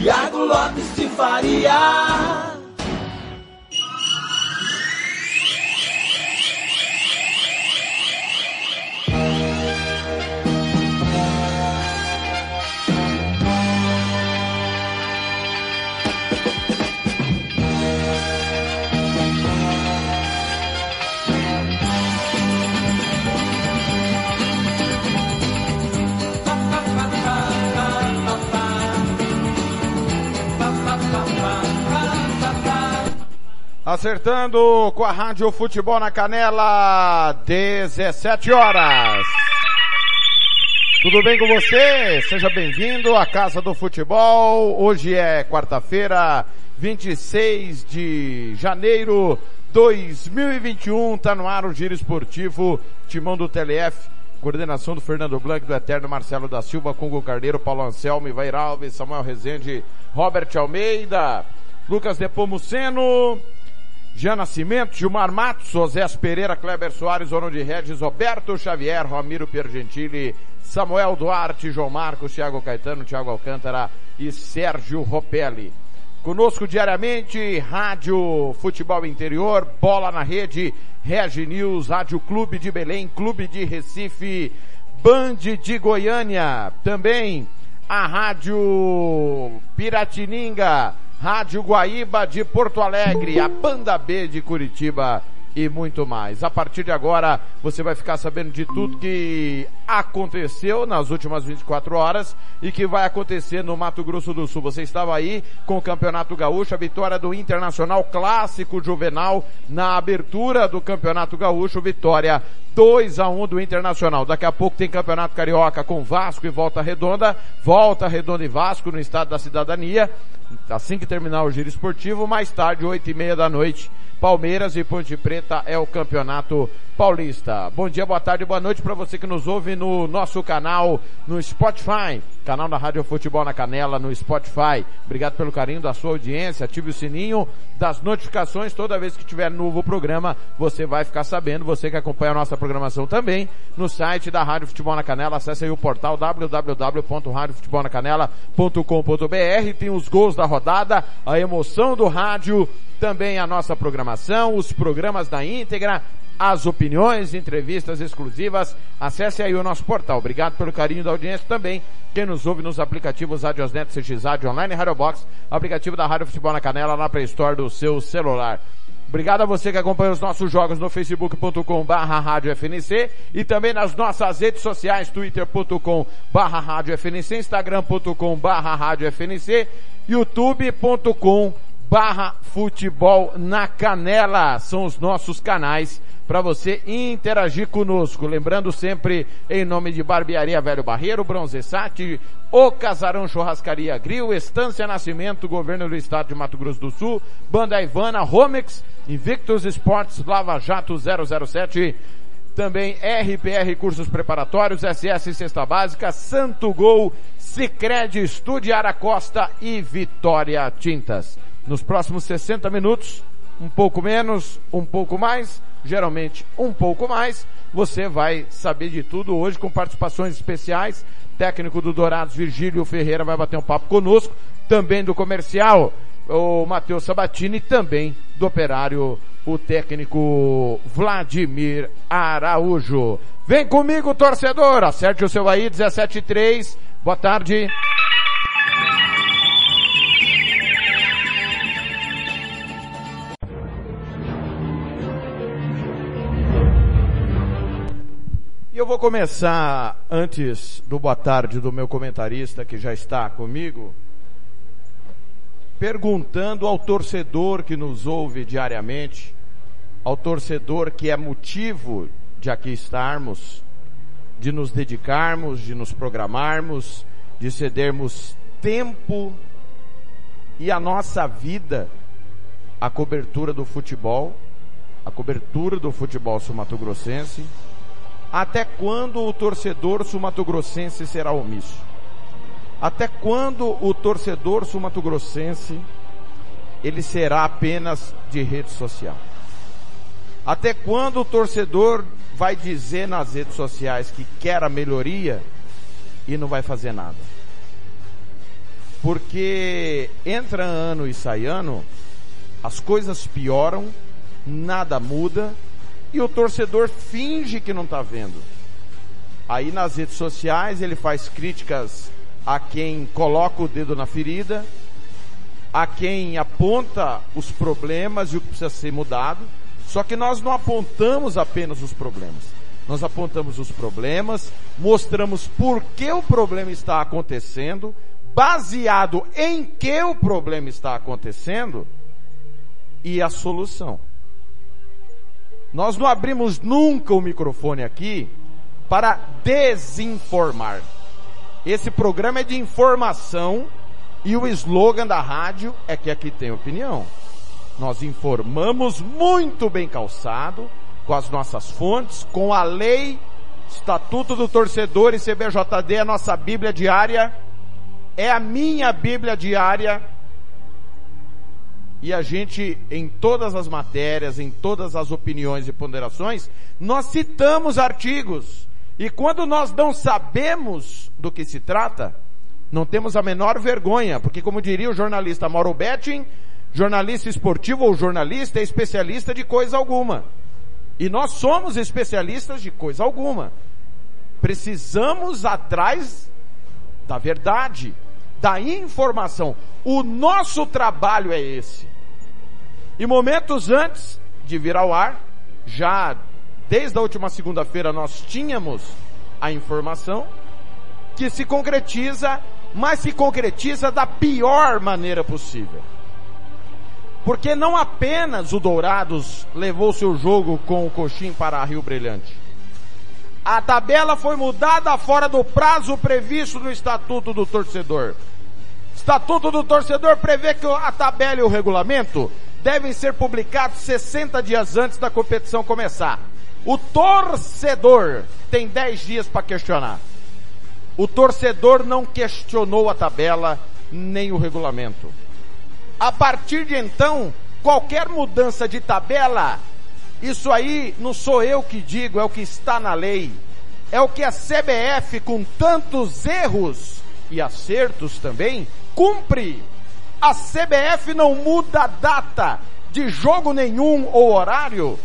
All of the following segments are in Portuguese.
Tiago Lopes de Faria. Acertando com a Rádio Futebol na Canela, 17 horas. Tudo bem com você? Seja bem-vindo à Casa do Futebol. Hoje é quarta-feira, 26 de janeiro 2021. Tá no ar o Giro Esportivo, timão do TLF. Coordenação do Fernando Blanc, do Eterno Marcelo da Silva, Congo Carneiro, Paulo Anselmo, Ivair Alves, Samuel Rezende, Robert Almeida, Lucas Depomuceno, Jean Nascimento, Gilmar Matos, Osés Pereira, Kleber Soares, Ronald Regis, Roberto Xavier, Ramiro Piergentili, Samuel Duarte, João Marcos, Thiago Caetano, Thiago Alcântara e Sérgio Ropelli. Conosco diariamente, Rádio Futebol Interior, Bola na Rede, Regi News, Rádio Clube de Belém, Clube de Recife, Band de Goiânia, também a Rádio Piratininga, Rádio Guaíba de Porto Alegre, a Banda B de Curitiba e muito mais. A partir de agora, você vai ficar sabendo de tudo que aconteceu nas últimas 24 horas e que vai acontecer no Mato Grosso do Sul. Você estava aí com o Campeonato Gaúcho, a vitória do Internacional Clássico Juvenal na abertura do Campeonato Gaúcho, vitória 2 a 1 do Internacional. Daqui a pouco tem Campeonato Carioca com Vasco e Volta Redonda, Volta Redonda e Vasco no Estado da Cidadania. Assim que terminar o giro esportivo, mais tarde, oito e meia da noite, Palmeiras e Ponte Preta é o campeonato paulista. Bom dia, boa tarde, boa noite para você que nos ouve no nosso canal no Spotify, canal da Rádio Futebol na Canela no Spotify. Obrigado pelo carinho da sua audiência. Ative o sininho das notificações toda vez que tiver novo programa, você vai ficar sabendo. Você que acompanha a nossa programação também no site da Rádio Futebol na Canela, acesse aí o portal www.radiofutebolnacanela.com.br. Tem os gols da rodada, a emoção do rádio, também a nossa programação, os programas da íntegra, as opiniões, entrevistas exclusivas. Acesse aí o nosso portal. Obrigado pelo carinho da audiência também. Quem nos ouve nos aplicativos Radiosnet, CX Rádio Online e Box, aplicativo da Rádio Futebol na Canela na Play Store do seu celular. Obrigado a você que acompanha os nossos jogos no facebook.com barra rádio FNC e também nas nossas redes sociais, twitter.com barra rádio FNC, instagram.com barra rádio FNC, youtube.com barra futebol na canela. São os nossos canais para você interagir conosco. Lembrando sempre, em nome de Barbearia Velho Barreiro, Bronze Sat, O Casarão Churrascaria Grill, Estância Nascimento, Governo do Estado de Mato Grosso do Sul, Banda Ivana, Romex, Invictus Esportes, Lava Jato 007, também RPR Cursos Preparatórios, SS Cesta Básica, Santo Gol, Sicredi Estúdio Costa e Vitória Tintas. Nos próximos 60 minutos, um pouco menos, um pouco mais, geralmente um pouco mais. Você vai saber de tudo hoje com participações especiais. Técnico do Dourados, Virgílio Ferreira, vai bater um papo conosco. Também do comercial, o Matheus Sabatini. Também do operário, o técnico Vladimir Araújo. Vem comigo, torcedor. Acerte o seu aí, 17-3. Boa tarde. Vou começar, antes do boa tarde do meu comentarista que já está comigo, perguntando ao torcedor que nos ouve diariamente, ao torcedor que é motivo de aqui estarmos, de nos dedicarmos, de nos programarmos, de cedermos tempo e a nossa vida a cobertura do futebol, a cobertura do futebol sumatogrossense, até quando o torcedor sumatogrossense será omisso? Até quando o torcedor sumatogrossense ele será apenas de rede social? Até quando o torcedor vai dizer nas redes sociais que quer a melhoria e não vai fazer nada? Porque entra ano e sai ano, as coisas pioram, nada muda e o torcedor finge que não está vendo. Aí nas redes sociais ele faz críticas a quem coloca o dedo na ferida, a quem aponta os problemas e o que precisa ser mudado. Só que nós não apontamos apenas os problemas. Nós apontamos os problemas, mostramos por que o problema está acontecendo, baseado em que o problema está acontecendo e a solução. Nós não abrimos nunca o microfone aqui para desinformar. Esse programa é de informação e o slogan da rádio é que aqui tem opinião. Nós informamos muito bem calçado, com as nossas fontes, com a lei, Estatuto do Torcedor e CBJD, a nossa Bíblia diária. É a minha Bíblia diária e a gente, em todas as matérias, em todas as opiniões e ponderações, nós citamos artigos. E quando nós não sabemos do que se trata, não temos a menor vergonha, porque como diria o jornalista Mauro Betting, jornalista esportivo ou jornalista é especialista de coisa alguma. E nós somos especialistas de coisa alguma. Precisamos atrás da verdade, da informação. O nosso trabalho é esse. E momentos antes de vir ao ar, já desde a última segunda-feira nós tínhamos a informação que se concretiza, mas se concretiza da pior maneira possível. Porque não apenas o Dourados levou seu jogo com o Coxim para Rio Brilhante. A tabela foi mudada fora do prazo previsto no Estatuto do Torcedor. Estatuto do Torcedor prevê que a tabela e o regulamento devem ser publicados 60 dias antes da competição começar. O torcedor tem 10 dias para questionar. O torcedor não questionou a tabela nem o regulamento. A partir de então, qualquer mudança de tabela, isso aí não sou eu que digo, é o que está na lei. É o que a CBF, com tantos erros e acertos também, cumpre. A CBF não muda a data de jogo nenhum ou horário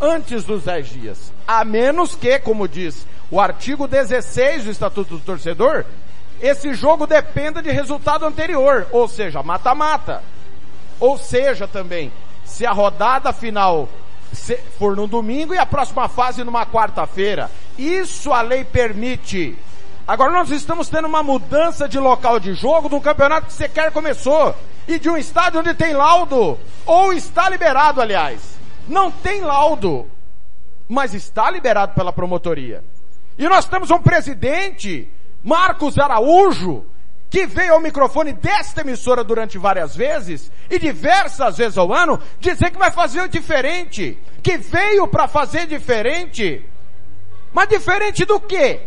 antes dos 10 dias. A menos que, como diz o artigo 16 do Estatuto do Torcedor, esse jogo dependa de resultado anterior, ou seja, mata-mata. Ou seja, também, se a rodada final for no domingo e a próxima fase numa quarta-feira. Isso a lei permite. Agora nós estamos tendo uma mudança de local de jogo de um campeonato que sequer começou e de um estádio onde tem laudo ou está liberado, aliás. Não tem laudo, mas está liberado pela promotoria. E nós temos um presidente, Marcos Araújo, que veio ao microfone desta emissora durante várias vezes e diversas vezes ao ano dizer que vai fazer diferente, que veio para fazer diferente. Mas diferente do quê?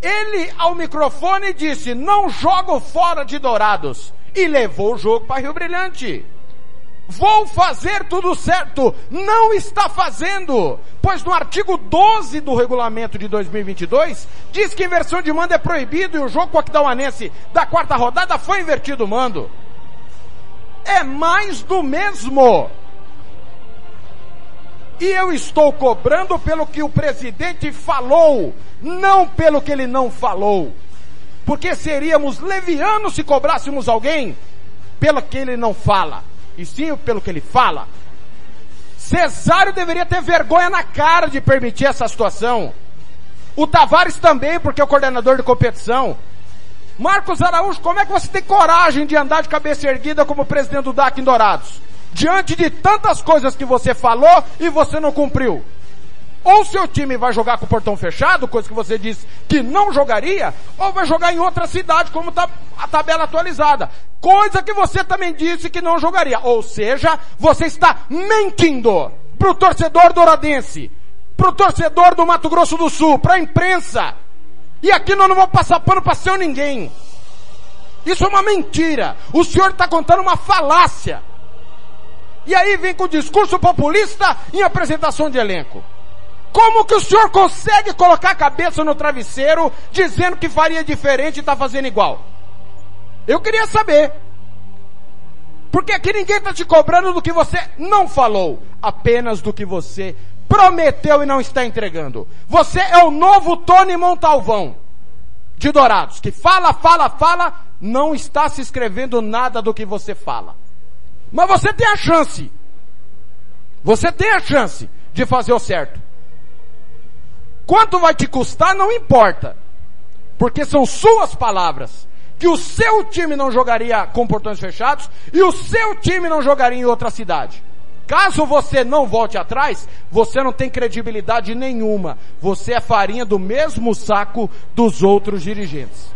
Ele ao microfone disse: "Não jogo fora de Dourados" e levou o jogo para Rio Brilhante. Vou fazer tudo certo. Não está fazendo. Pois no artigo 12 do regulamento de 2022, diz que inversão de mando é proibido e o jogo com Aquidauanense da quarta rodada foi invertido o mando. É mais do mesmo. E eu estou cobrando pelo que o presidente falou, não pelo que ele não falou. Porque seríamos levianos se cobrássemos alguém pelo que ele não fala, e sim pelo que ele fala. Cesário deveria ter vergonha na cara de permitir essa situação. O Tavares também, porque é o coordenador de competição. Marcos Araújo, como é que você tem coragem de andar de cabeça erguida como presidente do DAC em Dourados? diante de tantas coisas que você falou e você não cumpriu. Ou seu time vai jogar com o portão fechado, coisa que você disse que não jogaria, ou vai jogar em outra cidade, como tá a tabela atualizada. Coisa que você também disse que não jogaria. Ou seja, você está mentindo pro torcedor douradense, pro torcedor do Mato Grosso do Sul, pra imprensa. E aqui nós não vamos passar pano pra seu ninguém. Isso é uma mentira. O senhor está contando uma falácia. E aí vem com o discurso populista em apresentação de elenco. Como que o senhor consegue colocar a cabeça no travesseiro dizendo que faria diferente e está fazendo igual? Eu queria saber. Porque aqui ninguém está te cobrando do que você não falou, apenas do que você prometeu e não está entregando. Você é o novo Tony Montalvão de Dourados, que fala, fala, fala, não está se escrevendo nada do que você fala. Mas você tem a chance. Você tem a chance de fazer o certo. Quanto vai te custar, não importa. Porque são suas palavras. Que o seu time não jogaria com portões fechados e o seu time não jogaria em outra cidade. Caso você não volte atrás, você não tem credibilidade nenhuma. Você é farinha do mesmo saco dos outros dirigentes.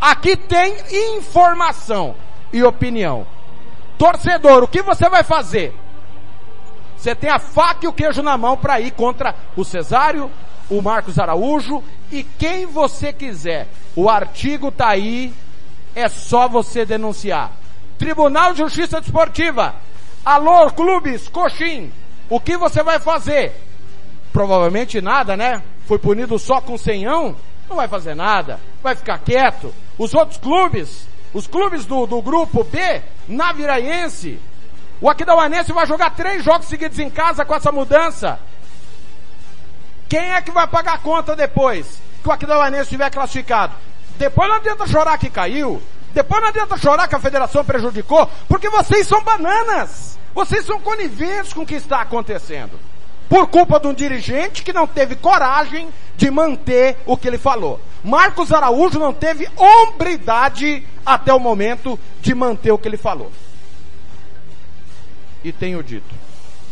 Aqui tem informação e opinião. Torcedor, o que você vai fazer? Você tem a faca e o queijo na mão para ir contra o Cesário, o Marcos Araújo e quem você quiser. O artigo tá aí, é só você denunciar. Tribunal de Justiça Desportiva. Alô, clubes, coxim. O que você vai fazer? Provavelmente nada, né? Foi punido só com senhão? Não vai fazer nada. Vai ficar quieto. Os outros clubes, os clubes do, do grupo B, na Viraense, o Aquidauanense vai jogar três jogos seguidos em casa com essa mudança. Quem é que vai pagar a conta depois que o Aquidauanense estiver classificado? Depois não adianta chorar que caiu. Depois não adianta chorar que a federação prejudicou, porque vocês são bananas. Vocês são coniventes com o que está acontecendo. Por culpa de um dirigente que não teve coragem de manter o que ele falou. Marcos Araújo não teve hombridade até o momento de manter o que ele falou e tenho dito.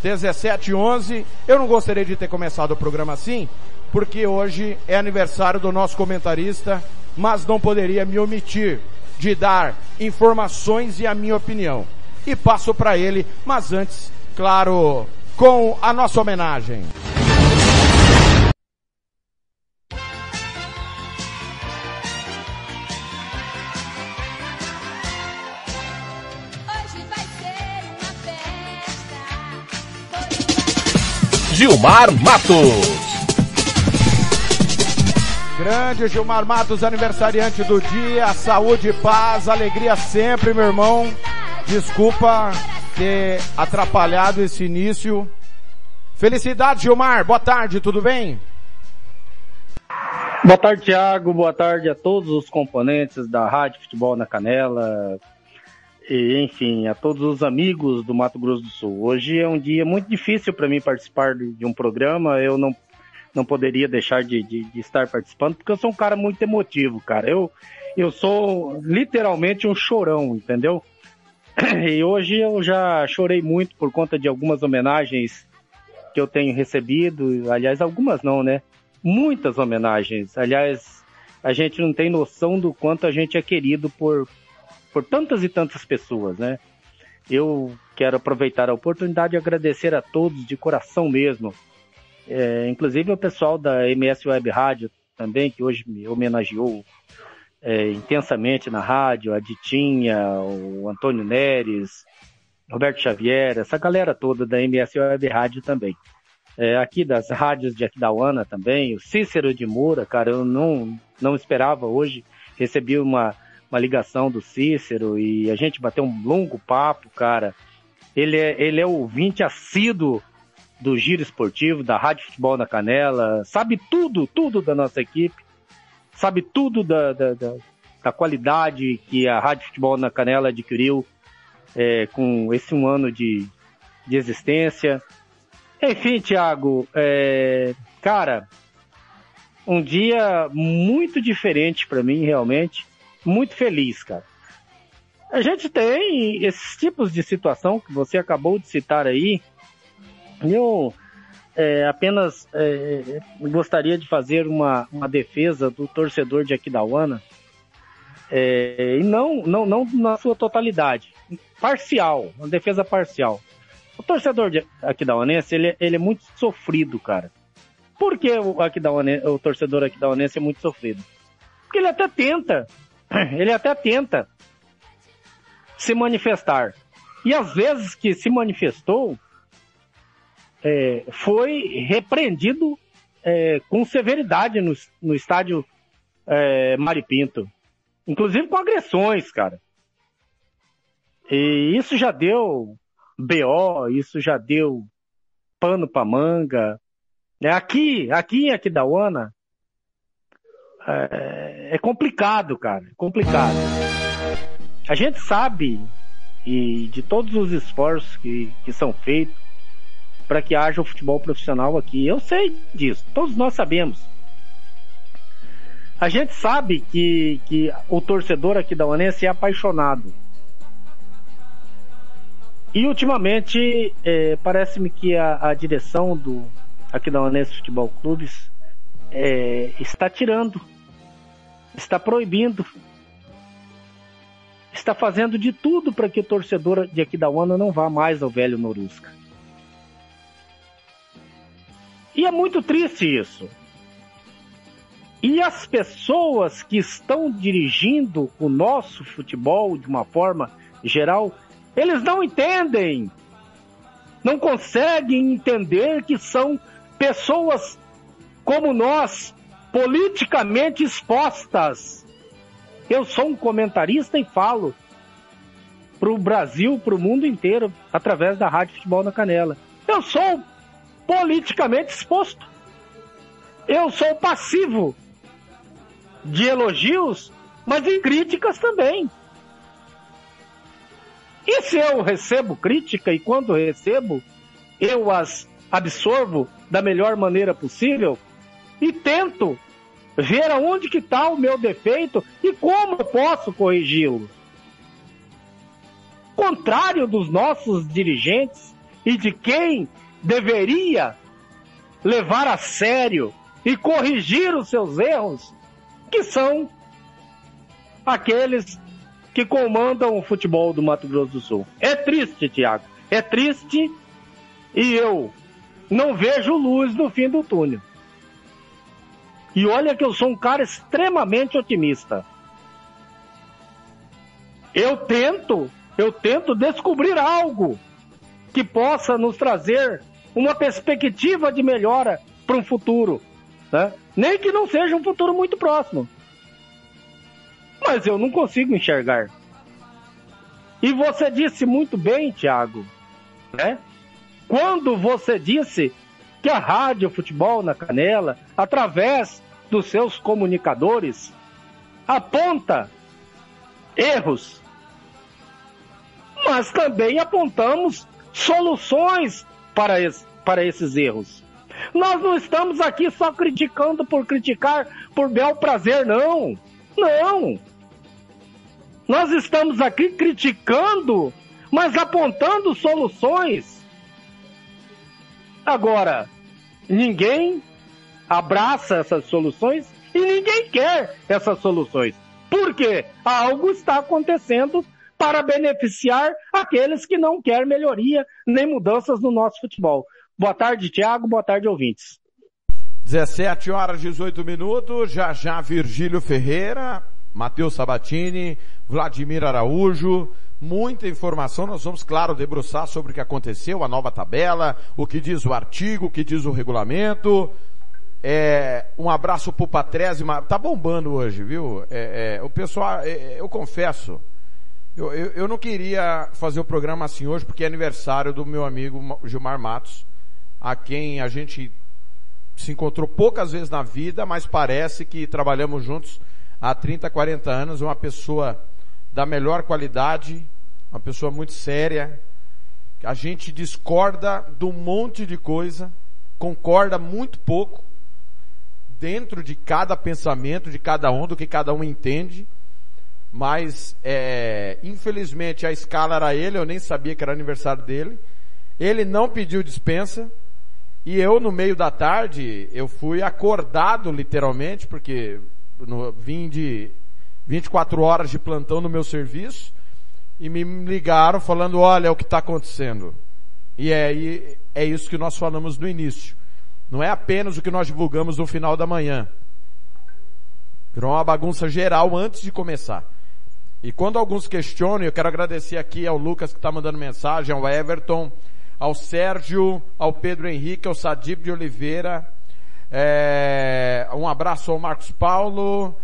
17 e 11, eu não gostaria de ter começado o programa assim, porque hoje é aniversário do nosso comentarista, mas não poderia me omitir de dar informações e a minha opinião. E passo para ele, mas antes, claro, com a nossa homenagem. Gilmar Matos. Grande Gilmar Matos, aniversariante do dia. Saúde, paz, alegria sempre, meu irmão. Desculpa ter atrapalhado esse início. Felicidade, Gilmar. Boa tarde, tudo bem? Boa tarde, Thiago. Boa tarde a todos os componentes da Rádio Futebol na Canela e, enfim, a todos os amigos do Mato Grosso do Sul. Hoje é um dia muito difícil para mim participar de um programa. Eu não, não poderia deixar de, de, de, estar participando, porque eu sou um cara muito emotivo, cara. Eu, eu sou literalmente um chorão, entendeu? E hoje eu já chorei muito por conta de algumas homenagens que eu tenho recebido. Aliás, algumas não, né? Muitas homenagens. Aliás, a gente não tem noção do quanto a gente é querido por, por tantas e tantas pessoas, né? Eu quero aproveitar a oportunidade de agradecer a todos de coração mesmo, é, inclusive o pessoal da MS Web Rádio também, que hoje me homenageou é, intensamente na rádio, a Ditinha, o Antônio Neres, Roberto Xavier, essa galera toda da MS Web Rádio também. É, aqui das rádios de Aquidauana também, o Cícero de Moura, cara, eu não, não esperava hoje, recebi uma, uma ligação do Cícero e a gente bateu um longo papo, cara. Ele é, ele é ouvinte assíduo do Giro Esportivo, da Rádio Futebol na Canela, sabe tudo, tudo da nossa equipe, sabe tudo da, da, da, da qualidade que a Rádio Futebol na Canela adquiriu é, com esse um ano de, de existência. Enfim, Thiago, é, cara, um dia muito diferente para mim, realmente muito feliz, cara. A gente tem esses tipos de situação que você acabou de citar aí. Eu, é, apenas é, gostaria de fazer uma, uma defesa do torcedor de Aquidauana, é, e não, não, não na sua totalidade, parcial, uma defesa parcial. O torcedor de Aquidauanense, ele, ele é muito sofrido, cara. Por que o, Aquidauanense, o torcedor Aquidauanense é muito sofrido? Porque ele até tenta, ele até tenta se manifestar. E às vezes que se manifestou, é, foi repreendido é, com severidade no, no estádio é, Maripinto. Inclusive com agressões, cara. E isso já deu BO, isso já deu pano pra manga. É, aqui, aqui em Aquidauana, é, é complicado, cara. É complicado. A gente sabe e de todos os esforços que, que são feitos para que haja o futebol profissional aqui. Eu sei disso, todos nós sabemos. A gente sabe que, que o torcedor aqui da Onense é apaixonado. E ultimamente, é, parece-me que a, a, direção do aqui da Onense Futebol Clubes é, está tirando, está proibindo, está fazendo de tudo para que o torcedor de Aquidauana não vá mais ao velho Norusca. E é muito triste isso. E as pessoas que estão dirigindo o nosso futebol de uma forma geral, eles não entendem. Não conseguem entender que são pessoas como nós, politicamente expostas. Eu sou um comentarista e falo para o Brasil, para o mundo inteiro, através da Rádio Futebol na Canela. Eu sou politicamente exposto. Eu sou passivo de elogios, mas em críticas também. E se eu recebo crítica e quando recebo, eu as absorvo da melhor maneira possível e tento ver aonde que está o meu defeito e como eu posso corrigi-lo. Contrário dos nossos dirigentes e de quem deveria levar a sério e corrigir os seus erros, que são aqueles que comandam o futebol do Mato Grosso do Sul. É triste, Tiago. É triste e eu não vejo luz no fim do túnel. E olha que eu sou um cara extremamente otimista. Eu tento, eu tento descobrir algo que possa nos trazer uma perspectiva de melhora para um futuro. Né? Nem que não seja um futuro muito próximo. Mas eu não consigo enxergar. E você disse muito bem, Thiago, né? Quando você disse que a Rádio Futebol na Canela, através dos seus comunicadores, aponta erros, mas também apontamos soluções para, esse, para esses erros. Nós não estamos aqui só criticando por criticar por bel prazer, não. Não. Nós estamos aqui criticando, mas apontando soluções. Agora, ninguém abraça essas soluções e ninguém quer essas soluções. Por quê? Algo está acontecendo para beneficiar aqueles que não querem melhoria nem mudanças no nosso futebol. Boa tarde, Tiago. Boa tarde, ouvintes. 17 horas 18 minutos. Já já Virgílio Ferreira, Matheus Sabatini, Vladimir Araújo. Muita informação. Nós vamos, claro, debruçar sobre o que aconteceu, a nova tabela, o que diz o artigo, o que diz o regulamento. É, um abraço pro Patrese, tá bombando hoje, viu? É, é, o pessoal, é, é, eu confesso, eu, eu, eu, não queria fazer o programa assim hoje porque é aniversário do meu amigo Gilmar Matos, a quem a gente se encontrou poucas vezes na vida, mas parece que trabalhamos juntos há 30, 40 anos, uma pessoa da melhor qualidade, uma pessoa muito séria. A gente discorda de um monte de coisa, concorda muito pouco dentro de cada pensamento, de cada um, do que cada um entende mas é, infelizmente a escala era ele, eu nem sabia que era aniversário dele. Ele não pediu dispensa E eu, no meio da tarde, eu fui acordado literalmente, porque no, vim de 24 horas de plantão no meu serviço, e me ligaram falando, olha é o que está acontecendo. E é, é isso que nós falamos no início. Não é apenas o que nós divulgamos no final da manhã. Virou uma bagunça geral antes de começar. E quando alguns questionam, eu quero agradecer aqui ao Lucas que está mandando mensagem, ao Everton, ao Sérgio, ao Pedro Henrique, ao Sadib de Oliveira, é, um abraço ao Marcos Paulo,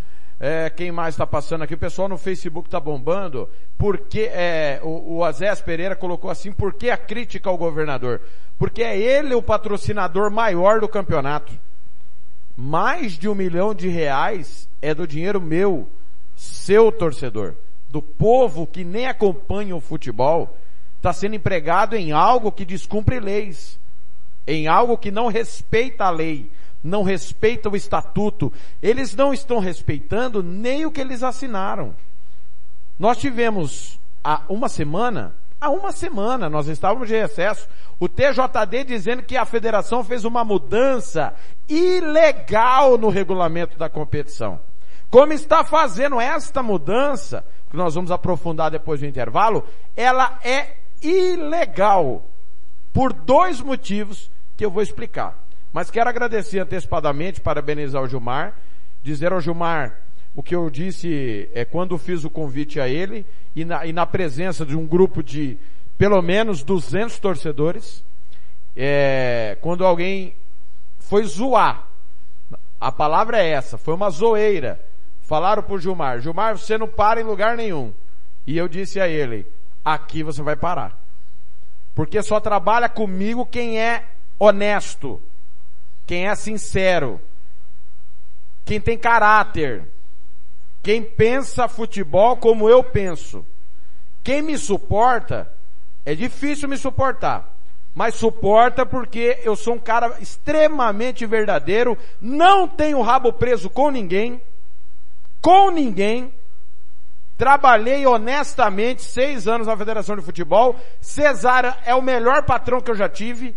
é, quem mais está passando aqui? O pessoal no Facebook está bombando, porque é, o, o Azés Pereira colocou assim, por que a crítica ao governador? Porque é ele o patrocinador maior do campeonato. Mais de um milhão de reais é do dinheiro meu, seu torcedor, do povo que nem acompanha o futebol, está sendo empregado em algo que descumpre leis, em algo que não respeita a lei não respeitam o estatuto, eles não estão respeitando nem o que eles assinaram. Nós tivemos há uma semana, há uma semana, nós estávamos de recesso, o TJD dizendo que a federação fez uma mudança ilegal no regulamento da competição. Como está fazendo esta mudança, que nós vamos aprofundar depois do intervalo, ela é ilegal. Por dois motivos que eu vou explicar. Mas quero agradecer antecipadamente, parabenizar o Gilmar, dizer ao Gilmar o que eu disse é quando fiz o convite a ele e na, e na presença de um grupo de pelo menos 200 torcedores, é, quando alguém foi zoar, a palavra é essa, foi uma zoeira. Falaram pro Gilmar, Gilmar, você não para em lugar nenhum. E eu disse a ele, aqui você vai parar. Porque só trabalha comigo quem é honesto quem é sincero, quem tem caráter, quem pensa futebol como eu penso. Quem me suporta, é difícil me suportar, mas suporta porque eu sou um cara extremamente verdadeiro, não tenho rabo preso com ninguém, com ninguém, trabalhei honestamente seis anos na Federação de Futebol, Cesária é o melhor patrão que eu já tive,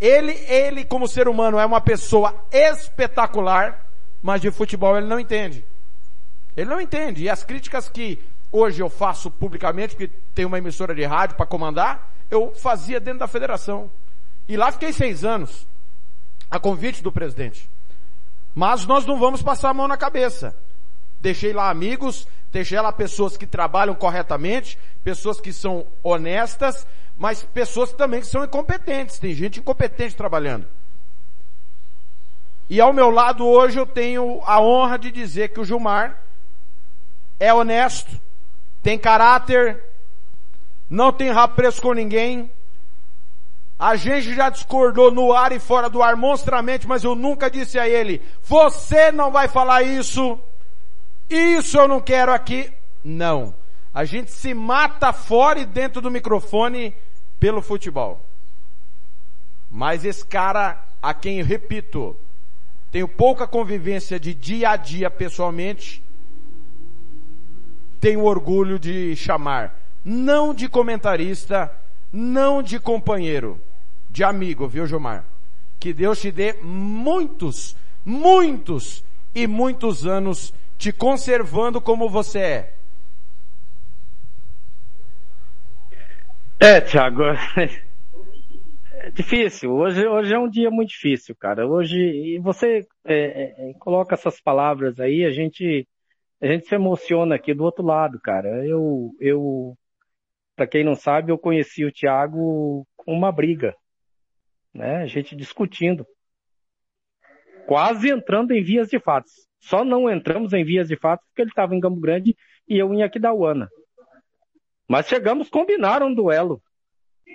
ele, ele como ser humano é uma pessoa espetacular, mas de futebol ele não entende. Ele não entende. E as críticas que hoje eu faço publicamente, porque tem uma emissora de rádio para comandar, eu fazia dentro da federação. E lá fiquei seis anos, a convite do presidente. Mas nós não vamos passar a mão na cabeça. Deixei lá amigos, deixei lá pessoas que trabalham corretamente, pessoas que são honestas, mas pessoas também que são incompetentes. Tem gente incompetente trabalhando. E ao meu lado hoje eu tenho a honra de dizer que o Gilmar é honesto, tem caráter, não tem rapreço com ninguém. A gente já discordou no ar e fora do ar monstramente, mas eu nunca disse a ele, você não vai falar isso, isso eu não quero aqui. Não. A gente se mata fora e dentro do microfone pelo futebol. Mas esse cara, a quem repito, tenho pouca convivência de dia a dia pessoalmente, tenho orgulho de chamar, não de comentarista, não de companheiro, de amigo, viu, Gilmar? Que Deus te dê muitos, muitos e muitos anos te conservando como você é É, Thiago, é difícil. Hoje, hoje é um dia muito difícil, cara. Hoje, e você é, é, é, coloca essas palavras aí, a gente, a gente se emociona aqui do outro lado, cara. Eu, eu, para quem não sabe, eu conheci o Thiago com uma briga, né? A gente discutindo, quase entrando em vias de fatos. Só não entramos em vias de fatos porque ele estava em Campo Grande e eu em Aquidauana. Mas chegamos a combinar um duelo.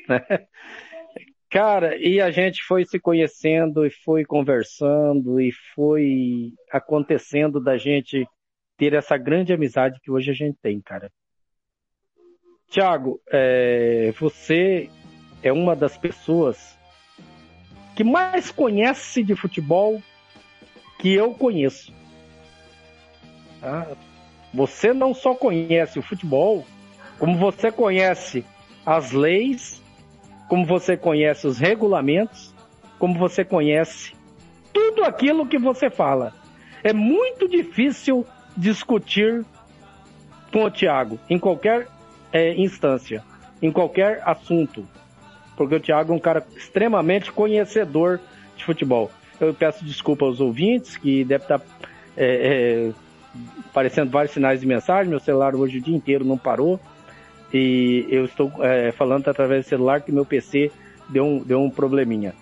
Né? Cara, e a gente foi se conhecendo e foi conversando e foi acontecendo da gente ter essa grande amizade que hoje a gente tem, cara. Tiago, é, você é uma das pessoas que mais conhece de futebol que eu conheço. Tá? Você não só conhece o futebol, como você conhece as leis, como você conhece os regulamentos, como você conhece tudo aquilo que você fala. É muito difícil discutir com o Thiago em qualquer é, instância, em qualquer assunto, porque o Thiago é um cara extremamente conhecedor de futebol. Eu peço desculpa aos ouvintes que deve estar é, é, aparecendo vários sinais de mensagem. Meu celular hoje o dia inteiro não parou e eu estou é, falando através do celular que meu PC deu um, deu um probleminha.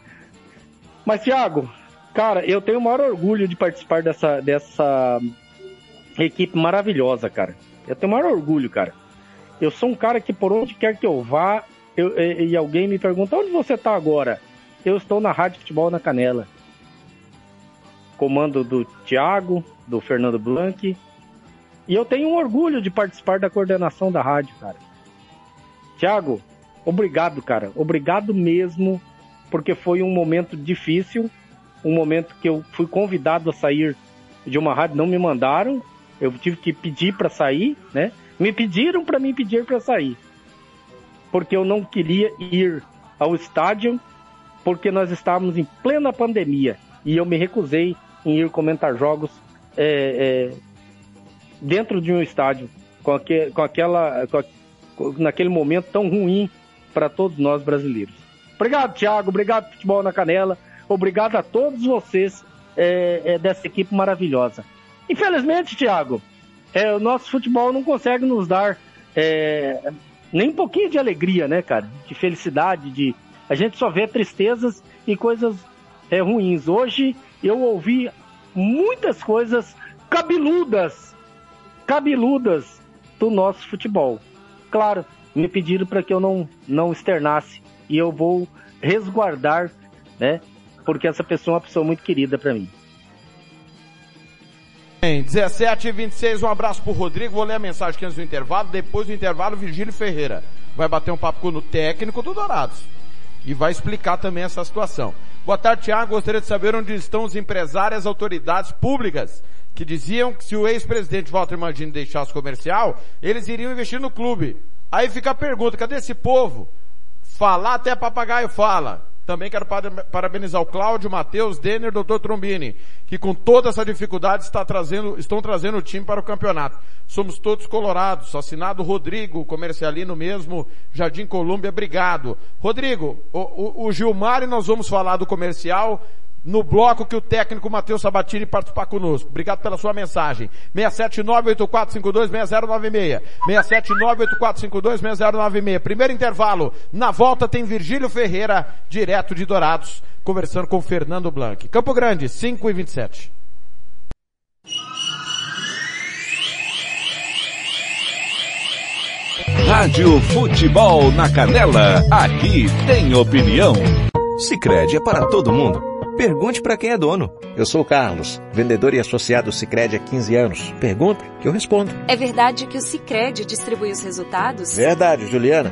Mas, Thiago, cara, eu tenho o maior orgulho de participar dessa, dessa equipe maravilhosa, cara. Eu tenho o maior orgulho, cara. Eu sou um cara que por onde quer que eu vá, eu, e, e, alguém me pergunta onde você está agora? Eu estou na Rádio Futebol na Canela. Comando do Thiago, do Fernando Blanc. E eu tenho um orgulho de participar da coordenação da rádio, cara. Thiago, obrigado, cara. Obrigado mesmo, porque foi um momento difícil, um momento que eu fui convidado a sair de uma rádio, não me mandaram, eu tive que pedir para sair, né? Me pediram para me pedir para sair, porque eu não queria ir ao estádio, porque nós estávamos em plena pandemia e eu me recusei em ir comentar jogos é, é, dentro de um estádio com, aque, com aquela com, naquele momento tão ruim para todos nós brasileiros. Obrigado, Thiago. Obrigado, Futebol na Canela. Obrigado a todos vocês é, é, dessa equipe maravilhosa. Infelizmente, Thiago, é, o nosso futebol não consegue nos dar é, nem um pouquinho de alegria, né, cara? De felicidade, de a gente só vê tristezas e coisas é, ruins. Hoje eu ouvi muitas coisas cabeludas, cabeludas do nosso futebol claro, me pediram para que eu não, não externasse. E eu vou resguardar, né? Porque essa pessoa é uma pessoa muito querida para mim. Bem, 17 e 26, um abraço pro Rodrigo. Vou ler a mensagem aqui antes do intervalo. Depois do intervalo, Virgílio Ferreira vai bater um papo com o técnico do Dourados. E vai explicar também essa situação. Boa tarde, Tiago. Gostaria de saber onde estão os empresários autoridades públicas que diziam que se o ex-presidente Walter Mangini deixasse comercial, eles iriam investir no clube. Aí fica a pergunta, cadê esse povo? Falar até papagaio fala. Também quero parabenizar o Cláudio, Matheus, Denner, Dr. Trombini, que com toda essa dificuldade está trazendo, estão trazendo o time para o campeonato. Somos todos colorados. Assinado Rodrigo, comercialino mesmo, Jardim Colúmbia, obrigado. Rodrigo, o, o, o Gilmar e nós vamos falar do comercial no bloco que o técnico Matheus Sabatini participar conosco. Obrigado pela sua mensagem. 67984526096. 67984526096. Primeiro intervalo. Na volta tem Virgílio Ferreira, direto de Dourados, conversando com Fernando Blanc. Campo Grande, 5 e 27. Rádio Futebol na Canela. Aqui tem opinião. Sicredi é para todo mundo. Pergunte para quem é dono. Eu sou o Carlos, vendedor e associado Sicredi há 15 anos. Pergunta que eu respondo. É verdade que o Sicredi distribui os resultados? Verdade, Juliana.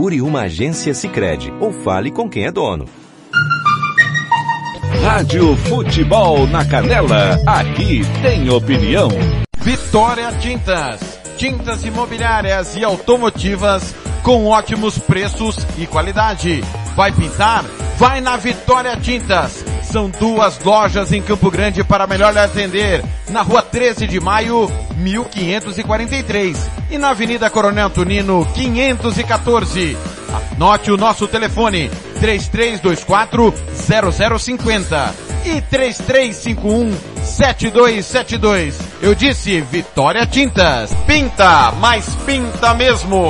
Procure uma agência Sicredi ou fale com quem é dono. Rádio Futebol na Canela. Aqui tem opinião. Vitória Tintas. Tintas imobiliárias e automotivas com ótimos preços e qualidade. Vai pintar? Vai na Vitória Tintas. São duas lojas em Campo Grande para melhor lhe atender. Na rua 13 de maio, 1543. E na Avenida Coronel Antonino, 514. Anote o nosso telefone, 3324 0050 e 3351 7272. Eu disse Vitória Tintas. Pinta, mas pinta mesmo.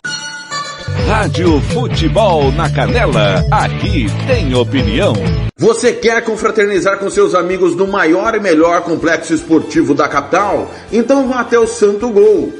Rádio Futebol na Canela. Aqui tem opinião. Você quer confraternizar com seus amigos no maior e melhor complexo esportivo da capital? Então vá até o Santo Gol.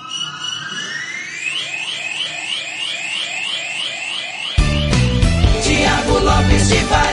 De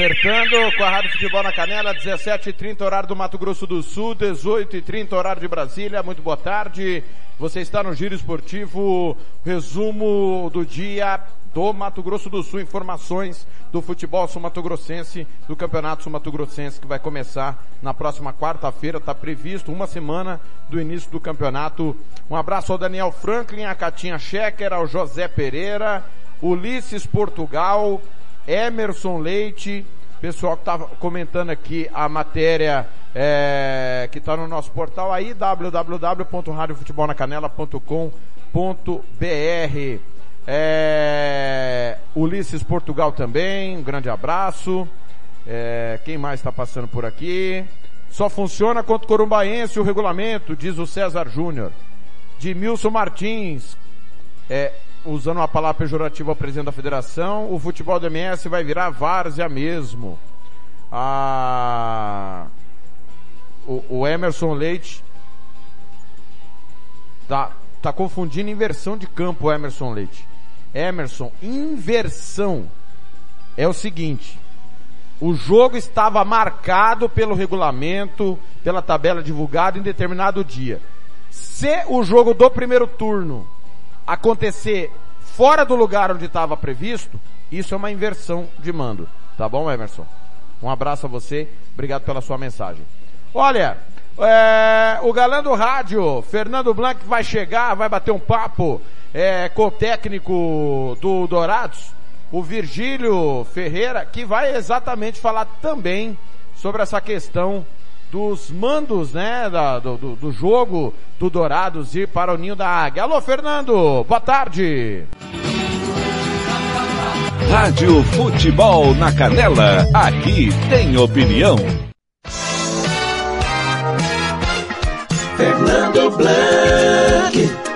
Acertando com a Rádio Futebol na Canela, 17h30 horário do Mato Grosso do Sul, 18h30 horário de Brasília. Muito boa tarde. Você está no Giro Esportivo, resumo do dia do Mato Grosso do Sul, informações do futebol sul-mato-grossense, do Campeonato Sul-Mato-Grossense que vai começar na próxima quarta-feira, está previsto uma semana do início do campeonato. Um abraço ao Daniel Franklin, a Catinha Schecker, ao José Pereira, Ulisses Portugal, Emerson Leite, pessoal que estava comentando aqui a matéria é, que está no nosso portal aí, www.radiofutebolnacanela.com.br. É, Ulisses Portugal também, um grande abraço. É, quem mais está passando por aqui? Só funciona contra o Corumbaense o regulamento, diz o César Júnior. De Milson Martins, é, usando uma palavra pejorativa ao presidente da federação, o futebol do MS vai virar várzea mesmo. O, o Emerson Leite tá, tá confundindo inversão de campo, Emerson Leite. Emerson, inversão é o seguinte. O jogo estava marcado pelo regulamento, pela tabela divulgada em determinado dia. Se o jogo do primeiro turno acontecer fora do lugar onde estava previsto, isso é uma inversão de mando. Tá bom, Emerson? Um abraço a você, obrigado pela sua mensagem. Olha, é, o galã do rádio, Fernando Blanc, vai chegar, vai bater um papo é, com o técnico do Dourados, o Virgílio Ferreira, que vai exatamente falar também sobre essa questão dos mandos, né, da, do, do, jogo do Dourados ir para o Ninho da Águia. Alô, Fernando, boa tarde. Rádio Futebol na Canela, aqui tem opinião. Fernando Blanc.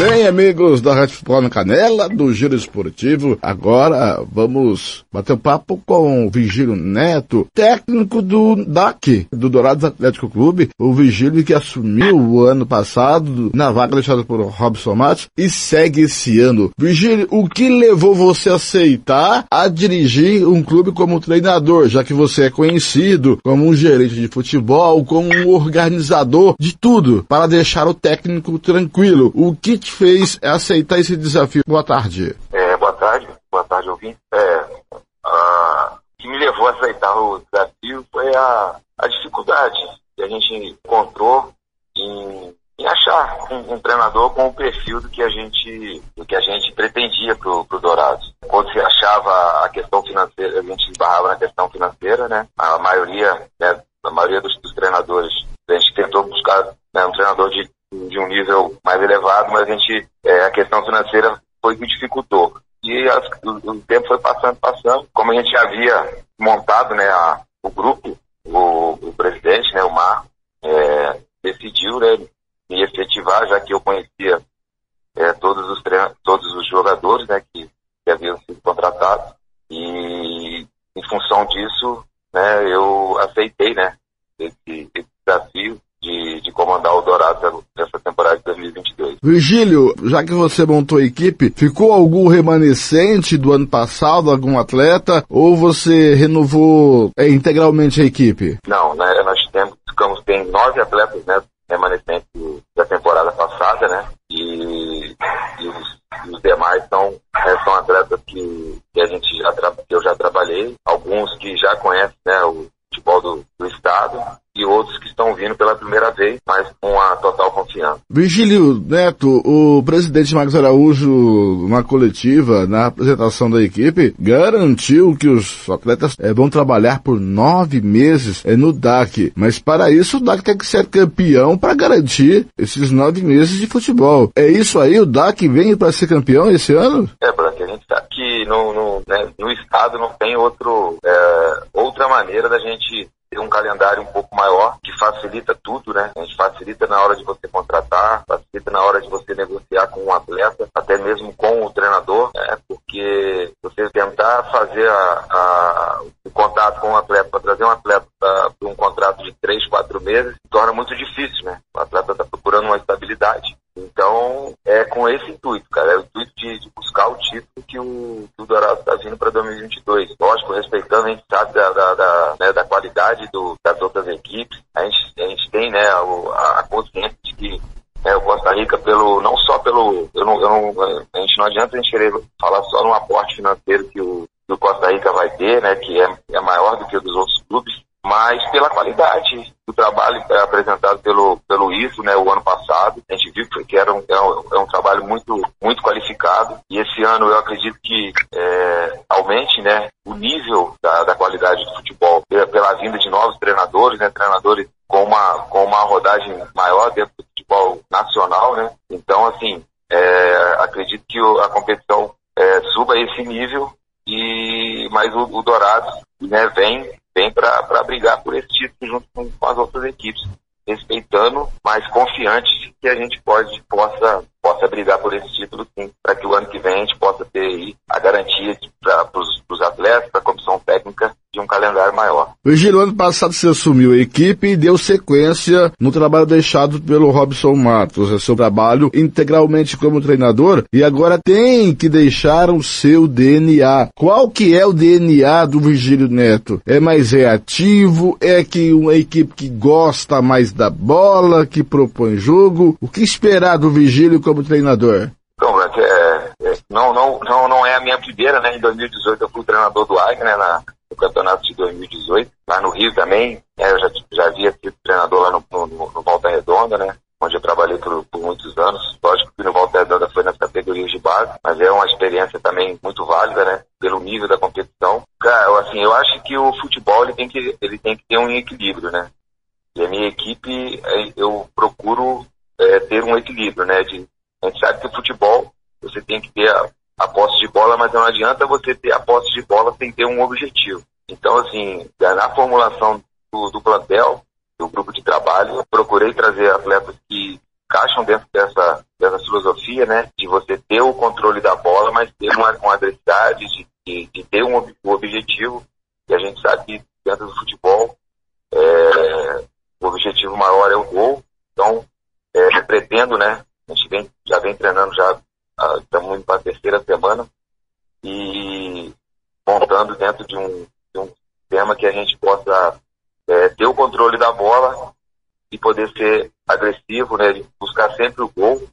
Bem, amigos da Rádio Futebol na Canela, do Giro Esportivo, agora vamos bater um papo com o Vigílio Neto, técnico do DAC, do Dourados Atlético Clube, o Vigílio que assumiu o ano passado na vaga deixada por Robson Matos e segue esse ano. Vigílio, o que levou você a aceitar a dirigir um clube como treinador, já que você é conhecido como um gerente de futebol, como um organizador de tudo, para deixar o técnico tranquilo? O que te fez aceitar esse desafio? Boa tarde. É, boa tarde, boa tarde, ouvinte. É, a, o que me levou a aceitar o desafio foi a, a dificuldade que a gente encontrou em, em achar um, um, treinador com o perfil do que a gente, do que a gente pretendia pro, pro Dourados. Quando se achava a questão financeira, a gente esbarrava na questão financeira, né? A maioria, né, a maioria dos, dos treinadores, a gente tentou buscar né, um treinador de de um nível mais elevado, mas a gente, é, a questão financeira foi que dificultou. E as, o, o, tempo foi passando, passando. Como a gente havia montado né, a, o grupo, o, o, presidente, né, o Mar, é, decidiu né, me efetivar, já que eu conhecia é, todos, os todos os jogadores né, que, que haviam sido contratados. E em função disso, né, eu aceitei né, esse, esse desafio de, de comandar o Dourado nessa temporada de 2022. Virgílio, já que você montou a equipe, ficou algum remanescente do ano passado, algum atleta, ou você renovou é, integralmente a equipe? Não, né, nós temos, ficamos, tem nove atletas, né, remanescentes da temporada passada, né, e, e os, os, demais são, é, são atletas que, que a gente já, que eu já trabalhei, alguns que já conhecem, né, o futebol do, do estado, e outros que estão vindo pela primeira vez, mas com a total confiança. Virgílio Neto, o presidente Marcos Araújo, na coletiva, na apresentação da equipe, garantiu que os atletas é, vão trabalhar por nove meses é, no DAC. Mas para isso, o DAC tem que ser campeão para garantir esses nove meses de futebol. É isso aí? O DAC vem para ser campeão esse ano? É, Branco, a gente sabe que no, no, né, no estado não tem outro, é, outra maneira da gente ter um calendário um pouco maior, que facilita tudo, né? A gente facilita na hora de você contratar, facilita na hora de você negociar com um atleta, até mesmo com o treinador, né? Porque você tentar fazer a, a, o contato com um atleta, para trazer um atleta para um contrato de três, quatro meses, torna muito difícil, né? O atleta está procurando uma estabilidade. Então, é com esse intuito, cara. É o intuito de, de buscar o título que o, que o Dourado está vindo para 2022. Lógico, respeitando, a gente sabe da, da, da, né, da qualidade do, das outras equipes. A gente, a gente tem né, a, a consciência de que né, o Costa Rica, pelo, não só pelo. Eu não, eu não, a gente não adianta a gente querer falar só no aporte financeiro que o, que o Costa Rica vai ter, né, que é, é maior do que o dos outros clubes, mas pela qualidade do trabalho apresentado pelo, pelo ISO, né, o ano passado. A gente viu que era um, é um, é um trabalho muito, muito qualificado e esse ano eu acredito que é, aumente né, o nível da, da qualidade do futebol pela, pela, vinda de novos treinadores, né, treinadores com uma, com uma rodagem maior dentro do futebol nacional. Né. Então, assim, é, acredito que a competição é, suba esse nível e mas o, o né, vem vem para brigar por esse título junto com, com, as outras equipes, respeitando, mas confiante que a gente pode possa possa brigar por esse título para que o ano que vem a gente possa ter aí a garantia para os atletas, para a comissão técnica de um calendário maior. Virgílio, ano passado você assumiu a equipe e deu sequência no trabalho deixado pelo Robson Matos, é seu trabalho integralmente como treinador e agora tem que deixar o seu DNA. Qual que é o DNA do Virgílio Neto? É mais reativo? É que uma equipe que gosta mais da bola, que propõe jogo? O que esperar do Virgílio como treinador? Então, é, é, não, não, não, não é a minha primeira, né? Em 2018 eu fui treinador do Águia, né? Na, no campeonato de 2018. Lá no Rio também, né, eu já, já havia sido treinador lá no, no, no Volta Redonda, né? Onde eu trabalhei por, por, muitos anos. Lógico que no Volta Redonda foi nas categorias de base, mas é uma experiência também muito válida, né? Pelo nível da competição. Cara, assim, eu acho que o futebol ele tem que, ele tem que ter um equilíbrio, né? E a minha equipe, é, eu procuro é, ter um equilíbrio, né? De, a gente sabe que o futebol, você tem que ter a, a posse de bola, mas não adianta você ter a posse de bola sem ter um objetivo. Então, assim, na formulação do, do plantel, do grupo de trabalho, procurei trazer atletas que encaixam dentro dessa, dessa filosofia, né, de você ter o controle da bola, mas ter uma, uma adversidade, de, de, de, ter um, um objetivo. E a gente sabe que dentro do futebol, é, o objetivo maior é o gol. Então, é, pretendo, né, a gente vem, já vem treinando já estamos indo para a terceira semana e montando dentro de um, de um sistema que a gente possa é, ter o controle da bola e poder ser agressivo, né, buscar sempre o gol,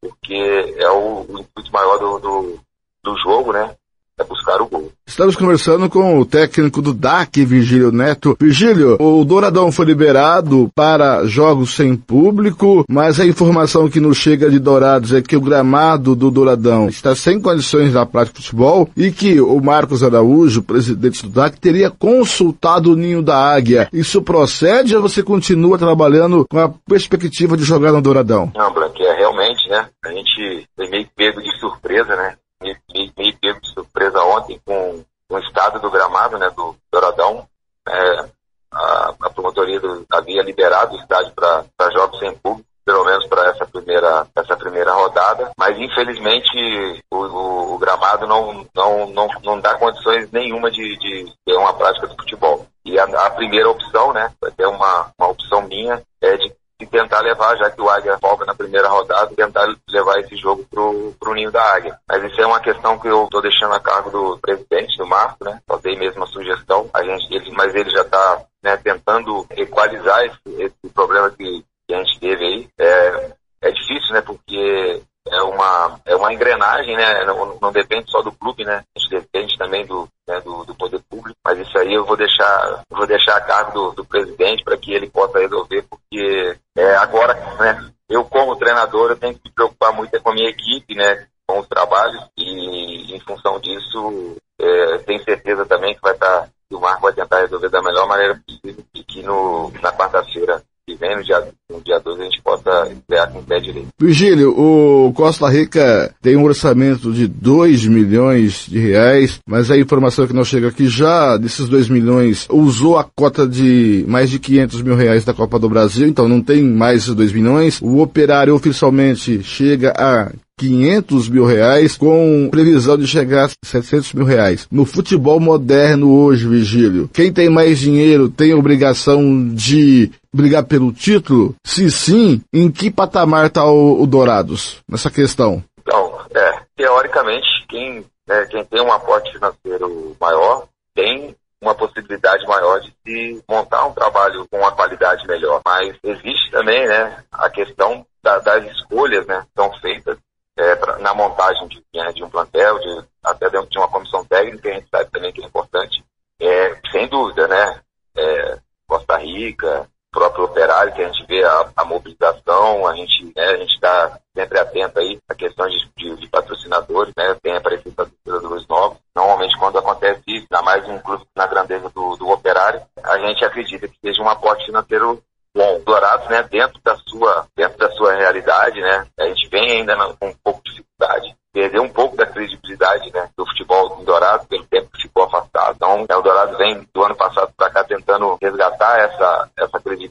porque é o, o intuito maior do, do, do jogo, né, é buscar o gol. Estamos conversando com o técnico do DAC, Virgílio Neto. Virgílio, o Douradão foi liberado para jogos sem público, mas a informação que nos chega de Dourados é que o gramado do Douradão está sem condições na prática de futebol e que o Marcos Araújo, presidente do DAC, teria consultado o ninho da águia. Isso procede ou você continua trabalhando com a perspectiva de jogar no Douradão? Não, Blanque, é realmente, né? A gente foi meio pego de surpresa, né? Meio, meio pego de surpresa ontem com, o estado do gramado, né, do Douradão. É, a, a, promotoria do, havia liberado o estádio para jogos sem público, pelo menos para essa primeira, essa primeira rodada, mas infelizmente o, o, o, gramado não, não, não, não dá condições nenhuma de, de ter uma prática de futebol. E a, a primeira opção, né, ter uma, uma opção minha, é de e tentar levar, já que o Águia folga na primeira rodada, tentar levar esse jogo pro, pro ninho da Águia. Mas isso é uma questão que eu estou deixando a cargo do presidente, do Marco, né? Só dei mesmo a sugestão, a gente, ele, mas ele já está né, tentando equalizar esse, esse problema que, que, a gente teve aí. É, é difícil, né? Porque é uma, é uma engrenagem, né? Não, não depende só do clube, né? A gente depende também do, né, do, do, poder público. Mas isso aí eu vou deixar, vou deixar a cargo do, do presidente para que ele possa resolver, porque é, agora, né? Eu como treinador eu tenho que me preocupar muito com a minha equipe, né? Com os trabalhos e em função disso é, tenho certeza também que vai estar que o Marco vai tentar resolver da melhor maneira possível e que no, na quarta-feira que vem, no dia, no dia 12, a gente possa estrear com o pé direito. Virgílio, o Costa Rica tem um orçamento de 2 milhões de reais, mas a informação que nós chega aqui já desses 2 milhões usou a cota de mais de 500 mil reais da Copa do Brasil, então não tem mais esses 2 milhões. O operário oficialmente chega a 500 mil reais, com previsão de chegar a 700 mil reais. No futebol moderno hoje, Vigílio, quem tem mais dinheiro tem obrigação de brigar pelo título? Se sim, em que patamar está o, o, Dourados nessa questão? Então, é, teoricamente, quem, é, quem tem um aporte financeiro maior tem uma possibilidade maior de se montar um trabalho com uma qualidade melhor. Mas existe também, né, a questão da, das escolhas, né, que são feitas é, pra, na montagem de, né, de, um plantel, de, até dentro de uma comissão técnica, a gente sabe também que é importante. É, sem dúvida, né? É, Costa Rica, próprio operário, que a gente vê a, a mobilização, a gente né, a gente está sempre atento aí a questões de, de, de, patrocinadores, né? Tem aparecido patrocinadores novos. Normalmente quando acontece isso, ainda mais um clube na grandeza do, do operário, a gente acredita que seja um aporte financeiro bom, Dourados, né, dentro da sua, dentro da sua realidade, né, a gente vem ainda com um pouco de dificuldade, perdeu um pouco da credibilidade, né, do futebol em Dourados pelo tempo que ficou afastado. Então, né, o Dourados vem do ano passado para cá tentando resgatar essa,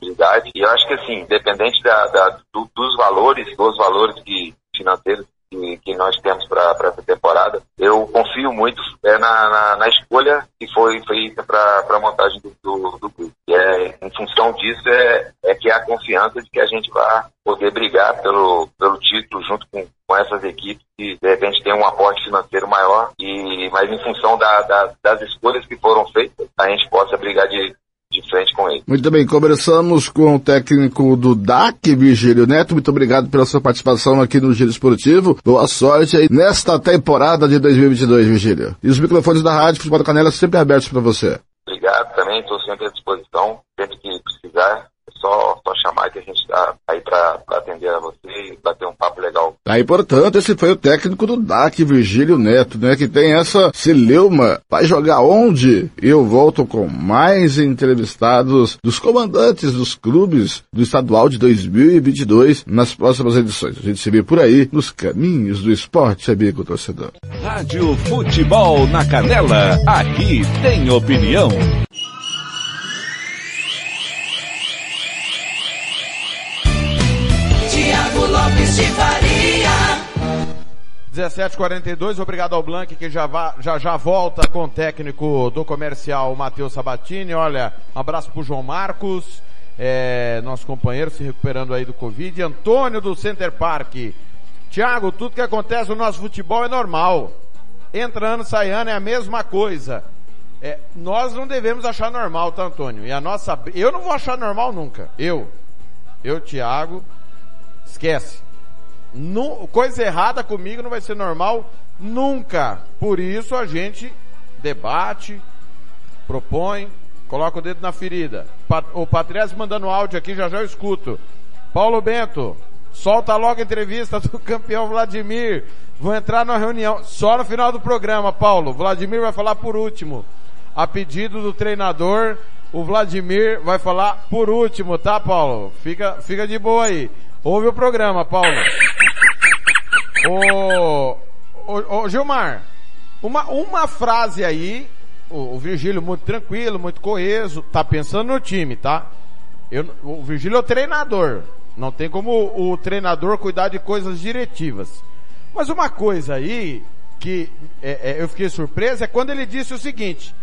e eu acho que assim, independente da, da do, dos valores, dos valores que financeiros que, que nós temos para essa temporada, eu confio muito é, na, na, na, escolha que foi feita para a montagem do, do, do. E é, em função disso é, é que há confiança de que a gente vai poder brigar pelo, pelo título junto com, com essas equipes que de repente tem um aporte financeiro maior, e, mas em função da, da, das escolhas que foram feitas, a gente possa brigar de frente com ele. Muito bem, conversamos com o técnico do DAC, Virgílio Neto. Muito obrigado pela sua participação aqui no Giro Esportivo. Boa sorte aí nesta temporada de 2022, Virgílio. E os microfones da Rádio Futebol da Canela sempre abertos para você. Obrigado também, estou sempre à disposição, sempre que precisar só, só chamar que a gente está aí para atender a você e bater um papo legal. Aí, portanto, esse foi o técnico do DAC, Virgílio Neto, né? Que tem essa celeuma. Vai jogar onde? Eu volto com mais entrevistados dos comandantes dos clubes do estadual de 2022 nas próximas edições. A gente se vê por aí nos caminhos do esporte, amigo torcedor. Rádio Futebol na Canela. Aqui tem opinião. Lopes de Faria. 17:42. Obrigado ao Blank que já, já já volta com o técnico do comercial Matheus Sabatini. Olha, um abraço pro João Marcos, é, nosso companheiro se recuperando aí do Covid. Antônio do Center Park. Tiago, tudo que acontece no nosso futebol é normal. Entra ano, sai ano, é a mesma coisa. É, nós não devemos achar normal, tá, Antônio? E a nossa, eu não vou achar normal nunca. Eu, eu, Tiago, Esquece. Coisa errada comigo não vai ser normal nunca. Por isso a gente debate, propõe, coloca o dedo na ferida. O Patrese mandando áudio aqui, já já eu escuto. Paulo Bento, solta logo a entrevista do campeão Vladimir. Vou entrar na reunião só no final do programa, Paulo. Vladimir vai falar por último. A pedido do treinador, o Vladimir vai falar por último, tá, Paulo? Fica, fica de boa aí. Ouve o programa, Paulo. Ô, ô, ô Gilmar, uma, uma frase aí, o, o, Virgílio muito tranquilo, muito coeso, tá pensando no time, tá? Eu, o Virgílio é o treinador. Não tem como o, o treinador cuidar de coisas diretivas. Mas uma coisa aí que é, é, eu fiquei surpreso é quando ele disse o seguinte: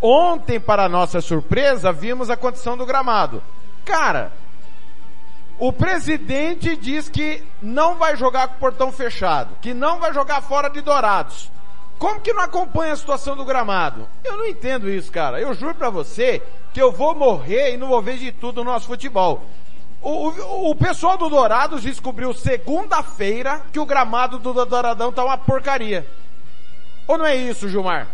ontem, para nossa surpresa, vimos a condição do gramado. Cara, O presidente diz que não vai jogar com o portão fechado, que não vai jogar fora de Dourados. Como que não acompanha a situação do gramado? Eu não entendo isso, cara. Eu juro pra você que eu vou morrer e não vou ver de tudo no nosso futebol. O, o, o pessoal do Dourados descobriu segunda-feira que o gramado do Douradão tá uma porcaria. Ou não é isso, Gilmar?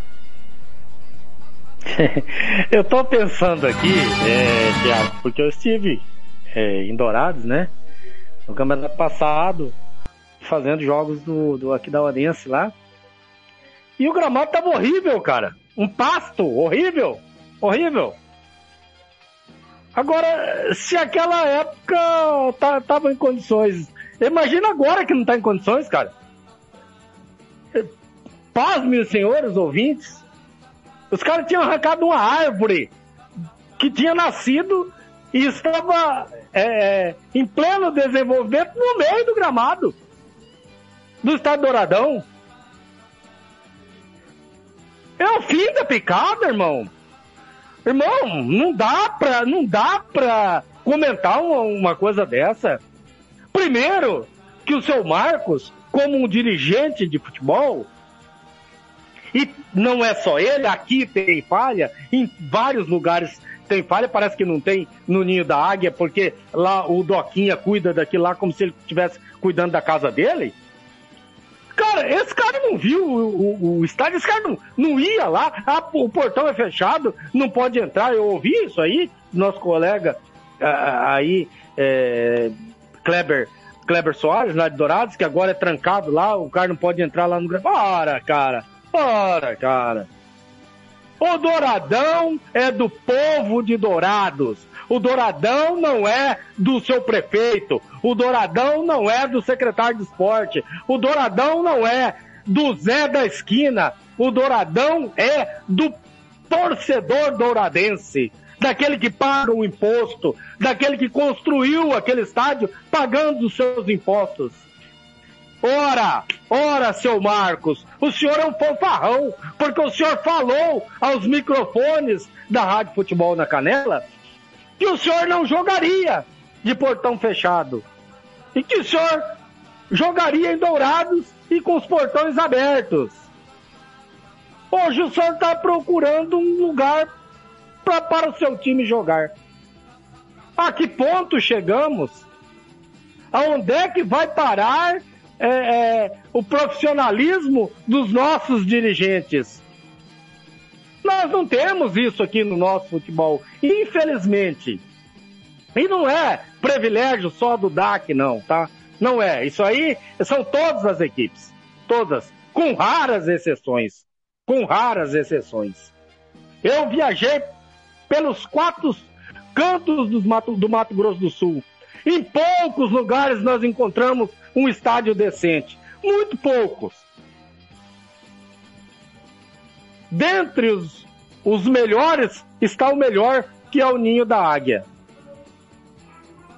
eu tô pensando aqui, é, Thiago, porque eu estive é, em Dourados, né? No campeonato passado, fazendo jogos do, do aqui da Orense lá. E o gramado tava horrível, cara. Um pasto horrível, horrível. Agora, se aquela época tá, tava em condições, imagina agora que não tá em condições, cara. Paz, meus senhores ouvintes. Os caras tinham arrancado uma árvore que tinha nascido e estava é, em pleno desenvolvimento no meio do gramado do estado Douradão. É o fim da picada, irmão. Irmão, não dá pra, não dá pra comentar uma, uma coisa dessa. Primeiro, que o seu Marcos, como um dirigente de futebol, e não é só ele, aqui tem falha, em vários lugares tem falha, parece que não tem no Ninho da Águia, porque lá o Doquinha cuida daquilo lá como se ele estivesse cuidando da casa dele. Cara, esse cara não viu o, o, o estádio, esse cara não, não ia lá, ah, o portão é fechado, não pode entrar. Eu ouvi isso aí, nosso colega aí, é, Kleber, Kleber Soares, lá de Dourados, que agora é trancado lá, o cara não pode entrar lá no. Ora, cara, ora, cara. O Douradão é do povo de Dourados. O Douradão não é do seu prefeito. O Douradão não é do secretário de esporte. O Douradão não é do Zé da esquina. O Douradão é do torcedor douradense. Daquele que paga o imposto, daquele que construiu aquele estádio pagando os seus impostos. Ora, ora, seu Marcos, o senhor é um fanfarrão, porque o senhor falou aos microfones da Rádio Futebol na Canela que o senhor não jogaria de portão fechado. E que o senhor jogaria em Dourados e com os portões abertos. Hoje o senhor está procurando um lugar pra, para o seu time jogar. A que ponto chegamos? Aonde é que vai parar é, é, o profissionalismo dos nossos dirigentes? Nós não temos isso aqui no nosso futebol, infelizmente. E não é privilégio só do DAC, não, tá? Não é. Isso aí são todas as equipes. Todas. Com raras exceções. Com raras exceções. Eu viajei pelos quatro cantos do Mato, do Mato Grosso do Sul. Em poucos lugares nós encontramos um estádio decente. Muito poucos. Dentre os, os melhores está o melhor, que é o Ninho da Águia.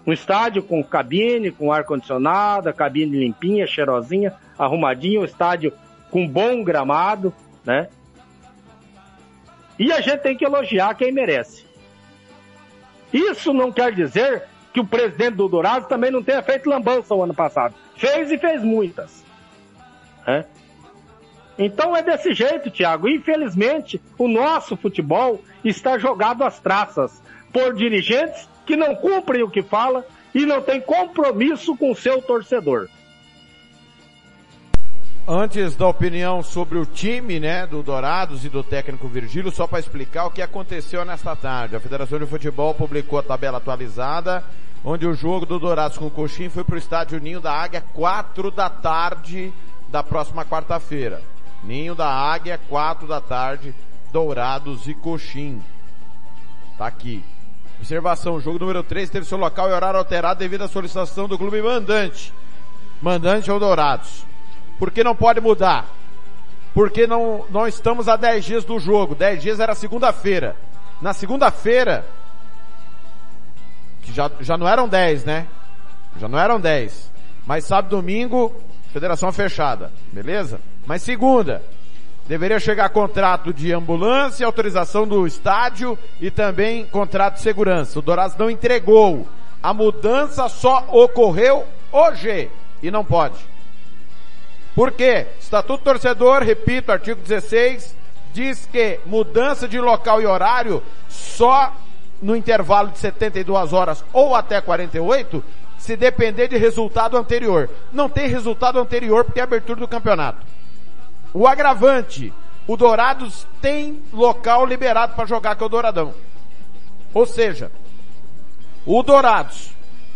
Um estádio com cabine, com ar-condicionado, cabine limpinha, cheirosinha, arrumadinha, um estádio com bom gramado, né? E a gente tem que elogiar quem merece. Isso não quer dizer que o presidente do Dourado também não tenha feito lambança o ano passado. Fez e fez muitas. Né? Então é desse jeito, Thiago. Infelizmente, o nosso futebol está jogado às traças por dirigentes que não cumprem o que fala e não têm compromisso com o seu torcedor. Antes da opinião sobre o time, né, do Dourados e do técnico Virgílio, só para explicar o que aconteceu nesta tarde. A Federação de Futebol publicou a tabela atualizada, onde o jogo do Dourados com o Coxim foi para o estádio Ninho da Águia, quatro da tarde da próxima quarta-feira. Ninho da Águia, quatro da tarde, Dourados e Coxim. Tá aqui. Observação, jogo número 3 teve seu local e horário alterado devido à solicitação do clube mandante. Mandante ou Dourados. Por que não pode mudar? Porque não, não estamos a 10 dias do jogo. 10 dias era segunda-feira. Na segunda-feira, que já, já não eram 10, né? Já não eram 10. Mas sábado domingo, federação fechada. Beleza? Mas segunda, deveria chegar contrato de ambulância, autorização do estádio e também contrato de segurança. O Dourados não entregou. A mudança só ocorreu hoje e não pode. Por quê? Estatuto Torcedor, repito, artigo 16, diz que mudança de local e horário só no intervalo de 72 horas ou até 48, se depender de resultado anterior. Não tem resultado anterior porque é abertura do campeonato. O agravante, o Dourados tem local liberado para jogar que é o Douradão. Ou seja, o Dourados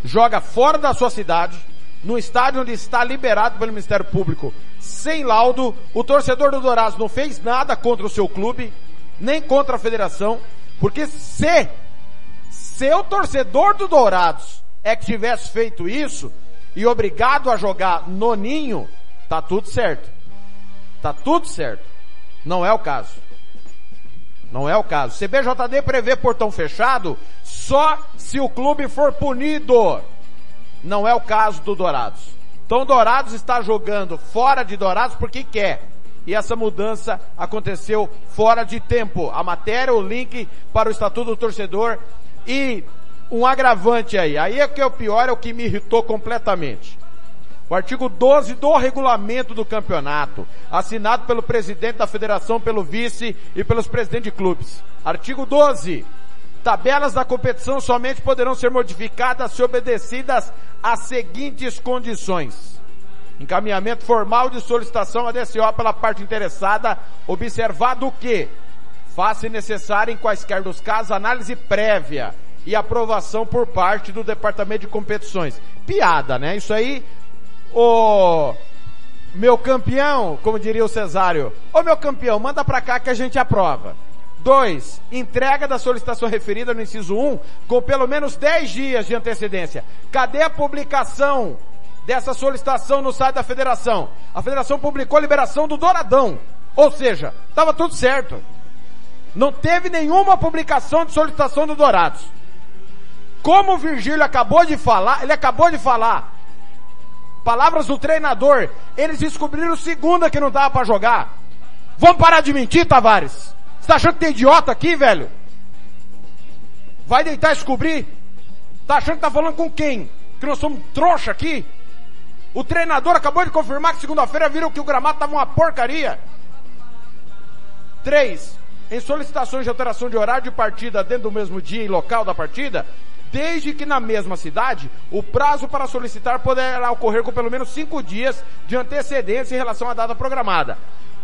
joga fora da sua cidade, no estádio onde está liberado pelo Ministério Público, sem laudo. O torcedor do Dourados não fez nada contra o seu clube, nem contra a federação, porque se, se o torcedor do Dourados é que tivesse feito isso e obrigado a jogar no ninho, tá tudo certo. Tá tudo certo. Não é o caso. Não é o caso. CBJD prevê portão fechado só se o clube for punido. Não é o caso do Dourados. Então Dourados está jogando fora de Dourados porque quer. E essa mudança aconteceu fora de tempo. A matéria, o link para o Estatuto do Torcedor e um agravante aí. Aí é que é o pior, é o que me irritou completamente. O artigo 12 do regulamento do campeonato, assinado pelo presidente da federação, pelo vice e pelos presidentes de clubes. Artigo 12. Tabelas da competição somente poderão ser modificadas se obedecidas às seguintes condições. Encaminhamento formal de solicitação à DCO pela parte interessada, observado que faça necessário em quaisquer dos casos análise prévia e aprovação por parte do Departamento de Competições. Piada, né? Isso aí, o meu campeão, como diria o Cesário, ô meu campeão, manda pra cá que a gente aprova. Dois, entrega da solicitação referida no inciso 1 um, com pelo menos 10 dias de antecedência. Cadê a publicação dessa solicitação no site da federação? A federação publicou a liberação do Douradão. Ou seja, estava tudo certo. Não teve nenhuma publicação de solicitação do Dourados. Como o Virgílio acabou de falar, ele acabou de falar. Palavras do treinador, eles descobriram segunda que não dava para jogar. Vamos parar de mentir, Tavares. Você tá achando que tem idiota aqui, velho? Vai deitar e descobrir? Tá achando que tá falando com quem? Que nós somos trouxa aqui? O treinador acabou de confirmar que segunda-feira viram que o gramado tava uma porcaria. Três, em solicitações de alteração de horário de partida dentro do mesmo dia e local da partida, desde que na mesma cidade, o prazo para solicitar poderá ocorrer com pelo menos cinco dias de antecedência em relação à data programada.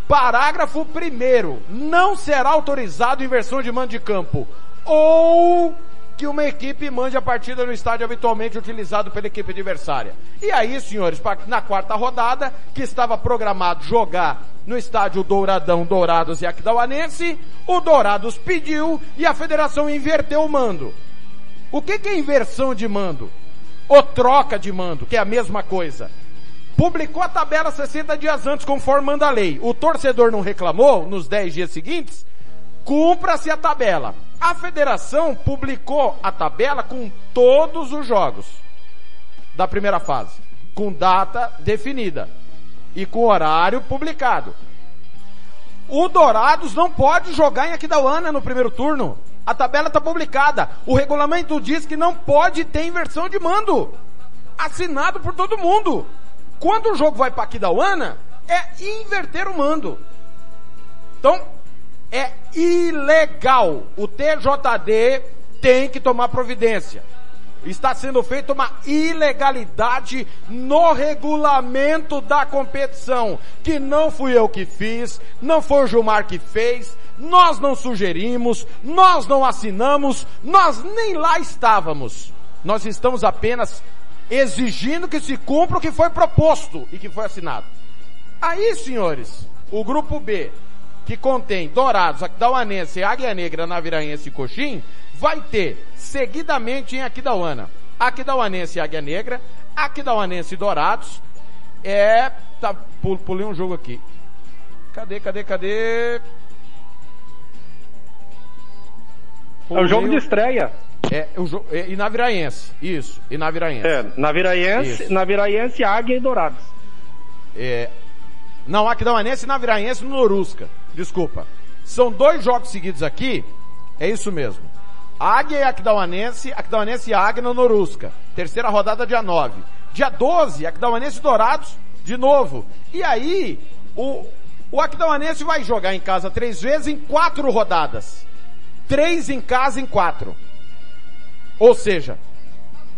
Parágrafo 1 Não será autorizado inversão de mando de campo ou que uma equipe mande a partida no estádio habitualmente utilizado pela equipe adversária. E aí, senhores, na quarta rodada, que estava programado jogar no estádio Douradão Dourados e Aquidauanense, o Dourados pediu e a federação inverteu o mando. O que, que é inversão de mando? Ou troca de mando, que é a mesma coisa. Publicou a tabela 60 dias antes, conforme manda a lei. O torcedor não reclamou nos 10 dias seguintes? Cumpra-se a tabela. A federação publicou a tabela com todos os jogos da primeira fase, com data definida e com horário publicado. O Dourados não pode jogar em Aquidauana no primeiro turno. A tabela está publicada. O regulamento diz que não pode ter inversão de mando. Assinado por todo mundo. Quando o jogo vai para Aquidauana, é inverter o mando. Então, é ilegal. O TJD tem que tomar providência. Está sendo feita uma ilegalidade no regulamento da competição, que não fui eu que fiz, não foi o Gilmar que fez, nós não sugerimos, nós não assinamos, nós nem lá estávamos. Nós estamos apenas exigindo que se cumpra o que foi proposto e que foi assinado. Aí, senhores, o grupo B, que contém Dourados, Aquidauanense, Águia Negra, Naviraense e Coxim, vai ter seguidamente em Aquidauana, Aquidauanense e Águia Negra, Aquidauanense e Dourados, é, tá, pulei um jogo aqui. Cadê, cadê, cadê? É o jogo de estreia. É, o jogo, é, e Naviraense, isso, e Naviraense. É, Naviraense, isso. Naviraense, Águia e Dourados. É, não, Aquidauanense e Naviraense no Norusca, desculpa. São dois jogos seguidos aqui, é isso mesmo. Águia e Aquidauanense, Aquidauanense e Águia no Norusca. Terceira rodada dia 9. Dia 12, Aquidauanense e Dourados de novo. E aí, o, o Aquidauanense vai jogar em casa três vezes em quatro rodadas. Três em casa em quatro. Ou seja,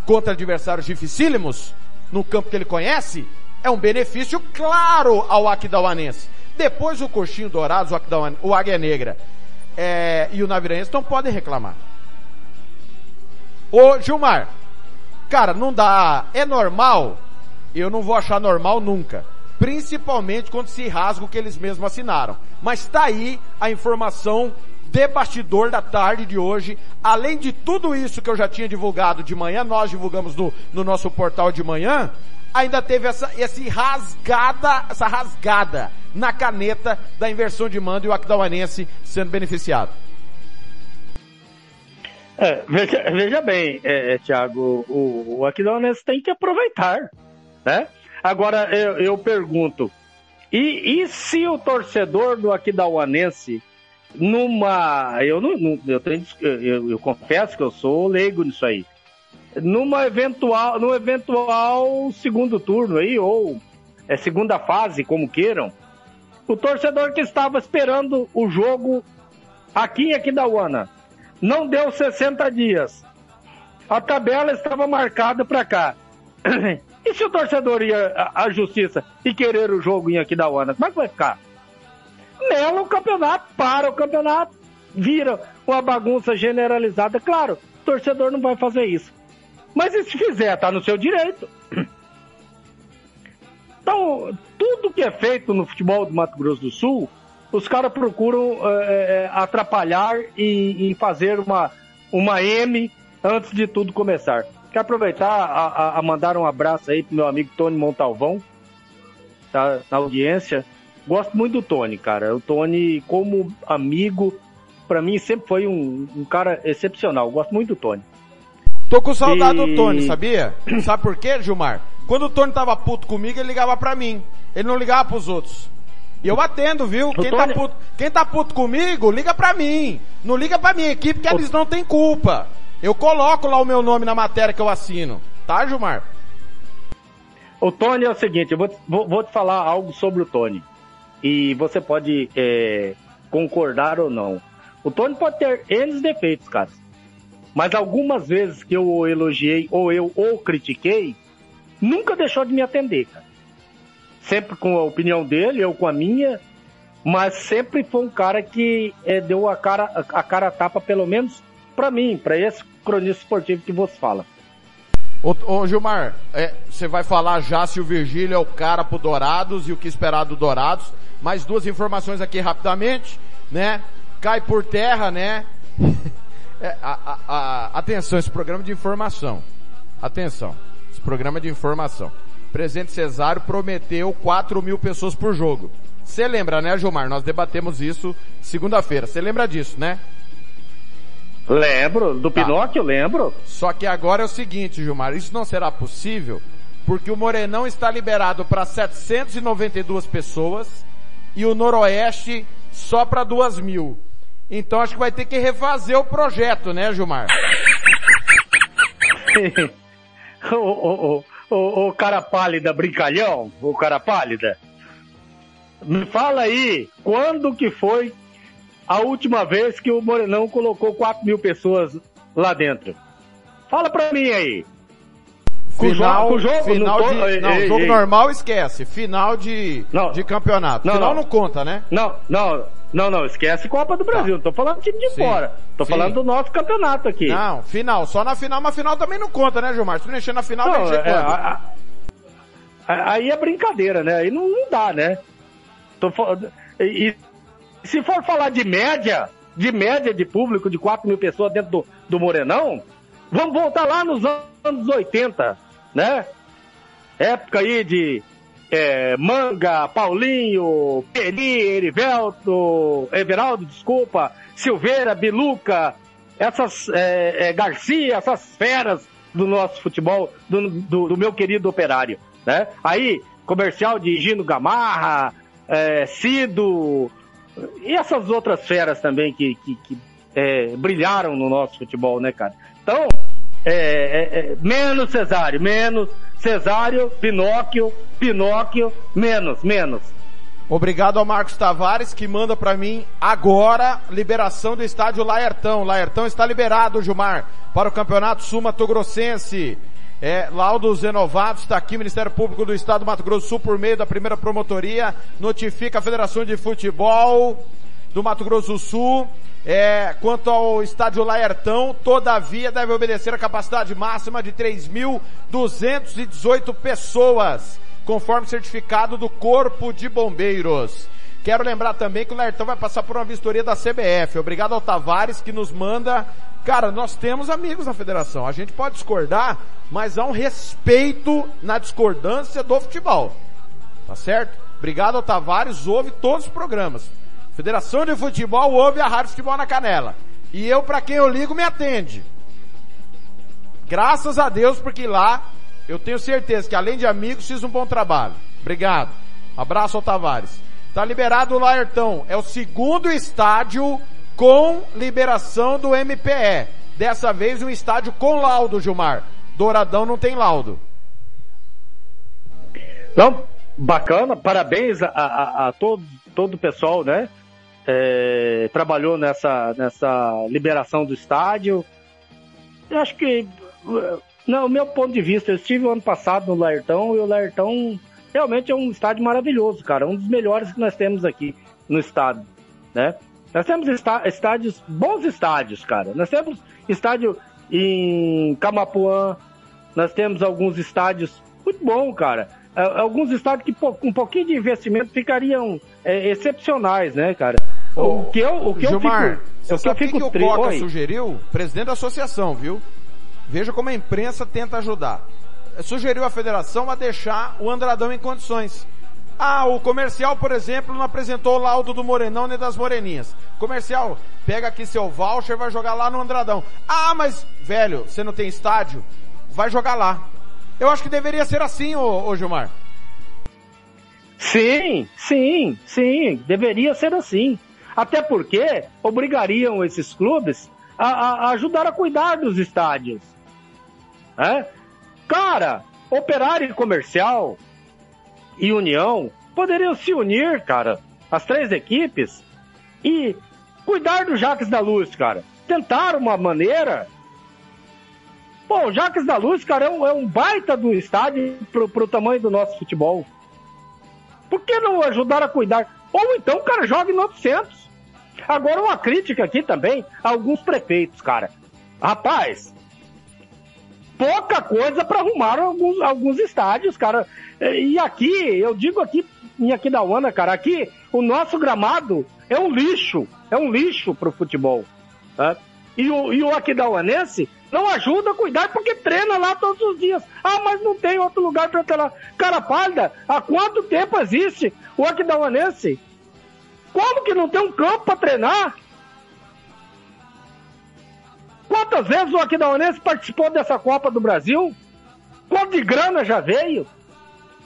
contra adversários dificílimos, no campo que ele conhece, é um benefício claro ao Aquidauanense. Depois o Coxinho Dourados, o, o Águia Negra é, e o Navirense não podem reclamar. Ô Gilmar, cara, não dá, é normal, eu não vou achar normal nunca. Principalmente quando se rasga o que eles mesmos assinaram. Mas tá aí a informação de bastidor da tarde de hoje. Além de tudo isso que eu já tinha divulgado de manhã, nós divulgamos no, no nosso portal de manhã, ainda teve essa, esse rasgada, essa rasgada na caneta da inversão de mando e o Aquidauanense sendo beneficiado. É, veja, veja, bem, é, é, Thiago, o, o Aquidauanense tem que aproveitar, né? Agora, eu, eu pergunto, e, e se o torcedor do Aquidauanense numa. Eu não, não eu, tenho, eu, eu, confesso que eu sou leigo nisso aí. Numa eventual, no eventual segundo turno aí, ou é segunda fase, como queiram, o torcedor que estava esperando o jogo aqui em Aquidauana não deu 60 dias. A tabela estava marcada para cá. E se o torcedor ia à justiça e querer o jogo em Aquidauana, como é que vai ficar? Mela o campeonato, para o campeonato, vira uma bagunça generalizada. Claro, o torcedor não vai fazer isso. Mas e se fizer, tá no seu direito. Então, tudo que é feito no futebol do Mato Grosso do Sul, os caras procuram é, atrapalhar e, e, fazer uma, uma M antes de tudo começar. Quero aproveitar a, a, a mandar um abraço aí pro meu amigo Tony Montalvão, tá na audiência. Gosto muito do Tony, cara. O Tony, como amigo, para mim sempre foi um, um, cara excepcional. Gosto muito do Tony. Tô com saudade e... do Tony, sabia? Sabe por quê, Gilmar? Quando o Tony tava puto comigo, ele ligava pra mim. Ele não ligava pros outros. E eu atendo, viu? Quem tá, puto, quem tá puto comigo, liga pra mim. Não liga pra minha equipe, que eles não têm culpa. Eu coloco lá o meu nome na matéria que eu assino. Tá, Gilmar? O Tony é o seguinte, eu vou, vou, vou te falar algo sobre o Tony e você pode é, concordar ou não. O Tony pode ter N defeitos, cara. Mas algumas vezes que eu o elogiei ou eu o critiquei, nunca deixou de me atender, cara. Sempre com a opinião dele, eu com a minha, mas sempre foi um cara que é, deu a cara a cara a tapa, pelo menos para mim, para esse cronista esportivo que você fala. Ô, ô Gilmar, é, você vai falar já se o Virgílio é o cara pro Dourados e o que esperar do Dourados. Mais duas informações aqui rapidamente, né? Cai por terra, né? é, a, a, a, atenção, esse programa de informação. Atenção, esse programa de informação. Presidente Cesário prometeu 4 mil pessoas por jogo. Você lembra, né, Gilmar? Nós debatemos isso segunda-feira. Você lembra disso, né? Lembro, do tá. Pinóquio, lembro. Só que agora é o seguinte, Gilmar, isso não será possível porque o Morenão está liberado para 792 pessoas e o Noroeste só para duas mil. Então acho que vai ter que refazer o projeto, né, Gilmar? o, o, o, o, cara pálida, brincalhão, o cara pálida. Me fala aí, quando que foi a última vez que o Morenão colocou 4 mil pessoas lá dentro? Fala pra mim aí. Final, com jogo, final não, de, não, ei, jogo ei. normal esquece. Final de, não, de campeonato. Não, final não. não conta, né? Não, não, não, não, esquece Copa do Brasil. Tá. Não tô falando do time de Sim. fora. Tô Sim. falando do nosso campeonato aqui. Não, final. Só na final, mas final também não conta, né, Gilmar? Se tu mexer na final, não, mexer é, a, a, Aí é brincadeira, né? Aí não, não dá, né? Tô, e se for falar de média, de média de público de 4 mil pessoas dentro do, do Morenão, vamos voltar lá nos anos 80 né? Época aí de é, Manga, Paulinho, Peri, Erivelto, Everaldo, desculpa, Silveira, Biluca, essas é, é, Garcia, essas feras do nosso futebol, do, do, do, meu querido operário, né? Aí, comercial de Gino Gamarra, é, Cido, e essas outras feras também que, que, que é, brilharam no nosso futebol, né, cara? Então, é, é, é, menos Cesário, menos Cesário, Pinóquio, Pinóquio, menos, menos. Obrigado ao Marcos Tavares que manda para mim agora liberação do estádio Laertão. Laertão está liberado, Gilmar, para o Campeonato Sul Mato Grossense. É, laudos renovados, está aqui, Ministério Público do Estado do Mato Grosso do Sul, por meio da primeira promotoria, notifica a Federação de Futebol do Mato Grosso do Sul. É, quanto ao estádio Laertão, todavia deve obedecer a capacidade máxima de 3.218 pessoas, conforme certificado do Corpo de Bombeiros. Quero lembrar também que o Laertão vai passar por uma vistoria da CBF. Obrigado ao Tavares que nos manda. Cara, nós temos amigos na federação. A gente pode discordar, mas há um respeito na discordância do futebol. Tá certo? Obrigado ao Tavares, ouve todos os programas. Federação de Futebol ouve a Rádio Futebol na Canela. E eu, para quem eu ligo, me atende. Graças a Deus, porque lá eu tenho certeza que além de amigos, fiz um bom trabalho. Obrigado. Abraço ao Tavares. Tá liberado o Laertão. É o segundo estádio com liberação do MPE. Dessa vez um estádio com laudo, Gilmar. Douradão não tem laudo. Não, bacana, parabéns a, a, a todo, todo o pessoal, né? É, trabalhou nessa, nessa liberação do estádio. Eu acho que, no meu ponto de vista, eu estive ano passado no Laertão e o Laertão realmente é um estádio maravilhoso, cara. Um dos melhores que nós temos aqui no estado, né? Nós temos estádios, bons estádios, cara. Nós temos estádio em Camapuã, nós temos alguns estádios muito bons, cara. Alguns estádios que com um pouquinho de investimento ficariam é, excepcionais, né, cara? O, que eu, o que Gilmar, eu fico, você o que sabe eu fico que o Coca Oi. sugeriu? Presidente da associação, viu? Veja como a imprensa tenta ajudar. Sugeriu a federação a deixar o Andradão em condições. Ah, o comercial, por exemplo, não apresentou o laudo do Morenão nem das Moreninhas. Comercial, pega aqui seu voucher, vai jogar lá no Andradão. Ah, mas, velho, você não tem estádio? Vai jogar lá. Eu acho que deveria ser assim, ô, ô Gilmar. Sim, sim, sim, deveria ser assim. Até porque obrigariam esses clubes a, a, a ajudar a cuidar dos estádios. É? Cara, operário e comercial e União poderiam se unir, cara, as três equipes, e cuidar do Jaques da Luz, cara. Tentar uma maneira. Pô, o Jaques da Luz, cara, é um, é um baita do estádio pro, pro tamanho do nosso futebol. Por que não ajudar a cuidar? Ou então cara joga em 900. Agora uma crítica aqui também a alguns prefeitos, cara. Rapaz, pouca coisa para arrumar alguns, alguns estádios, cara. E aqui, eu digo aqui em Aquidauana, cara, aqui o nosso gramado é um lixo, é um lixo pro futebol. Tá? E o, e o Aquidauanense não ajuda a cuidar porque treina lá todos os dias. Ah, mas não tem outro lugar para treinar. Cara pálida, há quanto tempo existe o Aquidauanense? Como que não tem um campo para treinar? Quantas vezes o Aquidauanense participou dessa Copa do Brasil? Quanto de grana já veio?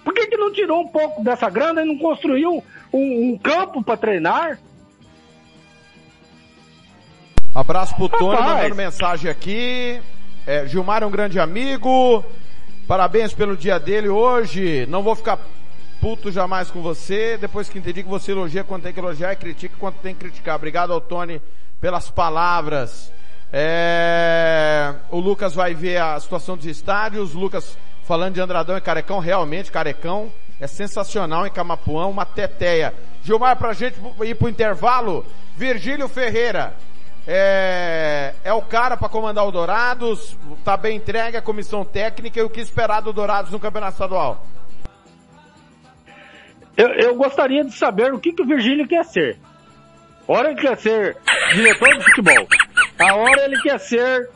Por que, que não tirou um pouco dessa grana e não construiu um, um campo para treinar? Abraço pro Tony mandando mensagem aqui. É, Gilmar é um grande amigo. Parabéns pelo dia dele hoje. Não vou ficar puto jamais com você. Depois que entendi que você elogia quando tem que elogiar e critica quando tem que criticar. Obrigado ao Tony pelas palavras. É... O Lucas vai ver a situação dos estádios. Lucas falando de Andradão e Carecão, realmente, Carecão é sensacional em Camapuã, uma teteia. Gilmar, pra gente ir pro intervalo, Virgílio Ferreira é, é o cara para comandar o Dourados, tá bem entregue a comissão técnica e o que esperar do Dourados no Campeonato Estadual? Eu, eu gostaria de saber o que, que o Virgílio quer ser. Hora ele quer ser diretor de futebol. A hora ele quer ser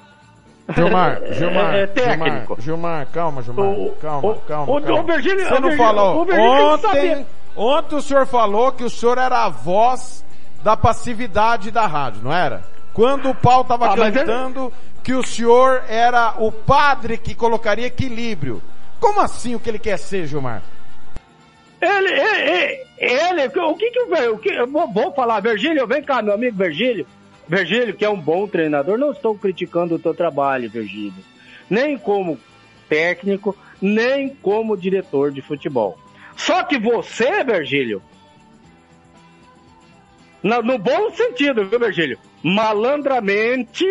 Gilmar, Gilmar, é, é técnico. Gilmar, Gilmar, calma, Gilmar, o, calma, o, calma, o, calma. O Virgílio, Você não falou. Ontem, ontem o senhor falou que o senhor era a voz da passividade da rádio, não era? Quando o pau estava ah, cantando ele... que o senhor era o padre que colocaria equilíbrio. Como assim o que ele quer ser, Gilmar? Ele, ele, ele, o que que o, o que, eu vou, vou falar, Virgílio, vem cá, meu amigo Virgílio. Virgílio, que é um bom treinador, não estou criticando o teu trabalho, Virgílio. Nem como técnico, nem como diretor de futebol. Só que você, Virgílio, no, no bom sentido, viu, Virgílio? Malandramente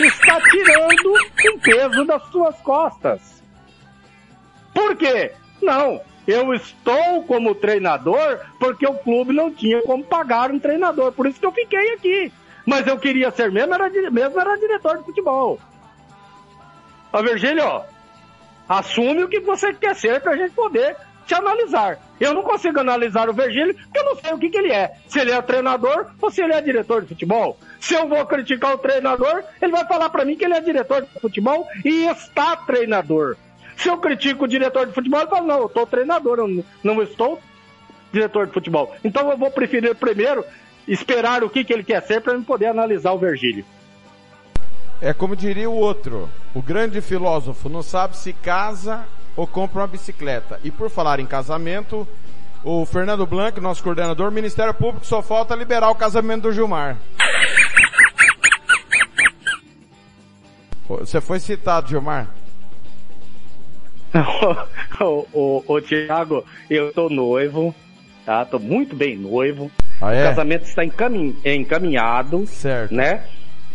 está tirando um peso das suas costas. Por quê? Não, eu estou como treinador porque o clube não tinha como pagar um treinador. Por isso que eu fiquei aqui. Mas eu queria ser mesmo, era, mesmo era diretor de futebol. Ô Virgílio, assume o que você quer ser pra gente poder te analisar. Eu não consigo analisar o Virgílio porque eu não sei o que, que ele é. Se ele é treinador ou se ele é diretor de futebol. Se eu vou criticar o treinador, ele vai falar para mim que ele é diretor de futebol e está treinador. Se eu critico o diretor de futebol, ele fala, não, eu estou treinador, eu não estou diretor de futebol. Então eu vou preferir primeiro esperar o que, que ele quer ser para poder analisar o Virgílio. É como diria o outro, o grande filósofo não sabe se casa ou compra uma bicicleta. E por falar em casamento, o Fernando Blanc, nosso coordenador, o Ministério Público só falta liberar o casamento do Gilmar. Você foi citado, Gilmar? ô, ô, ô, Tiago, eu tô noivo, tá? Tô muito bem noivo. Ah, é? O casamento está encamin é encaminhado. Certo. Né?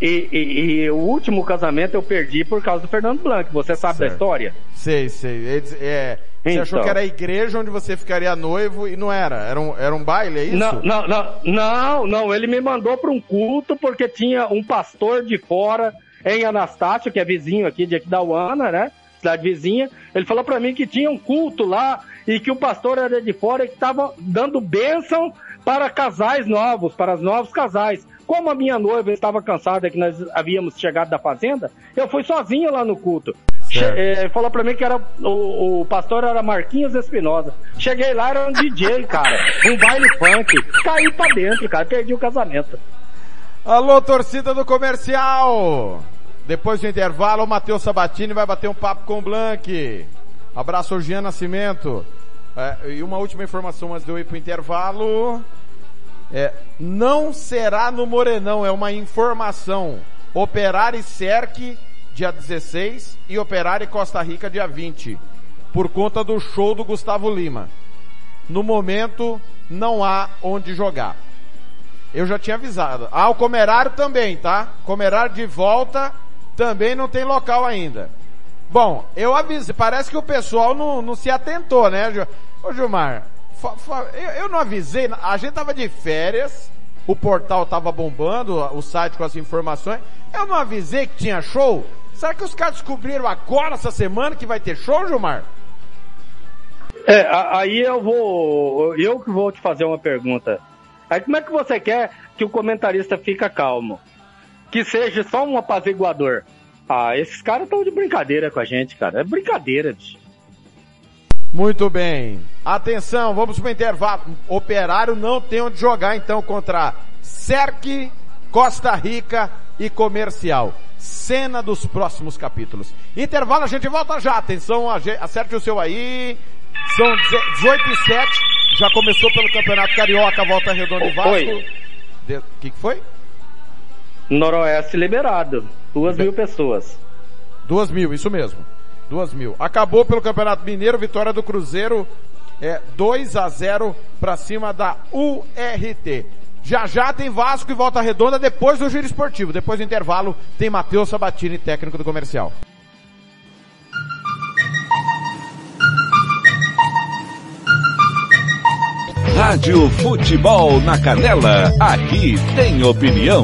E, e, e, o último casamento eu perdi por causa do Fernando Blanc. Você sabe certo. da história? Sei, sei. Ele, é, você então. achou que era a igreja onde você ficaria noivo e não era? Era um, era um baile, é isso? Não, não, não, não, não. Ele me mandou para um culto porque tinha um pastor de fora em Anastácio, que é vizinho aqui de Aquidauana, né? cidade vizinha, ele falou para mim que tinha um culto lá e que o pastor era de fora e que estava dando bênção para casais novos, para os novos casais. Como a minha noiva estava cansada que nós havíamos chegado da fazenda, eu fui sozinho lá no culto. Ele falou pra mim que era o, o pastor era Marquinhos Espinosa. Cheguei lá, era um DJ, cara. Um baile funk. Caí pra dentro, cara. Perdi o casamento. Alô, torcida do comercial! Depois do intervalo, o Matheus Sabatini vai bater um papo com o Blank. Abraço, Jean Nascimento. É, e uma última informação antes de eu ir pro intervalo. É, não será no Morenão, é uma informação. Operário e Cerque, dia 16, e Operário e Costa Rica, dia 20. Por conta do show do Gustavo Lima. No momento, não há onde jogar. Eu já tinha avisado. Ah, o Comerário também, tá? Comerário de volta também não tem local ainda. Bom, eu aviso, parece que o pessoal não, não se atentou, né, Ô Gilmar, eu, eu não avisei, a gente tava de férias, o portal tava bombando, o site com as informações, eu não avisei que tinha show? Será que os caras descobriram agora, essa semana, que vai ter show, Gilmar? É, aí eu vou, eu que vou te fazer uma pergunta. Aí como é que você quer que o comentarista fica calmo? que seja só um apaziguador. Ah, esses caras estão de brincadeira com a gente, cara. É brincadeira, bicho. Muito bem. Atenção, vamos para o intervalo. Operário não tem onde jogar então contra Cerque, Costa Rica e Comercial. Cena dos próximos capítulos. Intervalo, a gente volta já. Atenção, acerte o seu aí. São 18 e 7. Já começou pelo Campeonato Carioca, volta redonda e Vasco. O que, que foi? Noroeste liberado. Duas mil pessoas. Duas mil, isso mesmo. Duas mil. Acabou pelo Campeonato Mineiro, vitória do Cruzeiro, é 2 a 0 para cima da URT. Já já tem Vasco e volta redonda depois do giro esportivo. Depois do intervalo tem Matheus Sabatini, técnico do comercial. Rádio Futebol na Canela, aqui tem opinião.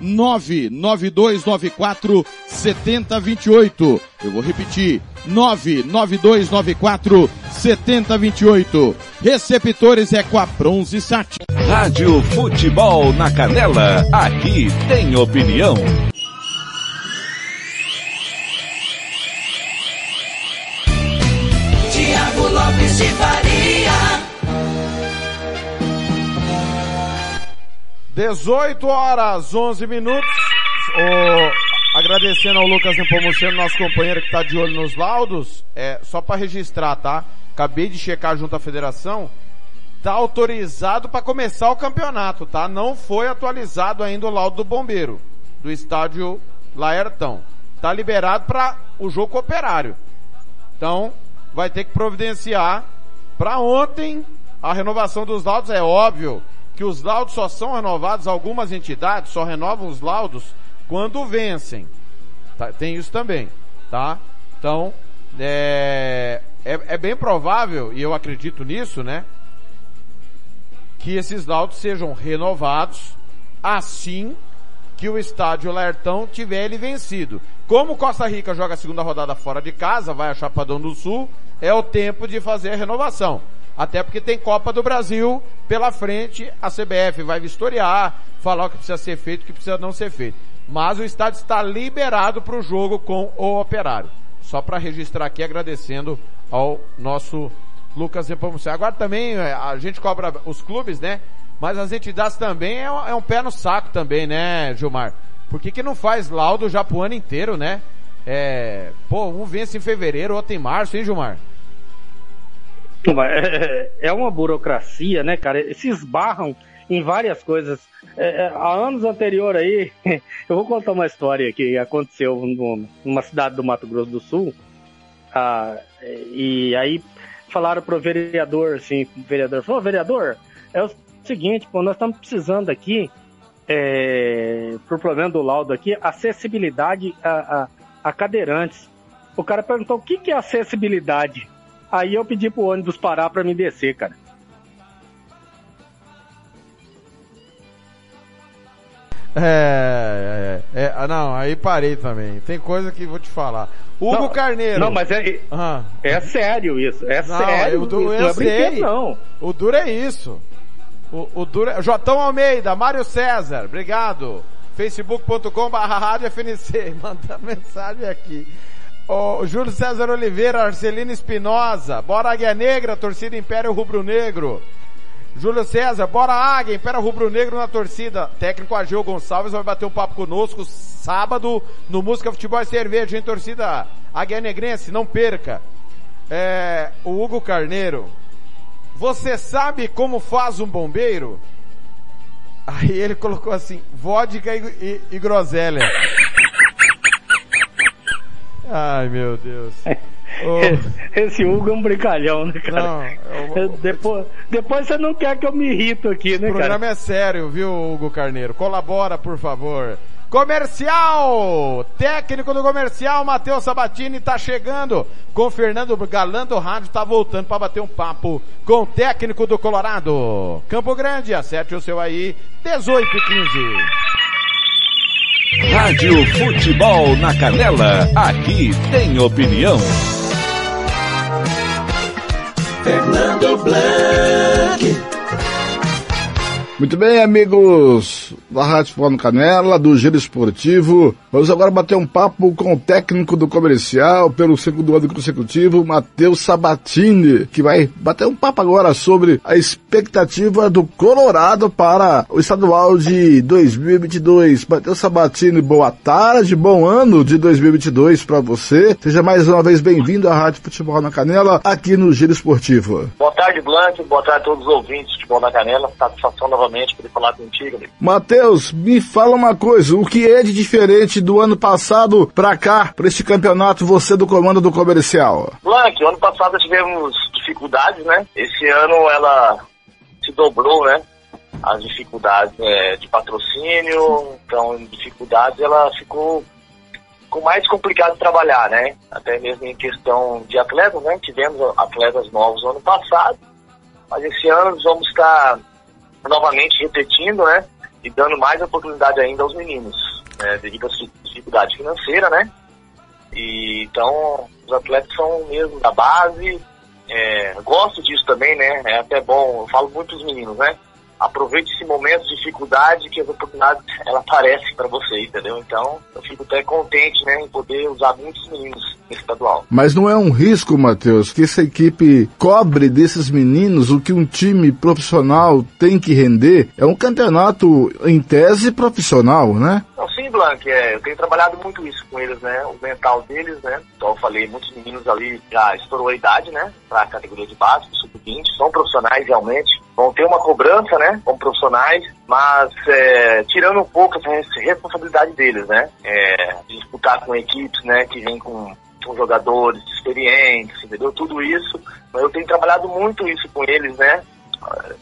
99294 7028. Eu vou repetir. 99294 7028. Receptores é com a Bronze Sat. Rádio Futebol na Canela. Aqui tem opinião. Tiago Lopes de Faria. 18 horas, 11 minutos. O, agradecendo ao Lucas Nepomuceno, nosso companheiro que está de olho nos laudos. É, só para registrar, tá? Acabei de checar junto à federação. Tá autorizado para começar o campeonato, tá? Não foi atualizado ainda o laudo do bombeiro, do estádio Laertão. Tá liberado para o jogo operário. Então, vai ter que providenciar para ontem a renovação dos laudos. É óbvio que os laudos só são renovados, algumas entidades só renovam os laudos quando vencem. Tá? Tem isso também, tá? Então, é, é, é bem provável, e eu acredito nisso, né? Que esses laudos sejam renovados assim que o estádio Lertão tiver ele vencido. Como Costa Rica joga a segunda rodada fora de casa, vai a Chapadão do Sul, é o tempo de fazer a renovação. Até porque tem Copa do Brasil pela frente, a CBF vai vistoriar, falar o que precisa ser feito, o que precisa não ser feito. Mas o estádio está liberado para o jogo com o Operário. Só para registrar aqui, agradecendo ao nosso Lucas Nepomuceno. Agora também a gente cobra os clubes, né? Mas as entidades também é um, é um pé no saco também, né, Gilmar? Por que, que não faz laudo já pro ano inteiro, né? É, pô, um vence em fevereiro, outro em março, hein, Gilmar? É uma burocracia, né, cara? Se esbarram em várias coisas. É, há anos anterior aí, eu vou contar uma história que aconteceu numa cidade do Mato Grosso do Sul. Ah, e aí falaram pro vereador, assim, o vereador falou, vereador, é o seguinte, pô, nós estamos precisando aqui, é, por problema do laudo aqui, acessibilidade a, a, a cadeirantes. O cara perguntou o que, que é acessibilidade. Aí eu pedi pro ônibus parar pra me descer, cara. É, é, é, não, aí parei também. Tem coisa que vou te falar. Hugo não, Carneiro. Não, mas é, ah. é sério isso. É não, sério. O eu não é sei. não. O duro é isso. O, o duro é... Jotão Almeida, Mário César, obrigado. facebook.com barra rádio FNC, manda mensagem aqui. O Júlio César Oliveira, Arcelino Espinosa, bora Águia Negra, torcida Império Rubro Negro. Júlio César, bora Águia, Império Rubro Negro na torcida. Técnico Agil Gonçalves vai bater um papo conosco sábado no Música Futebol e Cerveja, em torcida Águia Negrense, não perca. É, o Hugo Carneiro, você sabe como faz um bombeiro? Aí ele colocou assim, vodka e, e, e groselha. Ai, meu Deus. Esse Hugo é um brincalhão, né, cara? Não, eu... depois, depois você não quer que eu me irrito aqui, né, cara? O programa cara? é sério, viu, Hugo Carneiro? Colabora, por favor. Comercial! Técnico do comercial, Matheus Sabatini, tá chegando com o Fernando Galã do Rádio, tá voltando para bater um papo com o técnico do Colorado. Campo Grande, acerte o seu aí, 18 e 15. Rádio Futebol na Canela, aqui tem opinião. Fernando Blanc. Muito bem, amigos da Rádio Futebol no Canela, do Giro Esportivo. Vamos agora bater um papo com o técnico do comercial pelo segundo ano consecutivo, Matheus Sabatini, que vai bater um papo agora sobre a expectativa do Colorado para o estadual de 2022. Matheus Sabatini, boa tarde, bom ano de 2022 para você. Seja mais uma vez bem-vindo à Rádio Futebol na Canela, aqui no Giro Esportivo. Boa tarde, Blanco. Boa tarde a todos os ouvintes de Futebol na Canela. Satisfação novamente novamente poder falar contigo, amigo. Matheus, me fala uma coisa, o que é de diferente do ano passado para cá, para este campeonato, você do comando do comercial? Blank, ano passado tivemos dificuldades, né? Esse ano ela se dobrou, né? As dificuldades é, de patrocínio, então dificuldades ela ficou com mais complicado de trabalhar, né? Até mesmo em questão de atletas, né? Tivemos atletas novos no ano passado, mas esse ano vamos estar novamente repetindo, né? E dando mais oportunidade ainda aos meninos, né, devido à dificuldade financeira, né? E então os atletas são mesmo da base. É, gosto disso também, né? É até bom, eu falo muito os meninos, né? Aproveite esse momento de dificuldade que as oportunidades ela aparecem para você, entendeu? Então eu fico até contente, né, em poder usar muitos meninos nesse estadual. Mas não é um risco, Matheus, que essa equipe cobre desses meninos o que um time profissional tem que render? É um campeonato em tese profissional, né? Não, sim, Blanc, é, eu tenho trabalhado muito isso com eles, né? O mental deles, né? Então eu falei, muitos meninos ali já estourou a idade, né? Para a categoria de base, sub-20, são profissionais realmente vão ter uma cobrança, né, como profissionais, mas é, tirando um pouco essa responsabilidade deles, né, é, disputar com equipes, né, que vêm com, com jogadores experientes, entendeu? Tudo isso, eu tenho trabalhado muito isso com eles, né,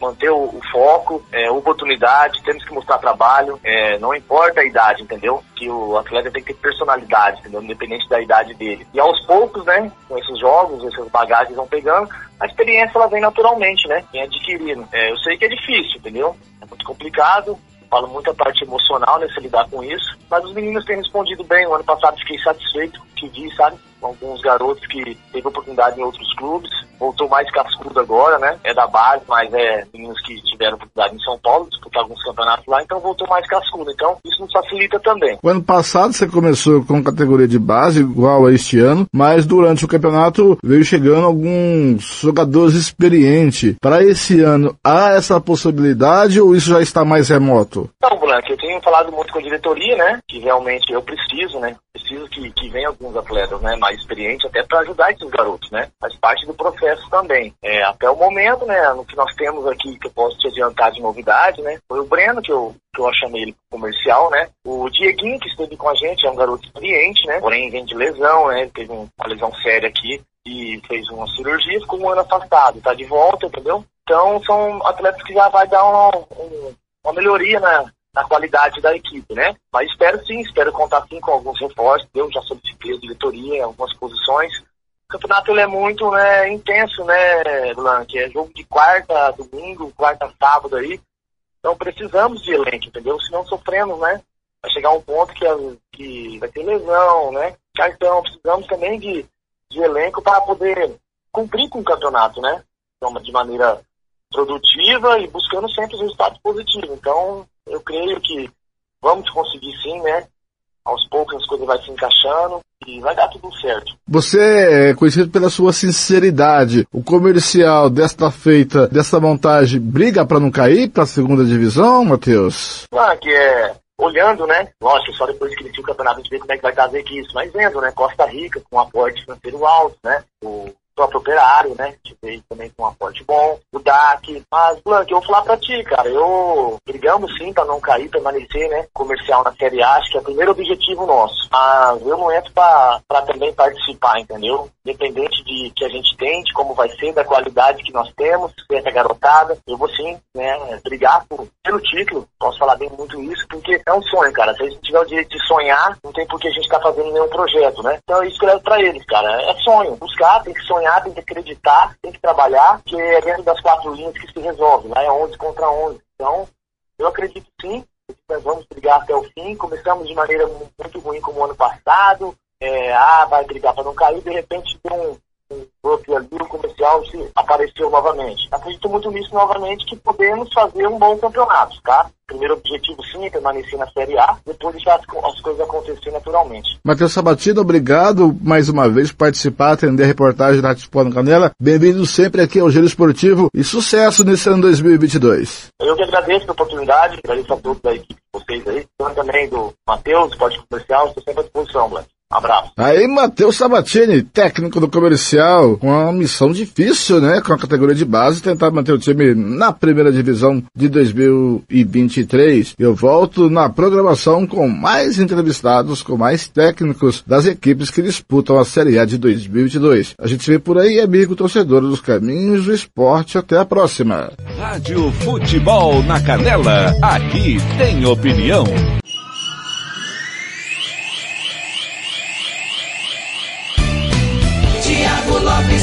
manter o, o foco, é, oportunidade, temos que mostrar trabalho, é, não importa a idade, entendeu? Que o atleta tem que ter personalidade, entendeu? Independente da idade dele. E aos poucos, né, com esses jogos, essas bagagens vão pegando, a experiência ela vem naturalmente, né? Vem adquirindo. É, eu sei que é difícil, entendeu? É muito complicado, falo muito a parte emocional, né, lidar com isso. Mas os meninos têm respondido bem. O ano passado fiquei satisfeito que vi, sabe? Alguns garotos que teve oportunidade em outros clubes. Voltou mais cascudo agora, né? É da base, mas é meninos que tiveram oportunidade em São Paulo, disputar alguns campeonatos lá, então voltou mais cascudo. Então, isso nos facilita também. O ano passado você começou com categoria de base, igual a este ano, mas durante o campeonato veio chegando alguns jogadores experientes. Para esse ano, há essa possibilidade ou isso já está mais remoto? Não, Blanco, eu tenho falado muito com a diretoria, né? Que realmente eu preciso, né? Preciso que, que venham alguns atletas, né? mais experiente até para ajudar esses garotos, né? Faz parte do processo também. É, até o momento, né, no que nós temos aqui, que eu posso te adiantar de novidade, né, foi o Breno, que eu, que eu chamei ele comercial, né? O Dieguinho, que esteve com a gente, é um garoto experiente, né? Porém, vem de lesão, né? Ele teve uma lesão séria aqui e fez uma cirurgia, ficou um ano afastado, tá de volta, entendeu? Então, são atletas que já vai dar uma, uma melhoria na, na qualidade da equipe, né? Mas espero sim, espero contar sim com alguns reforços. Eu já solicitei a diretoria algumas posições. O campeonato ele é muito né, intenso, né, Blanc? É jogo de quarta, domingo, quarta, sábado aí. Então precisamos de elenco, entendeu? Senão sofremos, né? Vai chegar um ponto que, que vai ter lesão, né? Cartão, precisamos também de, de elenco para poder cumprir com o campeonato, né? Então, de maneira produtiva e buscando sempre os resultados positivos. Então, eu creio que vamos conseguir sim, né? Aos poucos as coisas vão se encaixando e vai dar tudo certo. Você é conhecido pela sua sinceridade. O comercial desta feita, desta montagem, briga para não cair para a segunda divisão, Matheus? Ah, que é olhando, né? Lógico, só depois que inicia o campeonato a gente vê como é que vai fazer isso, mas vendo, né? Costa Rica com um aporte financeiro alto, né? O próprio operário, né? Que veio também com um aporte bom, o DAC. Mas, Blanc, eu vou falar pra ti, cara, eu brigamos sim pra não cair, permanecer, né? Comercial na Série A, acho que é o primeiro objetivo nosso. Mas eu não entro pra, pra também participar, entendeu? Independente de que a gente tem, de como vai ser, da qualidade que nós temos, essa garotada, eu vou sim, né? Brigar por, pelo título, posso falar bem muito isso, porque é um sonho, cara. Se a gente tiver o direito de sonhar, não tem por que a gente tá fazendo nenhum projeto, né? Então é isso que eu levo pra eles, cara. É sonho. Buscar, tem que sonhar sonhar, tem que acreditar, tem que trabalhar, que é dentro das quatro linhas que se resolve. Lá é 11 contra 11. Então, eu acredito sim, nós vamos brigar até o fim. Começamos de maneira muito ruim como o ano passado. É, ah, vai brigar para não cair, de repente tem um up ali, o comercial se apareceu novamente. Acredito muito nisso novamente, que podemos fazer um bom campeonato, tá? Primeiro objetivo sim é permanecer na Série A, depois deixar as, as coisas acontecer naturalmente. Matheus Sabatino, obrigado mais uma vez por participar, atender a reportagem da Rádio Canela. Bem-vindo sempre aqui ao Giro Esportivo e sucesso nesse ano 2022. Eu que agradeço a oportunidade, agradeço a todos da equipe de vocês aí, também do Matheus, do Pode Comercial, estou sempre à disposição, Blanc. Abraço. Aí, Matheus Sabatini, técnico do comercial, com uma missão difícil, né? Com a categoria de base, tentar manter o time na primeira divisão de 2023. Eu volto na programação com mais entrevistados, com mais técnicos das equipes que disputam a Série A de 2022. A gente se vê por aí, amigo torcedor dos caminhos do esporte. Até a próxima. Rádio Futebol na Canela. Aqui tem opinião.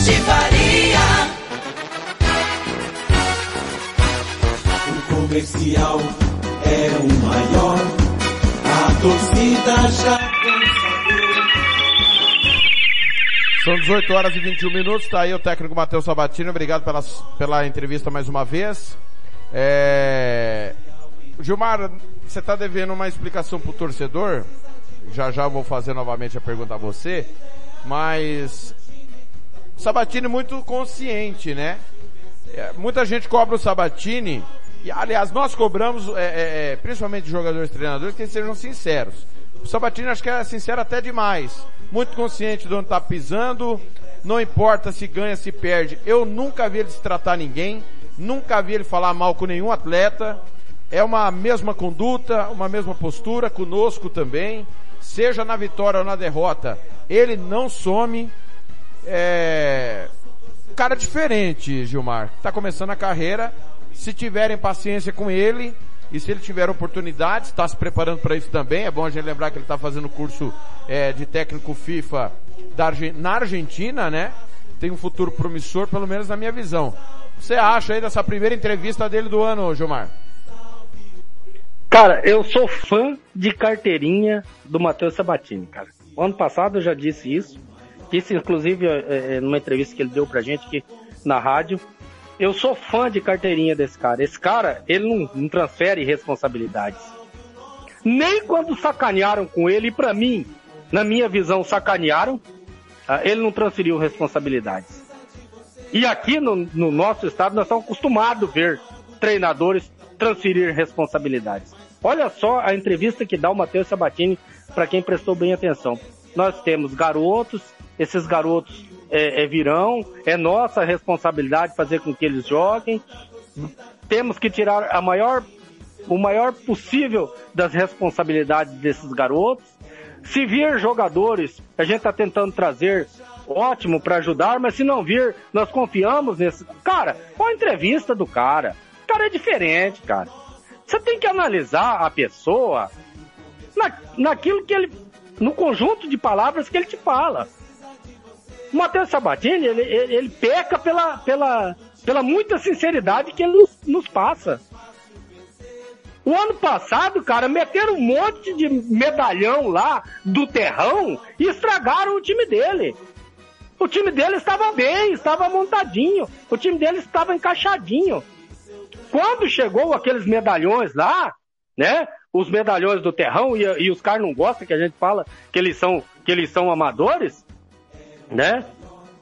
De Faria. O comercial é o maior, a torcida já São 18 horas e 21 minutos, tá aí o técnico Matheus Sabatino, obrigado pela, pela entrevista mais uma vez. É... Gilmar, você está devendo uma explicação pro torcedor, já já vou fazer novamente a pergunta a você, mas Sabatini muito consciente, né? É, muita gente cobra o Sabatini, e aliás, nós cobramos, é, é, é principalmente jogadores e treinadores, que sejam sinceros. O Sabatini acho que é sincero até demais. Muito consciente de onde está pisando, não importa se ganha, se perde. Eu nunca vi ele se tratar ninguém, nunca vi ele falar mal com nenhum atleta. É uma mesma conduta, uma mesma postura, conosco também. Seja na vitória ou na derrota, ele não some é, cara diferente, Gilmar. Tá começando a carreira. Se tiverem paciência com ele e se ele tiver oportunidade, está se preparando para isso também. É bom a gente lembrar que ele está fazendo curso é, de técnico FIFA da, na Argentina, né? Tem um futuro promissor, pelo menos na minha visão. Você acha aí dessa primeira entrevista dele do ano, Gilmar? Cara, eu sou fã de carteirinha do Matheus Sabatini, cara. O ano passado eu já disse isso disse inclusive é, é, numa entrevista que ele deu pra gente aqui na rádio. Eu sou fã de carteirinha desse cara. Esse cara, ele não, não transfere responsabilidades. Nem quando sacanearam com ele, e pra mim, na minha visão, sacanearam, ah, ele não transferiu responsabilidades. E aqui no, no nosso estado, nós estamos acostumados a ver treinadores transferir responsabilidades. Olha só a entrevista que dá o Matheus Sabatini para quem prestou bem atenção. Nós temos garotos esses garotos é, é, virão, é nossa responsabilidade fazer com que eles joguem. Temos que tirar a maior, o maior possível das responsabilidades desses garotos. Se vir jogadores, a gente está tentando trazer ótimo para ajudar, mas se não vir, nós confiamos nesse. Cara, qual a entrevista do cara? O cara é diferente, cara. Você tem que analisar a pessoa na, naquilo que ele. no conjunto de palavras que ele te fala. O Matheus Sabatini, ele, ele, peca pela, pela, pela muita sinceridade que ele nos, nos passa. O ano passado, cara, meteram um monte de medalhão lá do terrão e estragaram o time dele. O time dele estava bem, estava montadinho. O time dele estava encaixadinho. Quando chegou aqueles medalhões lá, né? os medalhões do terrão e, e os caras não gostam que a gente fala que eles são, que eles são amadores, né?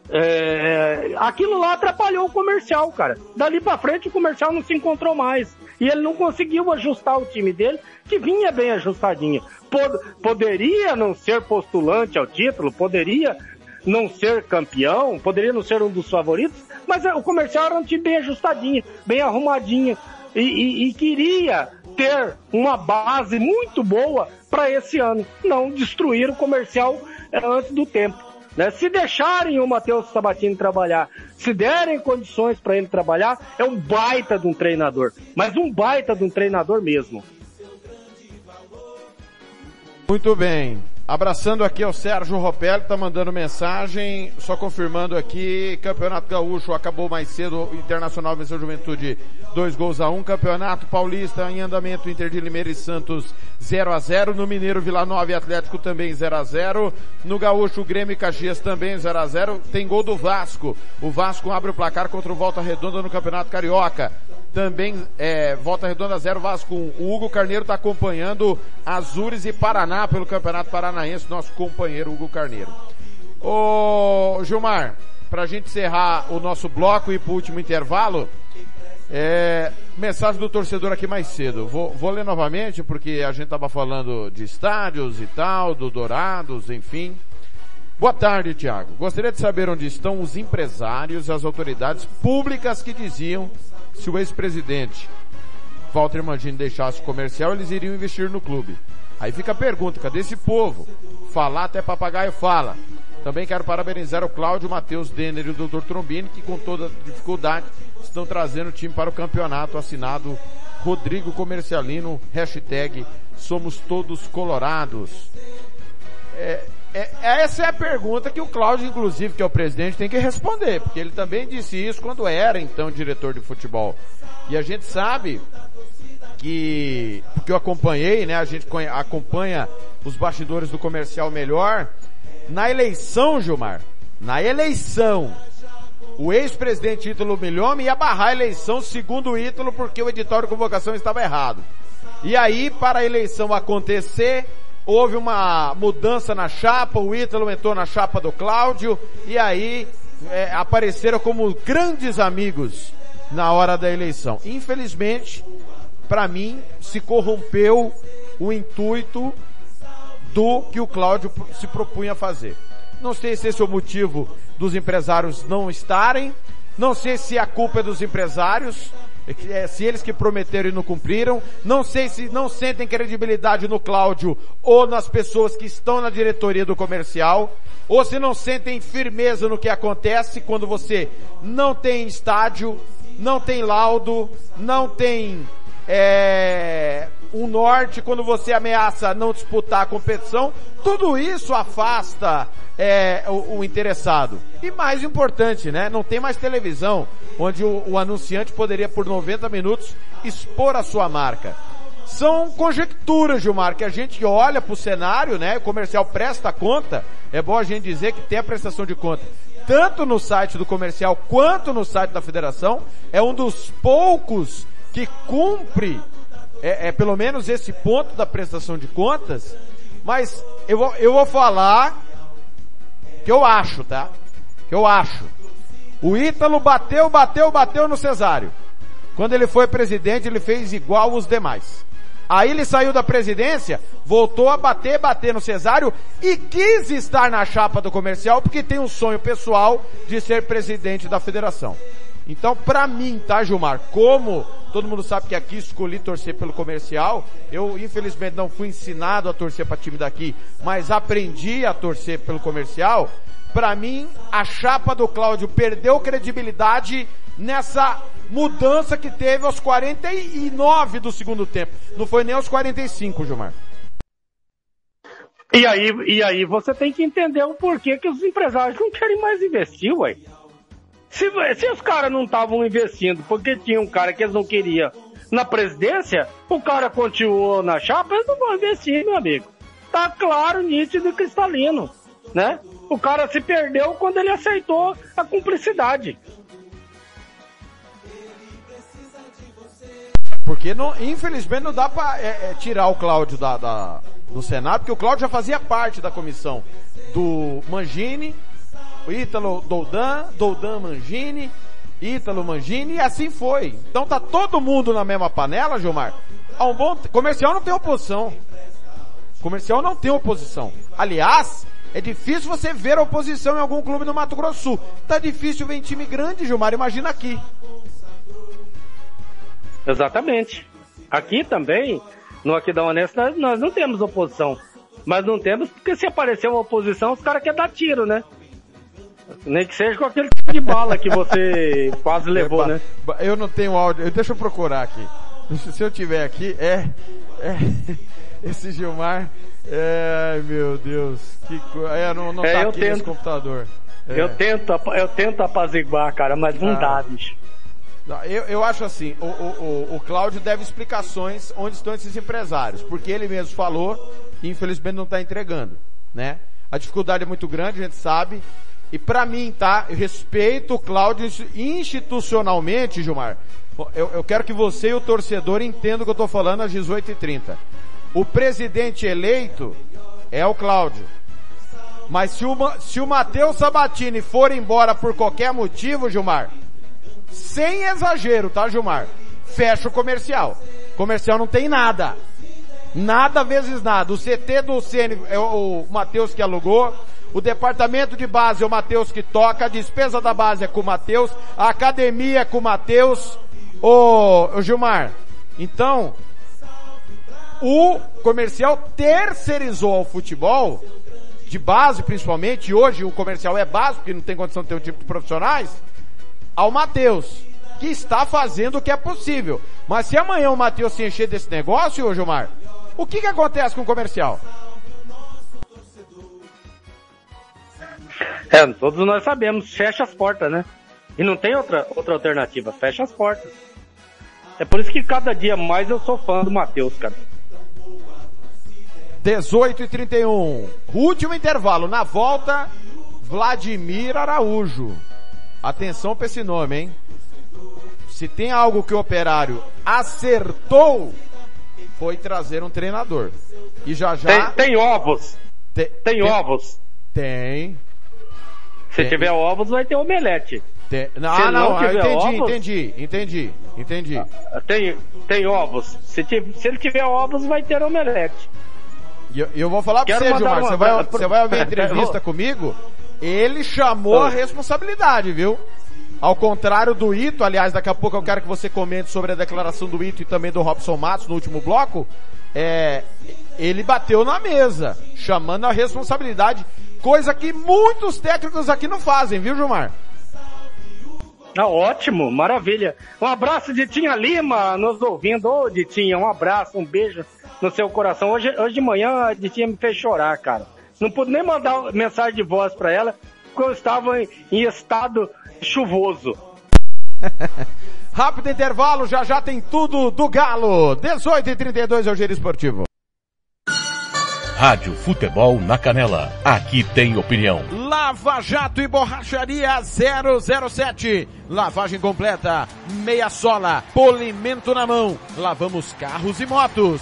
É, aquilo lá atrapalhou o comercial, cara. Dali pra frente o comercial não se encontrou mais. E ele não conseguiu ajustar o time dele, que vinha bem ajustadinho. Pod poderia não ser postulante ao título, poderia não ser campeão, poderia não ser um dos favoritos, mas o comercial era um time bem ajustadinho, bem arrumadinho. E, e, e queria ter uma base muito boa para esse ano. Não destruir o comercial antes do tempo. Né? Se deixarem o Matheus Sabatini trabalhar, se derem condições para ele trabalhar, é um baita de um treinador. Mas um baita de um treinador mesmo. Muito bem. Abraçando aqui o Sérgio Ropelli, tá mandando mensagem, só confirmando aqui, Campeonato Gaúcho acabou mais cedo, Internacional venceu Juventude dois gols a um, Campeonato Paulista em andamento, Inter de Limeira e Santos 0 a 0 no Mineiro Vila Nova e Atlético também 0 a 0 no Gaúcho Grêmio e Caxias também 0 a 0 tem gol do Vasco, o Vasco abre o placar contra o Volta Redonda no Campeonato Carioca, também é, Volta Redonda 0 Vasco 1. O Hugo Carneiro está acompanhando Azures e Paraná pelo Campeonato Paranaense, nosso companheiro Hugo Carneiro. Ô Gilmar, pra gente encerrar o nosso bloco e pro último intervalo, é, mensagem do torcedor aqui mais cedo. Vou, vou ler novamente porque a gente tava falando de estádios e tal, do Dourados, enfim. Boa tarde, Tiago. Gostaria de saber onde estão os empresários e as autoridades públicas que diziam se o ex-presidente Walter Mangini deixasse o comercial, eles iriam investir no clube. Aí fica a pergunta, cadê esse povo? Falar até papagaio fala. Também quero parabenizar o Cláudio, Matheus Denner e o Dr. Trombini, que com toda dificuldade estão trazendo o time para o campeonato assinado Rodrigo Comercialino, hashtag Somos Todos Colorados. É, é, essa é a pergunta que o Cláudio, inclusive, que é o presidente, tem que responder, porque ele também disse isso quando era, então, diretor de futebol. E a gente sabe que, porque eu acompanhei, né, a gente acompanha os bastidores do comercial melhor, na eleição, Gilmar, na eleição, o ex-presidente Ítalo Milhome ia barrar a eleição segundo o Ítalo porque o editório de convocação estava errado. E aí, para a eleição acontecer, houve uma mudança na chapa, o Ítalo entrou na chapa do Cláudio, e aí é, apareceram como grandes amigos na hora da eleição. Infelizmente, para mim, se corrompeu o intuito do que o Cláudio se propunha fazer. Não sei se esse é o motivo dos empresários não estarem, não sei se a culpa é dos empresários, é, se eles que prometeram e não cumpriram, não sei se não sentem credibilidade no Cláudio ou nas pessoas que estão na diretoria do comercial, ou se não sentem firmeza no que acontece quando você não tem estádio, não tem laudo, não tem é, um norte, quando você ameaça não disputar a competição, tudo isso afasta é, o, o, interessado. E mais importante, né? Não tem mais televisão onde o, o anunciante poderia por 90 minutos expor a sua marca. São conjecturas, Gilmar, que a gente olha para o cenário, né? O comercial presta conta. É bom a gente dizer que tem a prestação de conta. Tanto no site do comercial quanto no site da federação. É um dos poucos que cumpre, é, é pelo menos esse ponto da prestação de contas. Mas eu vou, eu vou falar que eu acho, tá? Que eu acho. O Ítalo bateu, bateu, bateu no Cesário. Quando ele foi presidente, ele fez igual os demais. Aí ele saiu da presidência, voltou a bater, bater no Cesário e quis estar na chapa do comercial porque tem um sonho pessoal de ser presidente da federação. Então, para mim, tá, Gilmar? Como todo mundo sabe que aqui escolhi torcer pelo comercial, eu infelizmente não fui ensinado a torcer para time daqui, mas aprendi a torcer pelo comercial. Para mim, a chapa do Cláudio perdeu credibilidade nessa mudança que teve aos 49 do segundo tempo. Não foi nem aos 45, Gilmar. E aí, e aí você tem que entender o porquê que os empresários não querem mais investir, ué. Se, se os caras não estavam investindo porque tinha um cara que eles não queriam na presidência, o cara continuou na chapa, eles não vão investir, meu amigo. Tá claro, nítido e cristalino, né? O cara se perdeu quando ele aceitou a cumplicidade. porque não, infelizmente não dá pra é, é, tirar o Cláudio da, da, do Senado, porque o Cláudio já fazia parte da comissão do Mangini, o Ítalo Doldan, Doldan Mangini, Ítalo Mangini, e assim foi. Então tá todo mundo na mesma panela, Gilmar. Há um bom, comercial não tem oposição. Comercial não tem oposição. Aliás, é difícil você ver oposição em algum clube no Mato Grosso Sul. Tá difícil ver em time grande, Gilmar, imagina aqui. Exatamente. Aqui também, no Aqui da Honesta, nós, nós não temos oposição. Mas não temos porque se aparecer uma oposição, os caras querem dar tiro, né? Nem que seja com aquele tipo de bala que você quase levou, né? Eu não tenho áudio, deixa eu procurar aqui. Se eu tiver aqui, é, é esse Gilmar, é, ai meu Deus, que coisa, é, não, não É, tá eu aqui tento. nesse computador. É. Eu tento, eu tento apaziguar, cara, mas não Ah. dá, bicho. Eu, eu acho assim, o, o, o, o Cláudio deve explicações onde estão esses empresários, porque ele mesmo falou e infelizmente não está entregando, né? A dificuldade é muito grande, a gente sabe. E pra mim, tá? Eu respeito o Cláudio insti- institucionalmente, Gilmar. Eu, eu quero que você e o torcedor entendam o que eu tô falando às 18h30. O presidente eleito é o Cláudio. Mas se o, se o Matheus Sabatini for embora por qualquer motivo, Gilmar, sem exagero, tá, Gilmar? Fecha o comercial. Comercial não tem nada. Nada vezes nada. O CT do CN é o Matheus que alugou. O departamento de base é o Matheus que toca. A despesa da base é com o Matheus. A academia é com o Matheus. Ô, ô Gilmar, então, o comercial terceirizou ao futebol, de base principalmente, e hoje o comercial é base, porque não tem condição de ter um tipo de profissionais, ao Matheus, que está fazendo o que é possível. Mas se amanhã o Matheus se encher desse negócio, ô Gilmar, o que que acontece com o comercial? É, todos nós sabemos, fecha as portas, né? E não tem outra, outra alternativa, fecha as portas. É por isso que cada dia mais eu sou fã do Matheus, cara. 18 e 31. Último intervalo. Na volta, Vladimir Araújo. Atenção pra esse nome, hein? Se tem algo que o operário acertou, foi trazer um treinador. E já já. Tem, tem ovos. Te- Tem ovos. Tem. Se Tem. tiver ovos, vai ter omelete. Tem. Se Ah, não, não ah, entendi, ovos- entendi, entendi, entendi. Tem, tem ovos. Se, se ele tiver ovos, vai ter omelete. E eu, eu vou falar pra Quero você, mandar Gilmar, uma- você vai, pra- você vai ouvir a entrevista comigo, ele chamou a responsabilidade, viu? Ao contrário do Ito, aliás, daqui a pouco eu quero que você comente sobre a declaração do Ito e também do Robson Matos no último bloco, é, ele bateu na mesa, chamando a responsabilidade, coisa que muitos técnicos aqui não fazem, viu, Gilmar? Ah, ótimo, maravilha. Um abraço de Tinha Lima nos ouvindo. Ô, Ditinha, um abraço, um beijo no seu coração. Hoje, hoje de manhã a Ditinha me fez chorar, cara. Não pude nem mandar mensagem de voz pra ela, porque eu estava em, em estado chuvoso. Rápido intervalo, já já tem tudo do Galo. 18 e 32 é o Giro Esportivo. Rádio Futebol na Canela. Aqui tem opinião. Lava Jato e Borracharia 007. Lavagem completa, meia sola, polimento na mão. Lavamos carros e motos.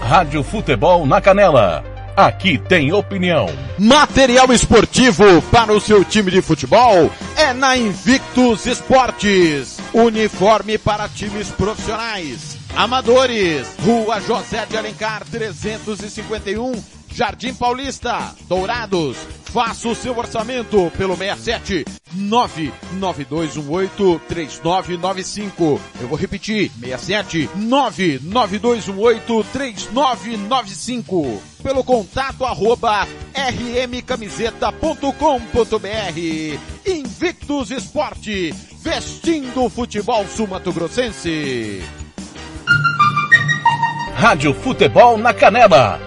Rádio Futebol na Canela. Aqui tem opinião. Material esportivo para o seu time de futebol é na Invictus Esportes. Uniforme para times profissionais, amadores. Rua José de Alencar 351, Jardim Paulista, Dourados. Faça o seu orçamento pelo 67 99218 3995. Eu vou repetir, 67 99218 3995. Pelo contato arroba rmcamiseta.com.br. Invictus Esporte, vestindo o futebol sumatogrossense. Rádio Futebol na Canela.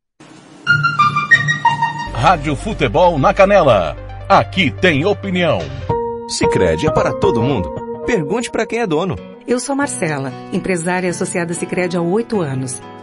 Rádio Futebol na Canela. Aqui tem opinião. Sicredi é para todo mundo. Pergunte para quem é dono. Eu sou Marcela, empresária associada Sicredi há oito anos.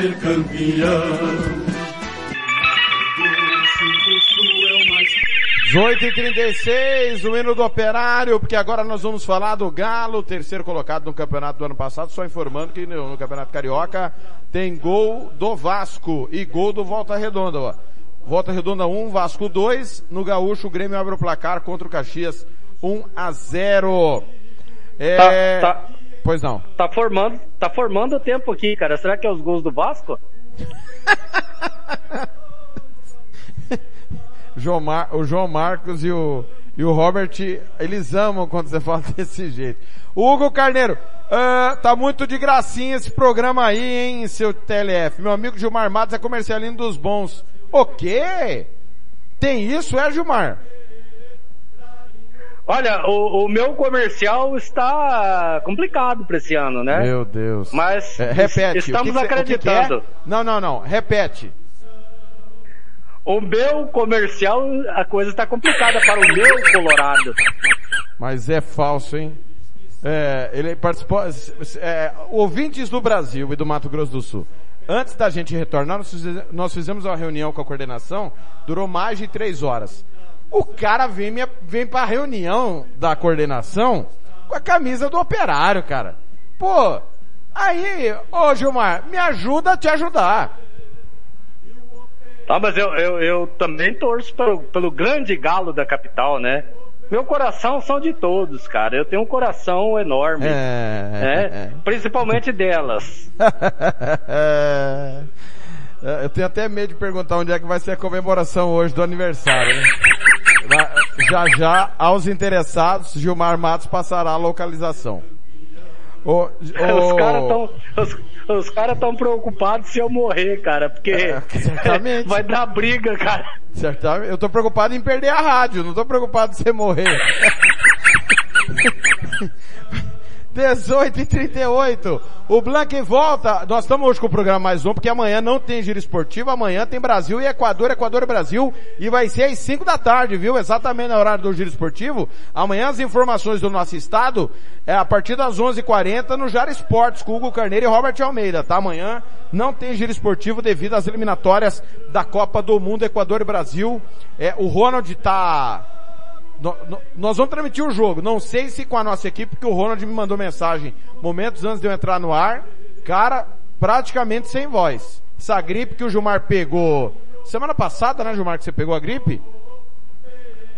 Ser campeão. 18h36, o hino do operário, porque agora nós vamos falar do Galo, terceiro colocado no campeonato do ano passado, só informando que no, no Campeonato Carioca tem gol do Vasco e gol do Volta Redonda, ó. Volta Redonda 1, Vasco 2, no Gaúcho o Grêmio abre o placar contra o Caxias 1 a 0. É... Tá, tá, Pois não. tá formando, tá formando o tempo aqui, cara. Será que é os gols do Vasco? João Mar- o João Marcos e o, e o Robert, eles amam quando você fala desse jeito. Hugo Carneiro, ah, tá muito de gracinha esse programa aí, hein, seu TLF. Meu amigo Gilmar Matos é comercialino dos bons. O quê? Tem isso, é, Gilmar? Olha, o, o meu comercial está complicado para esse ano, né? Meu Deus. Mas É, repete. estamos que que que que é? acreditando. Não, não, não. Repete. O meu comercial, a coisa está complicada para o meu Colorado. Mas é falso, hein? É, ele participou, é, ouvintes do Brasil e do Mato Grosso do Sul. Antes da gente retornar, nós fizemos uma reunião com a coordenação, durou mais de três horas. O cara vem, minha, vem pra reunião da coordenação com a camisa do operário, cara. Pô, aí, ô Gilmar, me ajuda a te ajudar. Tá, mas eu, eu, eu também torço pelo, pelo grande galo da capital, né? Meu coração são de todos, cara. Eu tenho um coração enorme. É. né? Principalmente delas. É, Eu tenho até medo de perguntar onde é que vai ser a comemoração hoje do aniversário. né? Já já, aos interessados, Gilmar Matos passará a localização. Ô, Os ô- caras estão os, os cara tão preocupados se eu morrer, cara, porque É, vai dar briga, cara. Certamente. Eu tô preocupado em perder a rádio, não tô preocupado em você morrer. 18 e 38. O Blank volta. Nós estamos hoje com o programa mais um, porque amanhã não tem giro esportivo. Amanhã tem Brasil e Equador, Equador e Brasil. E vai ser às 5 da tarde, viu? Exatamente no horário do giro esportivo. Amanhã as informações do nosso estado é a partir das 11h40 no Jara Esportes com Hugo Carneiro e Robert Almeida, tá? Amanhã não tem giro esportivo devido às eliminatórias da Copa do Mundo Equador e Brasil. É, o Ronald tá nós vamos transmitir o jogo. Não sei se com a nossa equipe, porque o Ronald me mandou mensagem momentos antes de eu entrar no ar. Cara, praticamente sem voz. Essa gripe que o Gilmar pegou semana passada, né, Gilmar, que você pegou a gripe?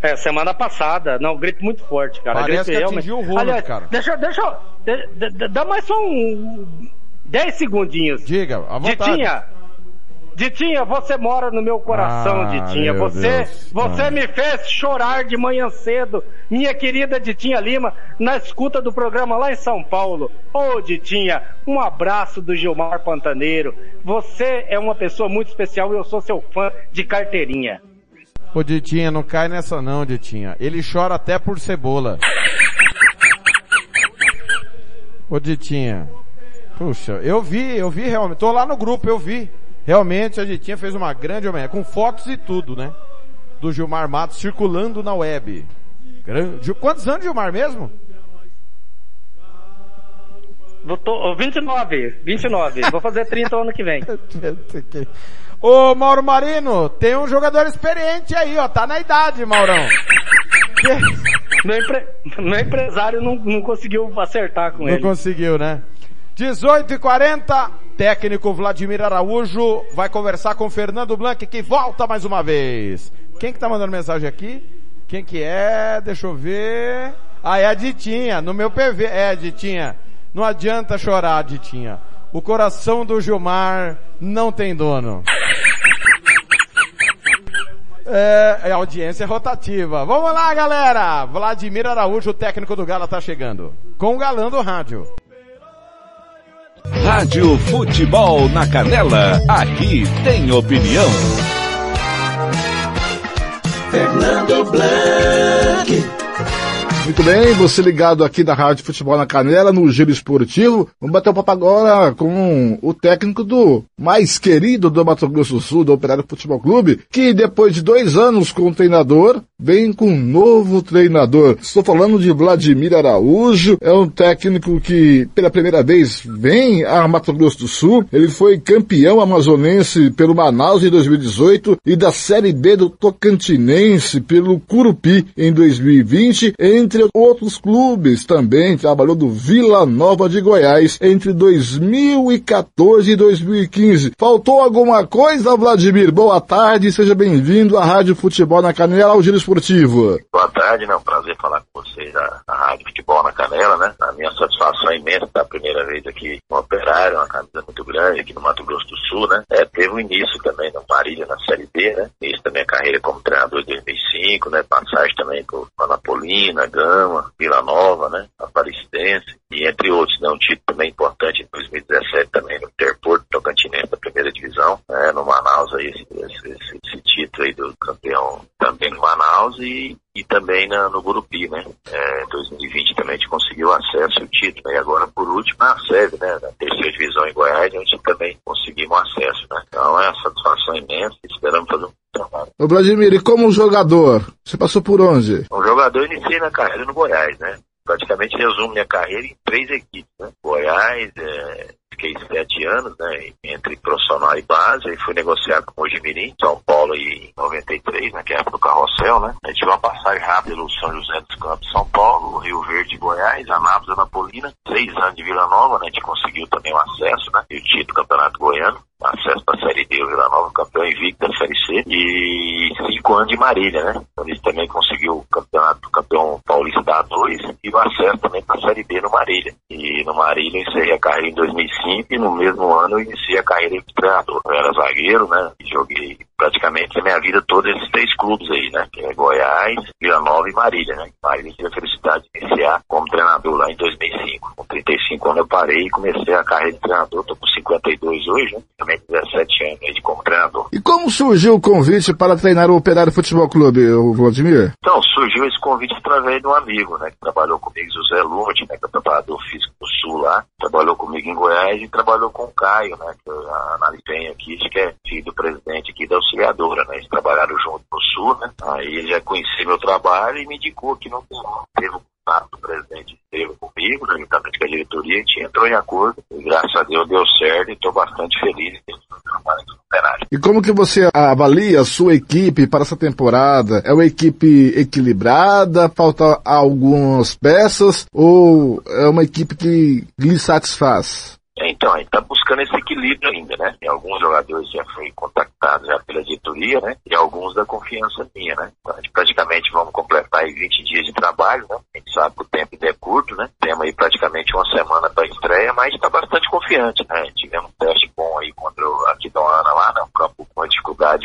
É, semana passada. Não, grito muito forte, cara. Parece Grito que realmente- atingiu o Ronald, Aliás, cara. Deixa, deixa, de- de- de- dá mais só um 10 segundinhos. Diga, à vontade. Ditinha, Ditinha, você mora no meu coração, Ah, Ditinha. meu Você, Deus. você Ah. me fez chorar de manhã cedo, minha querida Ditinha Lima, na escuta do programa lá em São Paulo. Ô, Ditinha, um abraço do Gilmar Pantaneiro. Você é uma pessoa muito especial e eu sou seu fã de carteirinha. Ô Ditinha, não cai nessa não, Ditinha. Ele chora até por cebola. Ô Ditinha. Puxa, eu vi, eu vi realmente. Tô lá no grupo, eu vi. Realmente a Ditinha fez uma grande homenagem, com fotos e tudo, né? Do Gilmar Matos circulando na web. Grande... Quantos anos, Gilmar, mesmo? Tô- 29, 29. Vou fazer 30 ano que vem. Ô Mauro Marino, tem um jogador experiente aí, ó. Tá na idade, Maurão. Meu, empre- meu empresário não, não conseguiu acertar com Não ele. conseguiu, né? 18 e 40 técnico Vladimir Araújo vai conversar com Fernando Blanc, que volta mais uma vez. Quem que tá mandando mensagem aqui? Quem que é? Deixa eu ver. Ah, é a Ditinha, no meu PV. É, Ditinha. Não adianta chorar, Ditinha. O coração do Gilmar não tem dono. É, a audiência é rotativa. Vamos lá, galera! Vladimir Araújo, técnico do Gala, tá chegando. Com o galã do rádio. Rádio Futebol na Canela, aqui tem opinião. Fernando Blanc. Muito bem, você ligado aqui da Rádio Futebol na Canela, no Giro Esportivo. Vamos bater o papo agora com o técnico do mais querido do Mato Grosso do Sul, do Operário Futebol Clube, que depois de dois anos com o treinador, vem com um novo treinador. Estou falando de Vladimir Araújo, é um técnico que pela primeira vez vem a Mato Grosso do Sul. Ele foi campeão amazonense pelo Manaus em 2018 e da Série B do Tocantinense pelo Curupi em 2020, entre outros clubes também. Trabalhou do Vila Nova de Goiás entre 2014 e 2015. Faltou alguma coisa, Vladimir? Boa tarde, seja bem-vindo à Rádio Futebol na Canela, ao Giro Esportivo. Boa tarde, né? Um prazer falar com vocês da, da Rádio Futebol na Canela, né? A minha satisfação é imensa estar a primeira vez aqui no Operário, uma camisa muito grande aqui no Mato Grosso do Sul, né? É, teve um início também no Marília, na Série B, né? Início da minha carreira como treinador em 2005, né? Passagem também por Anapolina, Vila Nova, né? Aparecidense e entre outros, né? Um título também importante em 2017 também no Interporto Tocantinense da primeira divisão, né? No Manaus aí, esse, esse, esse, título aí do campeão também no Manaus e, e também na, no Gurupi, né? É, 2020 também a gente conseguiu acesso ao título, né? E agora por último a sede, né? Na terceira divisão em Goiás, a gente também conseguimos acesso, né? Então é uma satisfação imensa, esperamos fazer um trabalho. Ô Vladimir, e como jogador, você passou por onde? Um jogador eu iniciei na carreira no Goiás, né? Praticamente resumo minha carreira em três equipes, né? Goiás, é, fiquei sete anos, né? Entre profissional e base, aí fui negociar com o Mojimirim, São Paulo em 93, naquela época do Carrossel, né? Aí tive uma passagem rápida pelo São José dos Campos, São Paulo, Rio Verde, Goiás, Anápolis, Anapolina, seis anos de Vila Nova, né? A gente conseguiu também o acesso, né? E o título do Campeonato Goiano acesso para a Série D, o Vila Nova, campeão invicto da Série C, e cinco anos de Marília, né? Então, Ele também conseguiu o campeonato, campeão paulista da A2 e o acesso também para a Série B no Marília. E no Marília encerrei a carreira em 2005 e no mesmo ano iniciei a carreira de treinador. Eu era zagueiro, né? Joguei praticamente a minha vida toda esses três clubes aí, né? Que é Goiás, Vila Nova e Marília, né? Marília tive a felicidade de iniciar como treinador lá em 2005. Com 35 anos eu parei e comecei a carreira de treinador. Tô com 52 hoje, né? Também 17 anos aí como treinador. E como surgiu o convite para treinar o Operário Futebol Clube, Vladimir? Então, surgiu esse convite através de um amigo, né? Que trabalhou comigo, José Lute, né? Que é preparador físico do Sul lá. Trabalhou comigo em Goiás e trabalhou com o Caio, né? Que eu analisei aqui, que é filho do presidente aqui da auxiliadora, né? Eles trabalharam junto no Sul, né? Aí ele já conhecia meu trabalho e me indicou que não teve o contato do presidente esteve comigo, né, juntamente com a diretoria, a gente entrou em acordo e graças a Deus deu certo e estou bastante feliz em ter o trabalho do Operário. E como que você avalia a sua equipe para essa temporada? É uma equipe equilibrada, falta algumas peças ou é uma equipe que lhe satisfaz? Então, a gente está buscando esse equilíbrio ainda, né? E alguns jogadores já foram contactados já pela diretoria, né? E alguns da confiança minha, né? Então, a gente praticamente vamos completar aí 20 dias de trabalho, né? A gente sabe que o tempo ainda é curto, né? Temos aí praticamente uma semana para estreia, mas está bastante confiante, né? Tivemos um teste bom aí contra o Aquidauana lá, né? Um campo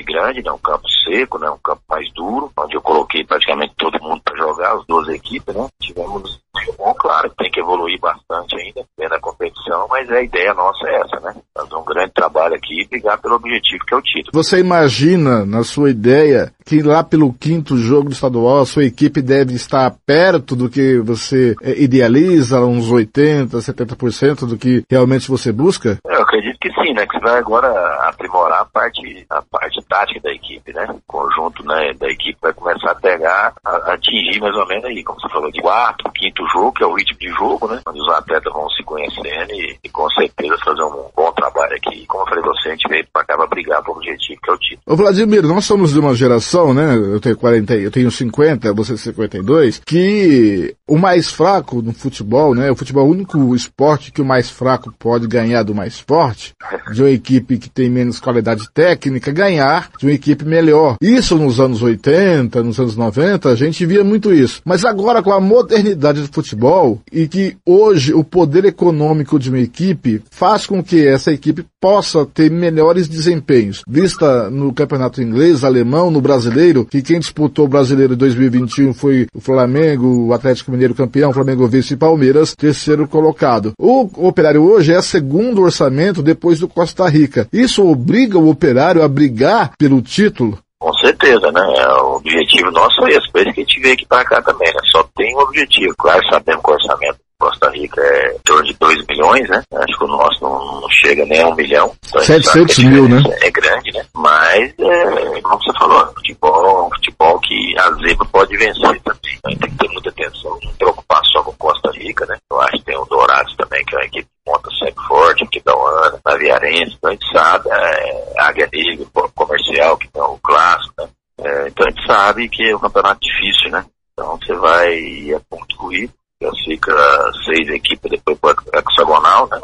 grande, né? Um campo seco, né? Um campo mais duro, onde eu coloquei praticamente todo mundo para jogar, as duas equipes, né? Tivemos bom, claro, tem que evoluir bastante ainda dentro da competição, mas a ideia nossa é essa, né? Fazer um grande trabalho aqui e brigar pelo objetivo que é o título. Você imagina, na sua ideia, que lá pelo quinto jogo do estadual a sua equipe deve estar perto do que você é, idealiza, uns 80, 70% do que realmente você busca? Eu acredito que sim, né? Que você vai agora aprimorar a parte, a parte tática da equipe, né? O conjunto né, da equipe vai começar a pegar, a, a atingir mais ou menos aí, como você falou, de quarto, quinto jogo, que é o ritmo de jogo, né? Onde os atletas vão se conhecendo e, e com certeza fazer um bom trabalho aqui. E como eu falei você, a gente veio pra cá pra brigar pelo objetivo que é o título. Ô Vladimir, nós somos de uma geração, né? Eu tenho 40, eu tenho 50, você 52, que o mais fraco no futebol, né? O futebol é o único esporte que o mais fraco pode ganhar do mais forte, de uma equipe que tem menos qualidade técnica, ganhar de uma equipe melhor. Isso nos anos 80, nos anos 90, a gente via muito isso. Mas agora com a modernidade do futebol e que hoje o poder econômico de uma equipe faz com que essa equipe possa ter melhores desempenhos. Vista no campeonato inglês, alemão, no brasileiro, que quem disputou o brasileiro em 2021 foi o Flamengo, o Atlético Mineiro campeão, Flamengo vice e Palmeiras, terceiro colocado. O operário hoje é segundo orçamento depois do Costa Rica. Isso obriga o operário a brigar pelo título? Com certeza, né? O objetivo nosso é esse, por isso que a gente veio aqui para cá também, né? Só tem um objetivo, claro, sabemos que o orçamento Costa Rica é em torno de 2 milhões, né? Acho que o nosso não, não chega nem a um milhão. Então 700 mil, né? É grande, né? Mas, é, como você falou, futebol, futebol que a zebra pode vencer também. A gente tem que ter muita atenção, não preocupar só com Costa Rica, né? Eu acho que tem o Dourados também, que é uma equipe que monta sempre forte, aqui da Ana, na Viarense, então a gente sabe, é, Águia Negra, comercial, que tem o clássico, né? É, então a gente sabe que é um campeonato difícil, né? Então você vai a ponto corrido, classifica seis equipes depois para hexagonal, né?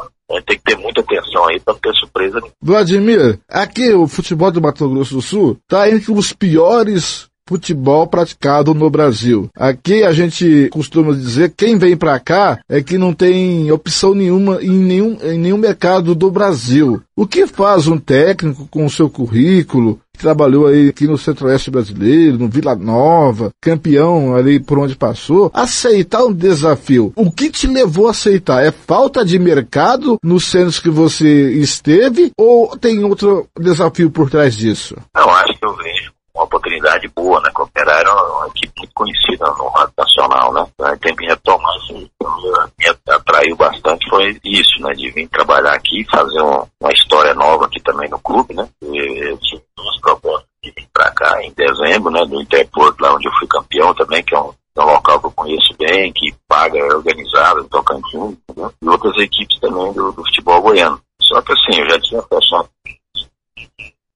Tem que ter muita atenção aí para não ter surpresa. Vladimir, aqui o futebol do Mato Grosso do Sul está entre os piores futebol praticado no Brasil. Aqui a gente costuma dizer quem vem para cá é que não tem opção nenhuma em nenhum, em nenhum mercado do Brasil. O que faz um técnico com o seu currículo, trabalhou aí aqui no Centro-Oeste brasileiro, no Vila Nova, campeão ali por onde passou, aceitar um desafio? O que te levou a aceitar? É falta de mercado nos centros que você esteve ou tem outro desafio por trás disso? Não, acho que eu vejo uma oportunidade boa, né? Que o Operário é uma equipe muito conhecida no rádio nacional, né? Então, que retomar assim, me atraiu bastante foi isso, né? De vir trabalhar aqui, fazer um, uma história nova aqui também no clube, né? Eu tive duas propostas de vir pra cá em dezembro, né? Do Interporto, lá onde eu fui campeão também, que é um, é um local que eu conheço bem, que paga é organizado em Tocantins, né? e outras equipes também do, do futebol goiano. Só que assim, eu já tinha pensado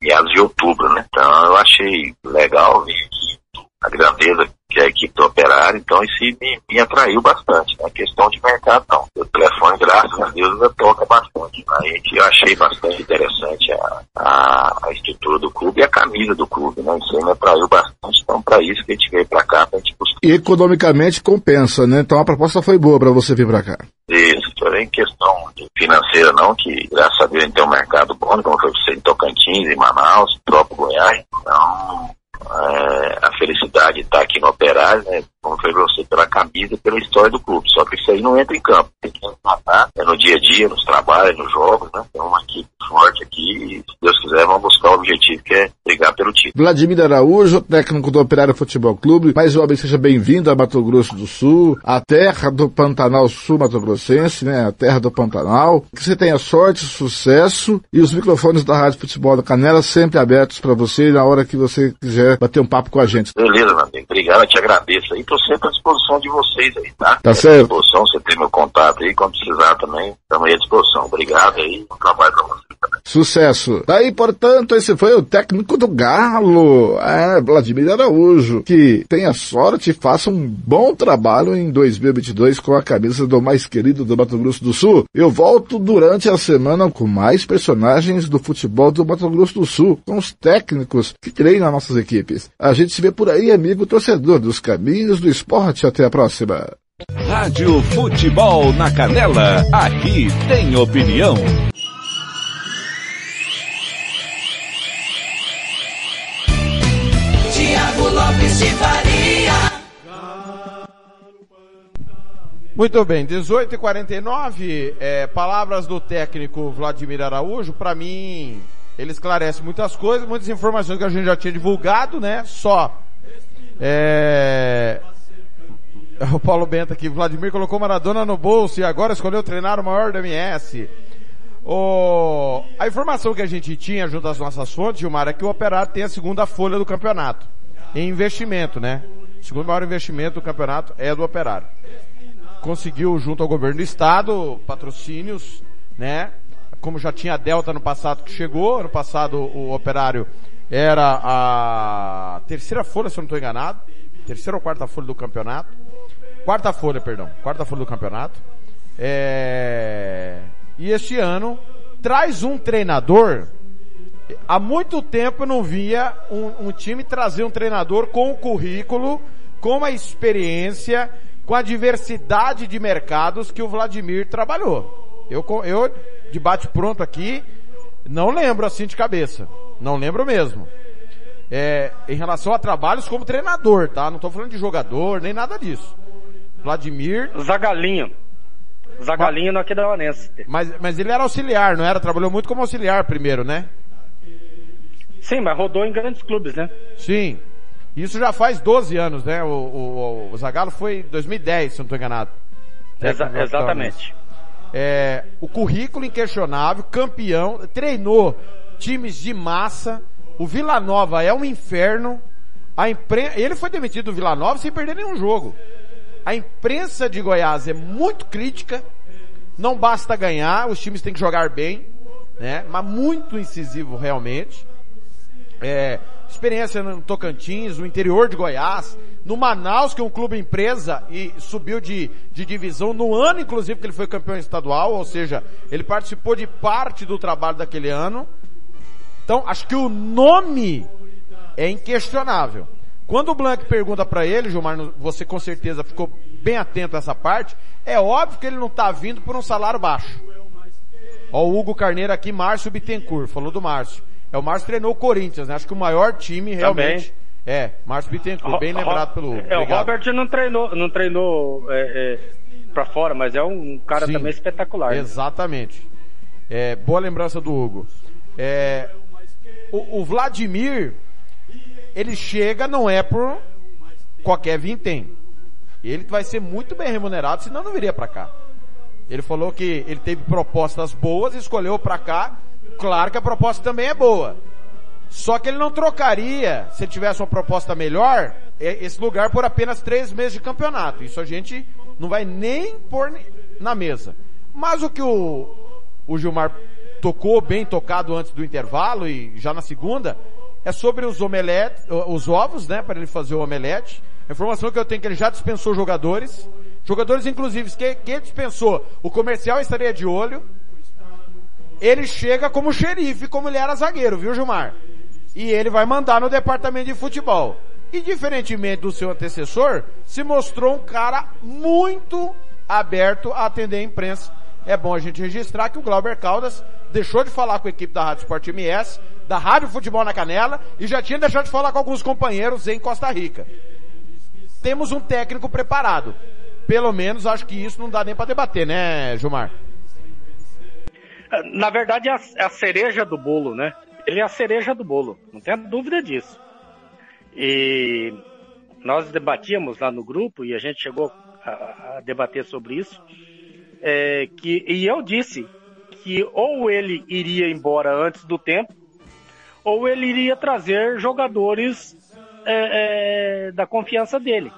meados de outubro, né? Então eu achei legal aqui a grandeza que é a equipe do operário, então isso me, me atraiu bastante. Né? A questão de mercado não. O telefone, graças a Deus, ainda toca bastante. Aí eu achei bastante interessante a, a, a, estrutura do clube e a camisa do clube, né? Isso aí me atraiu bastante. Então, para isso que a gente veio para cá, pra gente buscar. E economicamente compensa, né? Então a proposta foi boa para você vir para cá. Isso, porém questão financeira não, que graças a Deus a gente tem um mercado bom, como foi você em Tocantins, em Manaus, próprio Goiás. Então, é, a felicidade está aqui no operário, né? Como foi você, pela camisa e pela história do clube. Só que isso aí não entra em campo. Tem que matar é no dia a dia, nos trabalhos, nos jogos, né? Tem uma equipe forte aqui e, se Deus quiser, vamos buscar o objetivo que é brigar pelo título. Vladimir Araújo, técnico do Operário Futebol Clube. Mais uma vez, seja bem-vindo a Mato Grosso do Sul, a terra do Pantanal Sul Mato Grossense, né? A terra do Pantanal. Que você tenha sorte, sucesso e os microfones da Rádio Futebol da Canela sempre abertos para você na hora que você quiser bater um papo com a gente. Beleza, meu amigo. Obrigado, eu te agradeço aí. Tô sempre à disposição de vocês aí, tá? Tá certo. À disposição, você tem meu contato aí, quando precisar também, estamos aí à disposição. Obrigado aí, um trabalho pra você também. Sucesso. Daí, portanto, esse foi o técnico do Galo, é, Vladimir Araújo, que tenha sorte e faça um bom trabalho em 2022 com a camisa do mais querido do Mato Grosso do Sul. Eu volto durante a semana com mais personagens do futebol do Mato Grosso do Sul, com os técnicos que treinam nossas equipes. A gente se vê por aí, amigo torcedor dos caminhos do Esporte. Até a próxima. Rádio Futebol na Canela. Aqui tem opinião. Tiago Lopes de Faria. Muito bem, 18 e 49 é, palavras do técnico Vladimir Araújo, para mim, ele esclarece muitas coisas, muitas informações que a gente já tinha divulgado, né? Só é, o Paulo Bento aqui, Vladimir colocou Maradona no bolso e agora escolheu treinar o maior do MS. O... A informação que a gente tinha junto às nossas fontes, Gilmar, é que o Operário tem a segunda folha do campeonato. Em investimento, né? O segundo maior investimento do campeonato é do Operário conseguiu, junto ao governo do estado, patrocínios, né? Como já tinha a Delta no passado que chegou, ano passado o operário era a terceira folha, se eu não estou enganado. Terceira ou quarta folha do campeonato. Quarta folha, perdão. Quarta folha do campeonato. É... E este ano traz um treinador. Há muito tempo eu não via um, um time trazer um treinador com o currículo, com a experiência, com a diversidade de mercados que o Vladimir trabalhou. Eu, eu de bate pronto aqui, não lembro assim de cabeça. Não lembro mesmo. É, em relação a trabalhos como treinador, tá? Não estou falando de jogador, nem nada disso. Vladimir. Zagalinho. Zagalinho no Aquidauanense. Mas, mas ele era auxiliar, não era? Trabalhou muito como auxiliar primeiro, né? Sim, mas rodou em grandes clubes, né? Sim. Isso já faz 12 anos, né? O, o, o Zagallo foi em 2010, se não estou enganado. Exa exatamente. É, o currículo inquestionável, campeão, treinou times de massa. O Vila Nova é um inferno. A. Ele foi demitido do Vila Nova sem perder nenhum jogo. A imprensa de Goiás é muito crítica. Não basta ganhar, os times têm que jogar bem, né? Mas muito incisivo realmente. É, experiência no Tocantins, no interior de Goiás, no Manaus, que é um clube empresa e subiu de, de divisão no ano, inclusive, que ele foi campeão estadual, ou seja, ele participou de parte do trabalho daquele ano. Então, acho que o nome é inquestionável. Quando o Blanc pergunta para ele, Gilmar, você com certeza ficou bem atento a essa parte, é óbvio que ele não está vindo por um salário baixo. Ó, o Hugo Carneiro aqui, Márcio Bittencourt, falou do Márcio. É, o Márcio treinou o Corinthians, né? Acho que o maior time realmente. Também. É, Márcio Bittencourt, bem lembrado pelo. É, Obrigado. o Robert não treinou, não treinou é, é, pra fora, mas é um cara Sim, também espetacular. Exatamente. É, boa lembrança do Hugo. É, o, o, Vladimir, ele chega, não é por qualquer vintém. Ele vai ser muito bem remunerado, senão não viria para cá. Ele falou que ele teve propostas boas, escolheu para cá Claro que a proposta também é boa. Só que ele não trocaria, se tivesse uma proposta melhor, esse lugar por apenas três meses de campeonato. Isso a gente não vai nem pôr na mesa. Mas o que o, o Gilmar tocou bem tocado antes do intervalo e já na segunda, é sobre os omeletes, os ovos, né, para ele fazer o omelete. A informação que eu tenho é que ele já dispensou jogadores, jogadores inclusive que, que dispensou. O comercial estaria de olho, ele chega como xerife, como ele era zagueiro, viu, Gilmar? E ele vai mandar no departamento de futebol. E diferentemente do seu antecessor, se mostrou um cara muito aberto a atender a imprensa. É bom a gente registrar que o Glauber Caldas deixou de falar com a equipe da Rádio Sport MS, da Rádio Futebol na Canela, e já tinha deixado de falar com alguns companheiros em Costa Rica. Temos um técnico preparado. Pelo menos acho que isso não dá nem para debater, né, Gilmar? Na verdade, é a, é a cereja do bolo, né? Ele é a cereja do bolo, não tem dúvida disso. E nós debatíamos lá no grupo e a gente chegou a debater sobre isso. É, que, e eu disse que ou ele iria embora antes do tempo, ou ele iria trazer jogadores é, é, da confiança dele.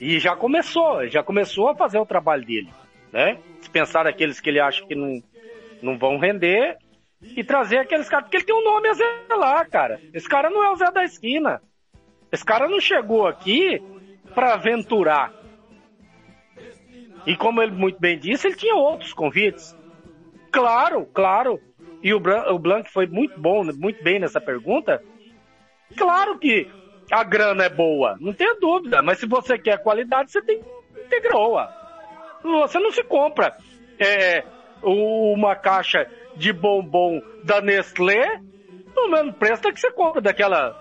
E já começou, já começou a fazer o trabalho dele, né? Dispensar aqueles que ele acha que não, não vão render e trazer aqueles caras, porque ele tem um nome a zelar, cara. Esse cara não é o Zé da esquina. Esse cara não chegou aqui para aventurar. E como ele muito bem disse, ele tinha outros convites. Claro, claro. E o, Blanc, foi muito bom, muito bem nessa pergunta. Claro que a grana é boa, não tenha dúvida. Mas se você quer qualidade, você tem que ter grana. Você não se compra é, uma caixa de bombom da Nestlé no mesmo preço que você compra daquela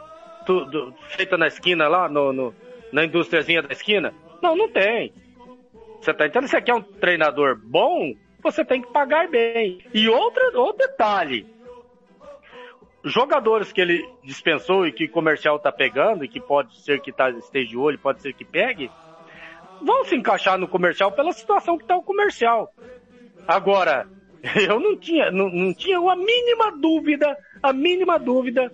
feita na esquina lá, no, no, na indústriazinha da esquina. Não, não tem. Você tá entendendo? Você quer um treinador bom, você tem que pagar bem. E outra, outro detalhe. Jogadores que ele dispensou e que o comercial tá pegando, e que pode ser que tá, esteja de olho, pode ser que pegue, vão se encaixar no comercial pela situação que tá o comercial. Agora, eu não tinha, não, não tinha a mínima dúvida, a mínima dúvida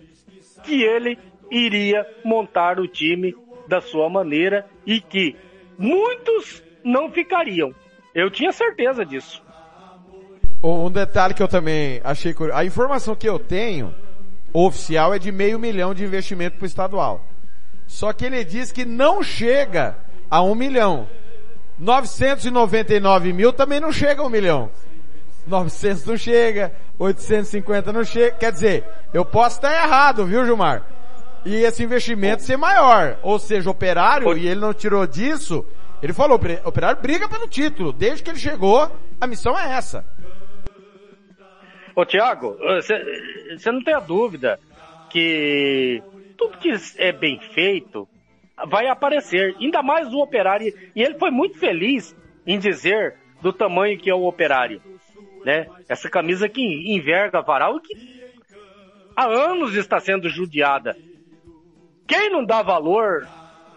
que ele iria montar o time da sua maneira e que muitos não ficariam. Eu tinha certeza disso. Um detalhe que eu também achei curioso. A informação que eu tenho, oficial, é de meio milhão de investimento para o estadual. Só que ele diz que não chega a um milhão. 999 mil também não chega a um milhão. 900 não chega, 850 não chega. Quer dizer, eu posso estar errado, viu, Gilmar? E esse investimento ser maior. Ou seja, operário, e ele não tirou disso, ele falou, operário briga pelo título. Desde que ele chegou, a missão é essa. Ô Tiago, você não tem a dúvida que tudo que é bem feito vai aparecer. Ainda mais o operário. E ele foi muito feliz em dizer do tamanho que é o operário. Né? Essa camisa que enverga varal que há anos está sendo judiada. Quem não dá valor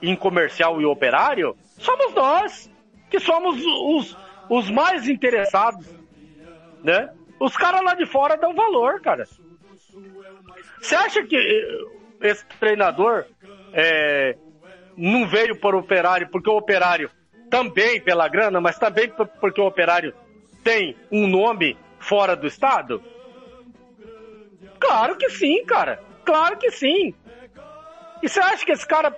em comercial e operário somos nós, que somos os, os mais interessados, né? Os caras lá de fora dão valor, cara. Você acha que esse treinador é, não veio o operário porque o operário também pela grana, mas também porque o operário tem um nome fora do estado? Claro que sim, cara. Claro que sim. E você acha que esse cara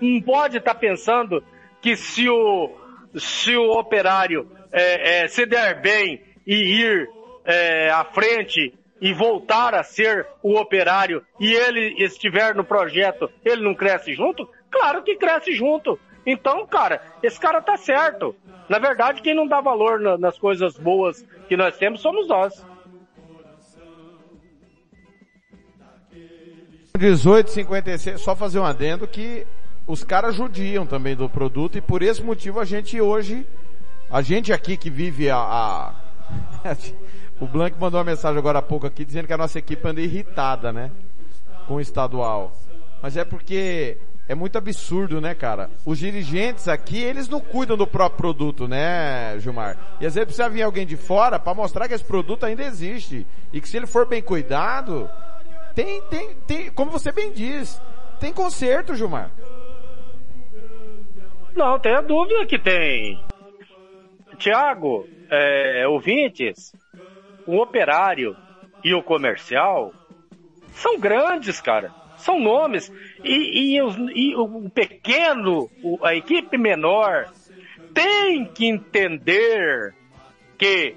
não pode estar tá pensando que se o, se o operário é, é, se der bem e ir é, à frente e voltar a ser o operário e ele estiver no projeto, ele não cresce junto? Claro que cresce junto. Então, cara, esse cara tá certo. Na verdade, quem não dá valor na, nas coisas boas que nós temos somos nós. 18,56, só fazer um adendo que os caras judiam também do produto e por esse motivo a gente hoje, a gente aqui que vive a, a O Blank mandou uma mensagem agora há pouco aqui dizendo que a nossa equipe anda irritada, né? Com o estadual. Mas é porque é muito absurdo, né, cara? Os dirigentes aqui, eles não cuidam do próprio produto, né, Gilmar? E às vezes precisa vir alguém de fora para mostrar que esse produto ainda existe. E que se ele for bem cuidado, tem, tem, tem, como você bem diz, tem conserto, Gilmar. Não, tem a dúvida que tem. Tiago, é, ouvintes, o operário e o comercial são grandes, cara. São nomes. E, e, os, e o pequeno, a equipe menor, tem que entender que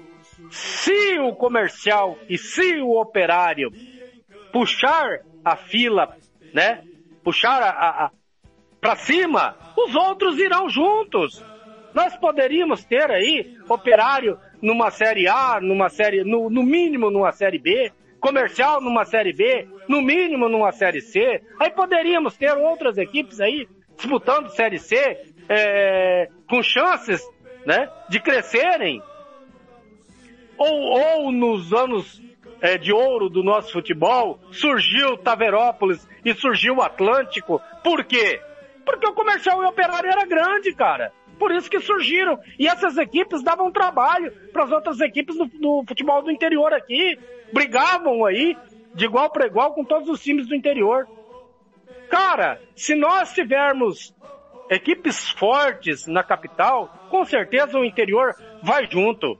se o comercial e se o operário puxar a fila, né? Puxar a, a, a para cima, os outros irão juntos. Nós poderíamos ter aí operário numa série A, numa série, no, no mínimo numa série B, comercial numa série B, no mínimo numa série C. Aí poderíamos ter outras equipes aí disputando série C, é, com chances, né, de crescerem. Ou, ou nos anos é, de ouro do nosso futebol, surgiu Taverópolis e surgiu o Atlântico. Por quê? Porque o comercial e o operário era grande, cara. Por isso que surgiram. E essas equipes davam trabalho para as outras equipes do, do, futebol do interior aqui. Brigavam aí, de igual para igual, com todos os times do interior. Cara, se nós tivermos equipes fortes na capital, com certeza o interior vai junto.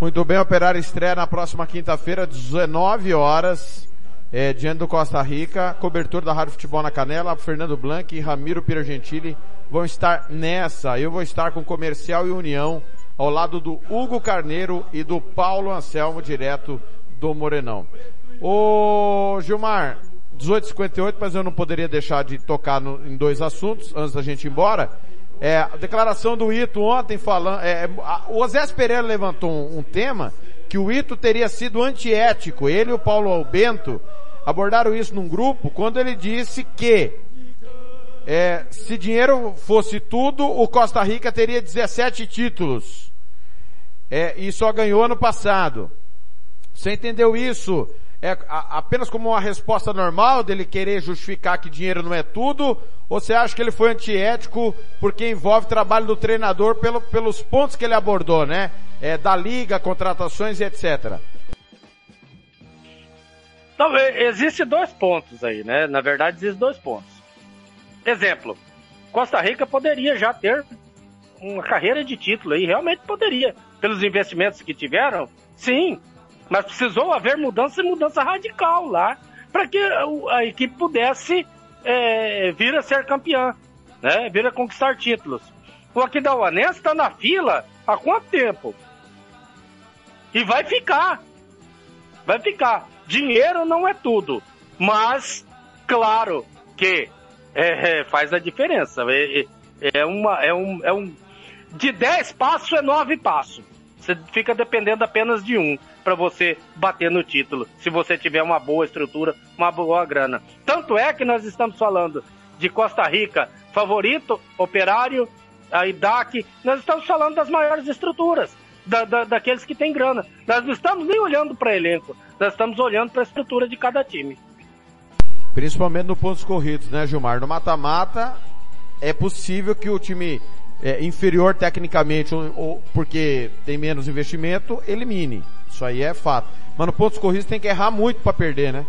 Muito bem, Operário estreia na próxima quinta-feira, 19 horas, é, diante do Costa Rica, cobertor da Rádio Futebol na Canela, Fernando Blanc e Ramiro Piragentili vão estar nessa. Eu vou estar com Comercial e União ao lado do Hugo Carneiro e do Paulo Anselmo, direto do Morenão. Ô Gilmar, 1858, mas eu não poderia deixar de tocar no, em dois assuntos antes da gente ir embora. É, a declaração do Ito ontem falando, é, o Osés Pereira levantou um, um tema que o Ito teria sido antiético. Ele e o Paulo Bento abordaram isso num grupo quando ele disse que é, se dinheiro fosse tudo, o Costa Rica teria 17 títulos. É, e só ganhou ano passado. Você entendeu isso? É apenas como uma resposta normal dele querer justificar que dinheiro não é tudo? Ou você acha que ele foi antiético porque envolve trabalho do treinador pelo, pelos pontos que ele abordou, né? É, da liga, contratações e etc. Não, existe dois pontos aí, né? Na verdade, existem dois pontos. Exemplo, Costa Rica poderia já ter uma carreira de título aí, realmente poderia. Pelos investimentos que tiveram, sim. Mas precisou haver mudança e mudança radical lá para que a equipe pudesse é, vir a ser campeã, né? vir a conquistar títulos. O Aquidauanense está na fila há quanto tempo? E vai ficar. Vai ficar. Dinheiro não é tudo. Mas, claro que é, é, faz a diferença. É, é, uma, é, um, é um. De 10 passos é 9 passos. Você fica dependendo apenas de um para você bater no título, se você tiver uma boa estrutura, uma boa grana. Tanto é que nós estamos falando de Costa Rica, favorito, operário, a IDAC, nós estamos falando das maiores estruturas, da, da, daqueles que têm grana. Nós não estamos nem olhando para elenco, nós estamos olhando para a estrutura de cada time. Principalmente no pontos corridos, né, Gilmar? No mata-mata, é possível que o time é, inferior tecnicamente, ou, ou, porque tem menos investimento, elimine. Isso aí é fato. Mas no pontos corridos tem que errar muito para perder, né?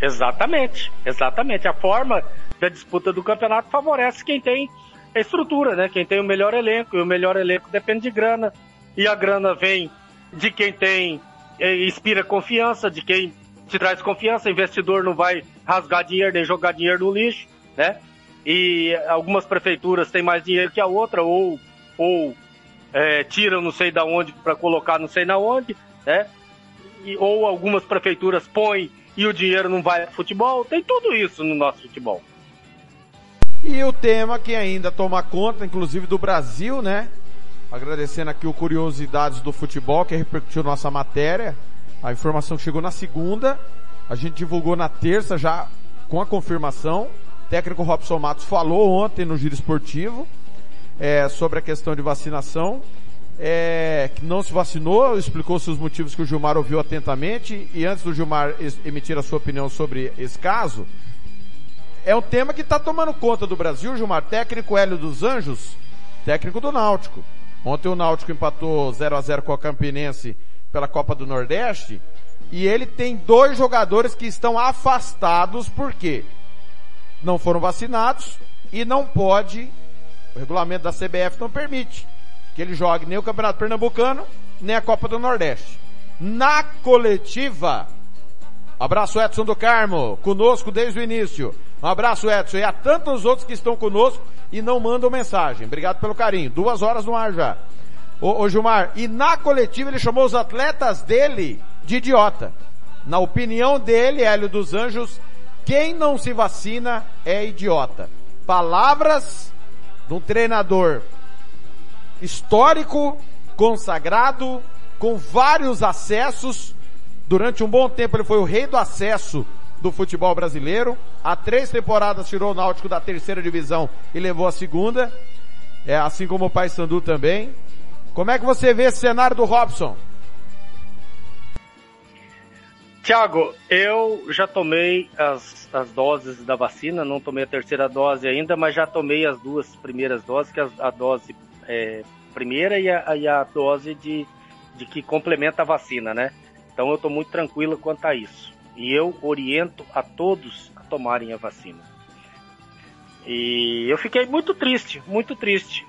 Exatamente, exatamente. A forma da disputa do campeonato favorece quem tem a estrutura, né? Quem tem o melhor elenco, e o melhor elenco depende de grana. E a grana vem de quem tem, eh, inspira confiança, de quem te traz confiança, investidor não vai rasgar dinheiro nem jogar dinheiro no lixo, né? E algumas prefeituras têm mais dinheiro que a outra, ou, ou é, tiram não sei da onde para colocar não sei na onde, né? E, ou algumas prefeituras põem e o dinheiro não vai para futebol. Tem tudo isso no nosso futebol. E o tema que ainda toma conta, inclusive do Brasil, né? Agradecendo aqui o Curiosidades do Futebol, que repercutiu nossa matéria. A informação chegou na segunda, a gente divulgou na terça já com a confirmação. Técnico Robson Matos falou ontem no giro esportivo é, sobre a questão de vacinação. É, que não se vacinou, explicou seus motivos que o Gilmar ouviu atentamente. E antes do Gilmar emitir a sua opinião sobre esse caso, é um tema que está tomando conta do Brasil, Gilmar. Técnico Hélio dos Anjos, técnico do Náutico. Ontem o Náutico empatou 0 a 0 com a Campinense pela Copa do Nordeste. E ele tem dois jogadores que estão afastados porque não foram vacinados e não pode, o regulamento da CBF não permite que ele jogue nem o Campeonato Pernambucano, nem a Copa do Nordeste. Na coletiva, abraço Edson do Carmo, conosco desde o início. Um abraço Edson e a tantos outros que estão conosco e não mandam mensagem. Obrigado pelo carinho. Duas horas no ar já. Ô, ô Gilmar, e na coletiva ele chamou os atletas dele de idiota. Na opinião dele, Hélio dos Anjos, quem não se vacina é idiota. Palavras de um treinador histórico, consagrado, com vários acessos. Durante um bom tempo ele foi o rei do acesso do futebol brasileiro. Há três temporadas tirou o Náutico da terceira divisão e levou a segunda. É assim como o Paysandu também. Como é que você vê esse cenário do Robson? Tiago, eu já tomei as, as doses da vacina, não tomei a terceira dose ainda, mas já tomei as duas primeiras doses, que é a, dose é, primeira e a, e a dose de, de que complementa a vacina, né? Então eu estou muito tranquilo quanto a isso. E eu oriento a todos a tomarem a vacina. E eu fiquei muito triste, muito triste.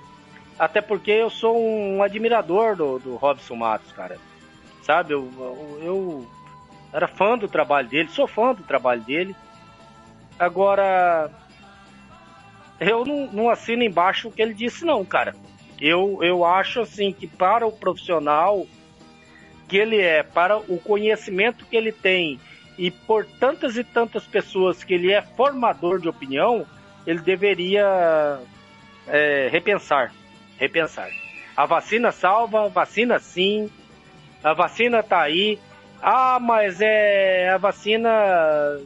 Até porque eu sou um admirador do, do Robson Matos, cara. Sabe, eu, eu era fã do trabalho dele, sou fã do trabalho dele. Agora, eu não, não assino embaixo o que ele disse, não, cara. Eu, eu acho assim que para o profissional que ele é, para o conhecimento que ele tem e por tantas e tantas pessoas que ele é formador de opinião, ele deveria é, repensar repensar. A vacina salva, vacina sim, a vacina tá aí. Ah, mas é a vacina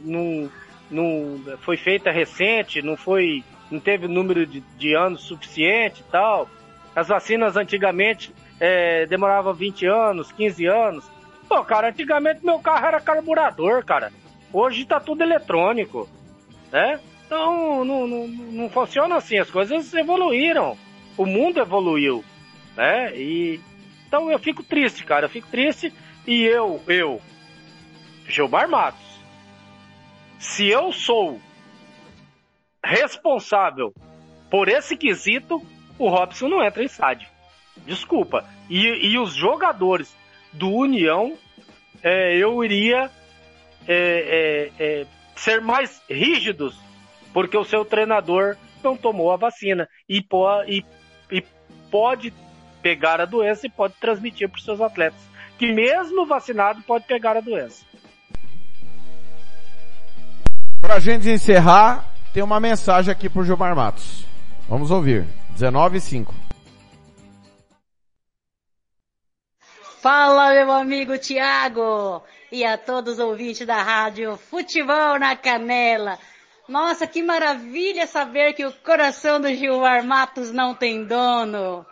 não, não foi feita recente, não foi, não teve número de, de anos suficiente e tal. As vacinas antigamente é, demorava 20 anos, 15 anos. Pô, cara, antigamente meu carro era carburador, cara. Hoje tá tudo eletrônico, né? Então não, não, não funciona assim, as coisas evoluíram. O mundo evoluiu, né? E então eu fico triste, cara, eu fico triste e eu, eu, Gilmar Matos, se eu sou responsável por esse quesito, o Robson não entra em estádio. Desculpa. E, e os jogadores do União, é, eu iria é, é, é, ser mais rígidos, porque o seu treinador não tomou a vacina e, po e, e pode pegar a doença e pode transmitir para os seus atletas, que mesmo vacinado pode pegar a doença. Para a gente encerrar, tem uma mensagem aqui para o Gilmar Matos. Vamos ouvir. 19 e 5. Fala, meu amigo Tiago! E a todos os ouvintes da rádio Futebol na Canela. Nossa, que maravilha saber que o coração do Gilmar Matos não tem dono.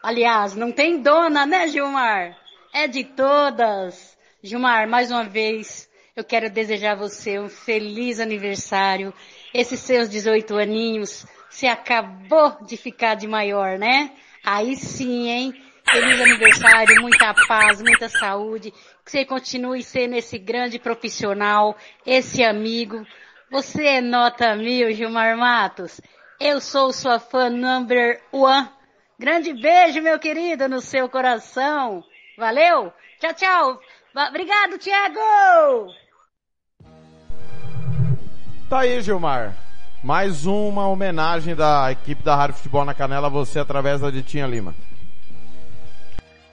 Aliás, não tem dona, né, Gilmar? É de todas. Gilmar, mais uma vez, eu quero desejar a você um feliz aniversário. Esses seus 18 aninhos, você acabou de ficar de maior, né? Aí sim, hein? Feliz aniversário, muita paz, muita saúde. Que você continue sendo esse grande profissional, esse amigo. Você é nota mil, Gilmar Matos. Eu sou sua fã number one. Grande beijo, meu querido, no seu coração. Valeu? Tchau, tchau. Obrigado, Thiago! Tá aí, Gilmar. Mais uma homenagem da equipe da Rádio Futebol na Canela, você através da Ditinha Lima.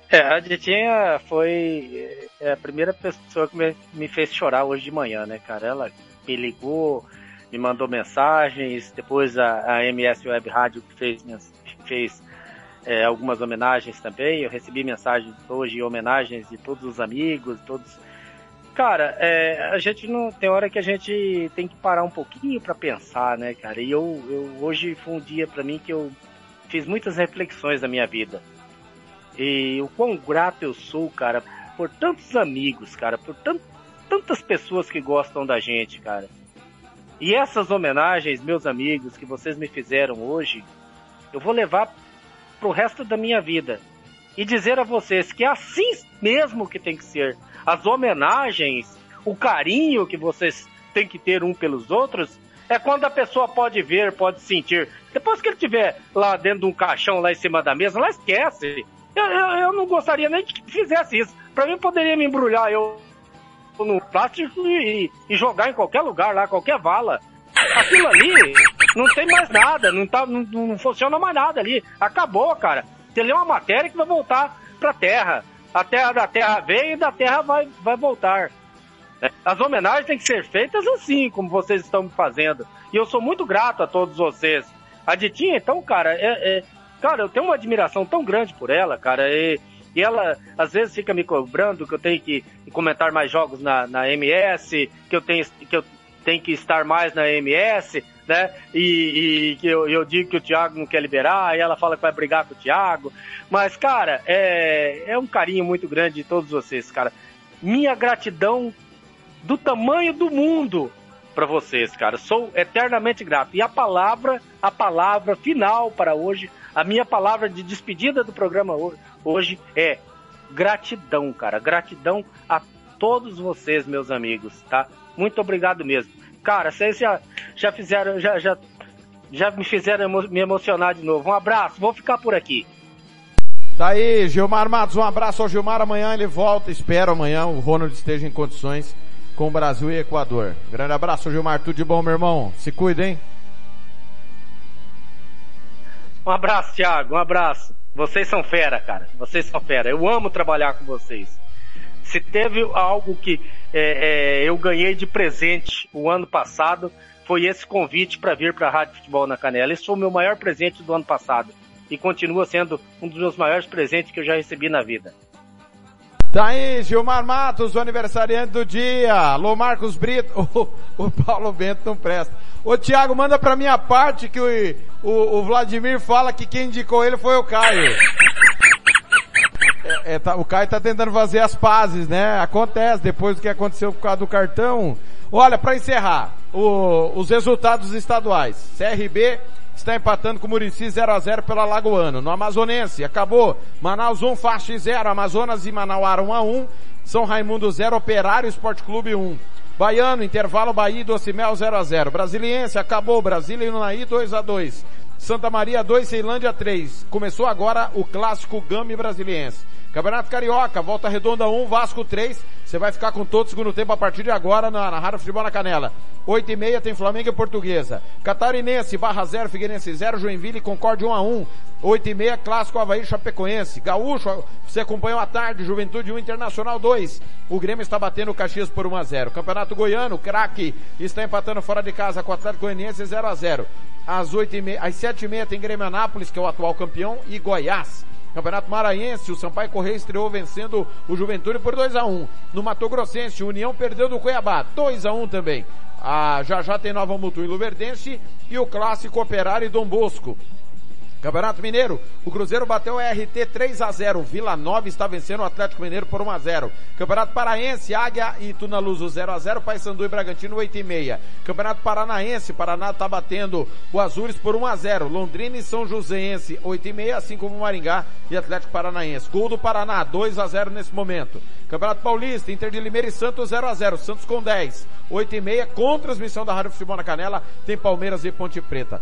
É, a Ditinha foi é, a primeira pessoa que me, me, fez chorar hoje de manhã, né, cara? Ela me ligou, me mandou mensagens, depois a, a MS Web Rádio fez, fez é, algumas homenagens também. Eu recebi mensagens hoje, homenagens de todos os amigos, todos. Cara, é, a gente não. Tem hora que a gente tem que parar um pouquinho para pensar, né, cara? E eu, eu hoje foi um dia para mim que eu fiz muitas reflexões na minha vida e o quão grato eu sou, cara, por tantos amigos, cara, por tant, tantas pessoas que gostam da gente, cara. E essas homenagens, meus amigos, que vocês me fizeram hoje, eu vou levar pro resto da minha vida. E dizer a vocês que é assim mesmo que tem que ser. As homenagens, o carinho que vocês têm que ter um pelos outros, é quando a pessoa pode ver, pode sentir. Depois que ele estiver lá dentro de um caixão, lá em cima da mesa, lá esquece. Eu, eu, eu não gostaria nem que fizesse isso. Pra mim, poderia me embrulhar eu no plástico e, e, jogar em qualquer lugar lá, qualquer vala. Aquilo ali não tem mais nada, não, tá, não, não funciona mais nada ali. Acabou, cara. Você lê uma matéria que vai voltar pra Terra. A Terra da Terra veio e da Terra vai, vai voltar. É, as homenagens têm que ser feitas assim, como vocês estão fazendo. E eu sou muito grato a todos vocês. A Ditinha, então, cara, é, é, Cara, eu tenho uma admiração tão grande por ela, cara, e, e ela às vezes fica me cobrando que eu tenho que comentar mais jogos na, na MS, que eu tenho que eu tenho que estar mais na MS, né? E, e eu, eu, digo que o Thiago não quer liberar, e ela fala que vai brigar com o Thiago. Mas, cara, é, é um carinho muito grande de todos vocês, cara. Minha gratidão do tamanho do mundo para vocês, cara. Sou eternamente grato. E a palavra, a palavra final para hoje a minha palavra de despedida do programa hoje é gratidão, cara. Gratidão a todos vocês, meus amigos, tá? Muito obrigado mesmo. Cara, vocês já, já fizeram, já, já, já me fizeram me emocionar de novo. Um abraço, vou ficar por aqui. Tá aí, Gilmar Matos, um abraço ao Gilmar. Amanhã ele volta, espero amanhã o Ronald esteja em condições com o Brasil e Equador. Grande abraço, Gilmar. Tudo de bom, meu irmão. Se cuida, hein? Um abraço, Thiago, um abraço. Vocês são fera, cara. Vocês são fera. Eu amo trabalhar com vocês. Se teve algo que é, é, eu ganhei de presente o ano passado, foi esse convite para vir para a Rádio Futebol na Canela. Esse foi o meu maior presente do ano passado. E continua sendo um dos meus maiores presentes que eu já recebi na vida. Tá aí, Gilmar Matos, o aniversariante do dia. Alô, Marcos Brito. O, o Paulo Bento não presta. Ô, Thiago, manda pra minha parte que o, o, o Vladimir fala que quem indicou ele foi o Caio. É, tá, o Caio tá tentando fazer as pazes, né? Acontece, depois do que aconteceu por causa do cartão. Olha, para encerrar, o, os resultados estaduais. CRB está empatando com o Murici 0 a 0 pela Lagoano. No Amazonense, acabou. Manaus 1, Faixa 0, Amazonas e Manauara 1 a 1. São Raimundo 0, Operário Esporte Clube 1. Baiano, intervalo Bahia e Docimel 0 a 0. Brasiliense, acabou. Brasília e Unaí 2 a 2. Santa Maria 2, Ceilândia 3. Começou agora o clássico Gami Brasiliense. Campeonato Carioca, Volta Redonda 1, Vasco 3. Você vai ficar com todo o segundo tempo a partir de agora na, na Rádio Futebol na Canela. 8 e meia tem Flamengo e Portuguesa. Catarinense, Barra 0, Figueirense 0, Joinville e Concorde 1 a 1. 8 e meia, Clássico Havaí Chapecoense. Gaúcho, você acompanhou à tarde, Juventude 1, Internacional 2. O Grêmio está batendo o Caxias por 1 a 0. Campeonato Goiano, craque, está empatando fora de casa com o Atlético Goianiense 0 a 0. Às 8 e meia, às 7 e meia tem Grêmio Anápolis, que é o atual campeão, e Goiás. Campeonato Maranhense, o Sampaio Correia estreou vencendo o Juventude por 2 a 1 No Mato Grossense, o União perdeu do Cuiabá, 2 a 1 também. Já já tem Nova Mutu em Luverdense e o Clássico Operário e Dom Bosco. Campeonato Mineiro, o Cruzeiro bateu o RT 3 a 0. Vila Nova está vencendo o Atlético Mineiro por 1 a 0. Campeonato Paraense, Águia e Tunaluso 0 a 0. Paysandu e Bragantino 8 e meia. Campeonato Paranaense, Paraná está batendo o Azures por 1 a 0. Londrina e São Joséense 8 e meia, assim como Maringá e Atlético Paranaense. Gol do Paraná 2 a 0 nesse momento. Campeonato Paulista, Inter de Limeira e Santos 0 a 0. Santos com 10. 8 e meia, com transmissão da Rádio Futebol na Canela, tem Palmeiras e Ponte Preta.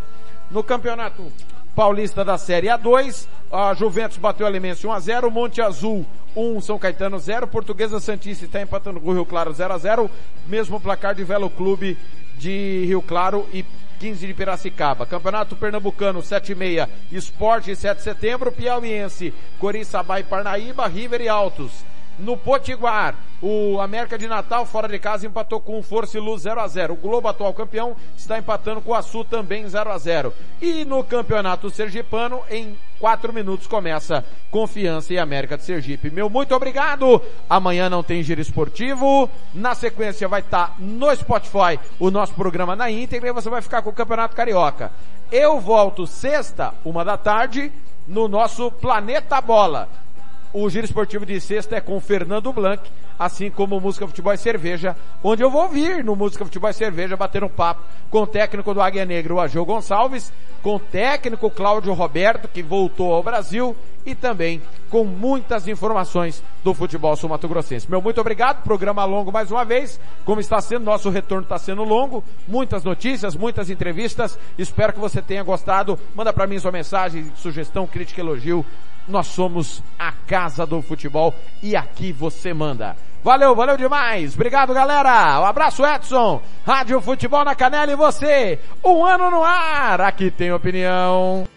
No campeonato Paulista da Série A2. A Juventus bateu a Alimense 1 a 0, Monte Azul 1, São Caetano 0, Portuguesa Santista está empatando com o Rio Claro 0 a 0, mesmo placar de Velo Clube de Rio Claro e 15 de Piracicaba. Campeonato Pernambucano 7 e meia, Esporte 7 de setembro, Piauiense, Coriçaba e Parnaíba, River e Altos. No Potiguar, o América de Natal, fora de casa, empatou com o Força e Luz 0 a 0 O Globo, atual campeão, está empatando com o Açu também 0 a 0 E no Campeonato Sergipano, em quatro minutos, começa Confiança e América de Sergipe. Meu muito obrigado. Amanhã não tem giro esportivo. Na sequência vai estar tá no Spotify o nosso programa na íntegra e você vai ficar com o Campeonato Carioca. Eu volto sexta, uma da tarde, no nosso Planeta Bola. O giro esportivo de sexta é com Fernando Blanc, assim como Música Futebol e Cerveja, onde eu vou vir no Música Futebol e Cerveja bater um papo com o técnico do Águia Negra, o Agil Gonçalves, com o técnico Cláudio Roberto, que voltou ao Brasil, e também com muitas informações do futebol sul-mato-grossense. Meu muito obrigado, programa longo mais uma vez, como está sendo, nosso retorno está sendo longo, muitas notícias, muitas entrevistas, espero que você tenha gostado, manda para mim sua mensagem, sugestão, crítica, elogio, nós somos a casa do futebol e aqui você manda. Valeu, valeu demais. Obrigado, galera. Um abraço, Edson. Rádio Futebol na Canela e você. Um ano no ar. Aqui tem opinião.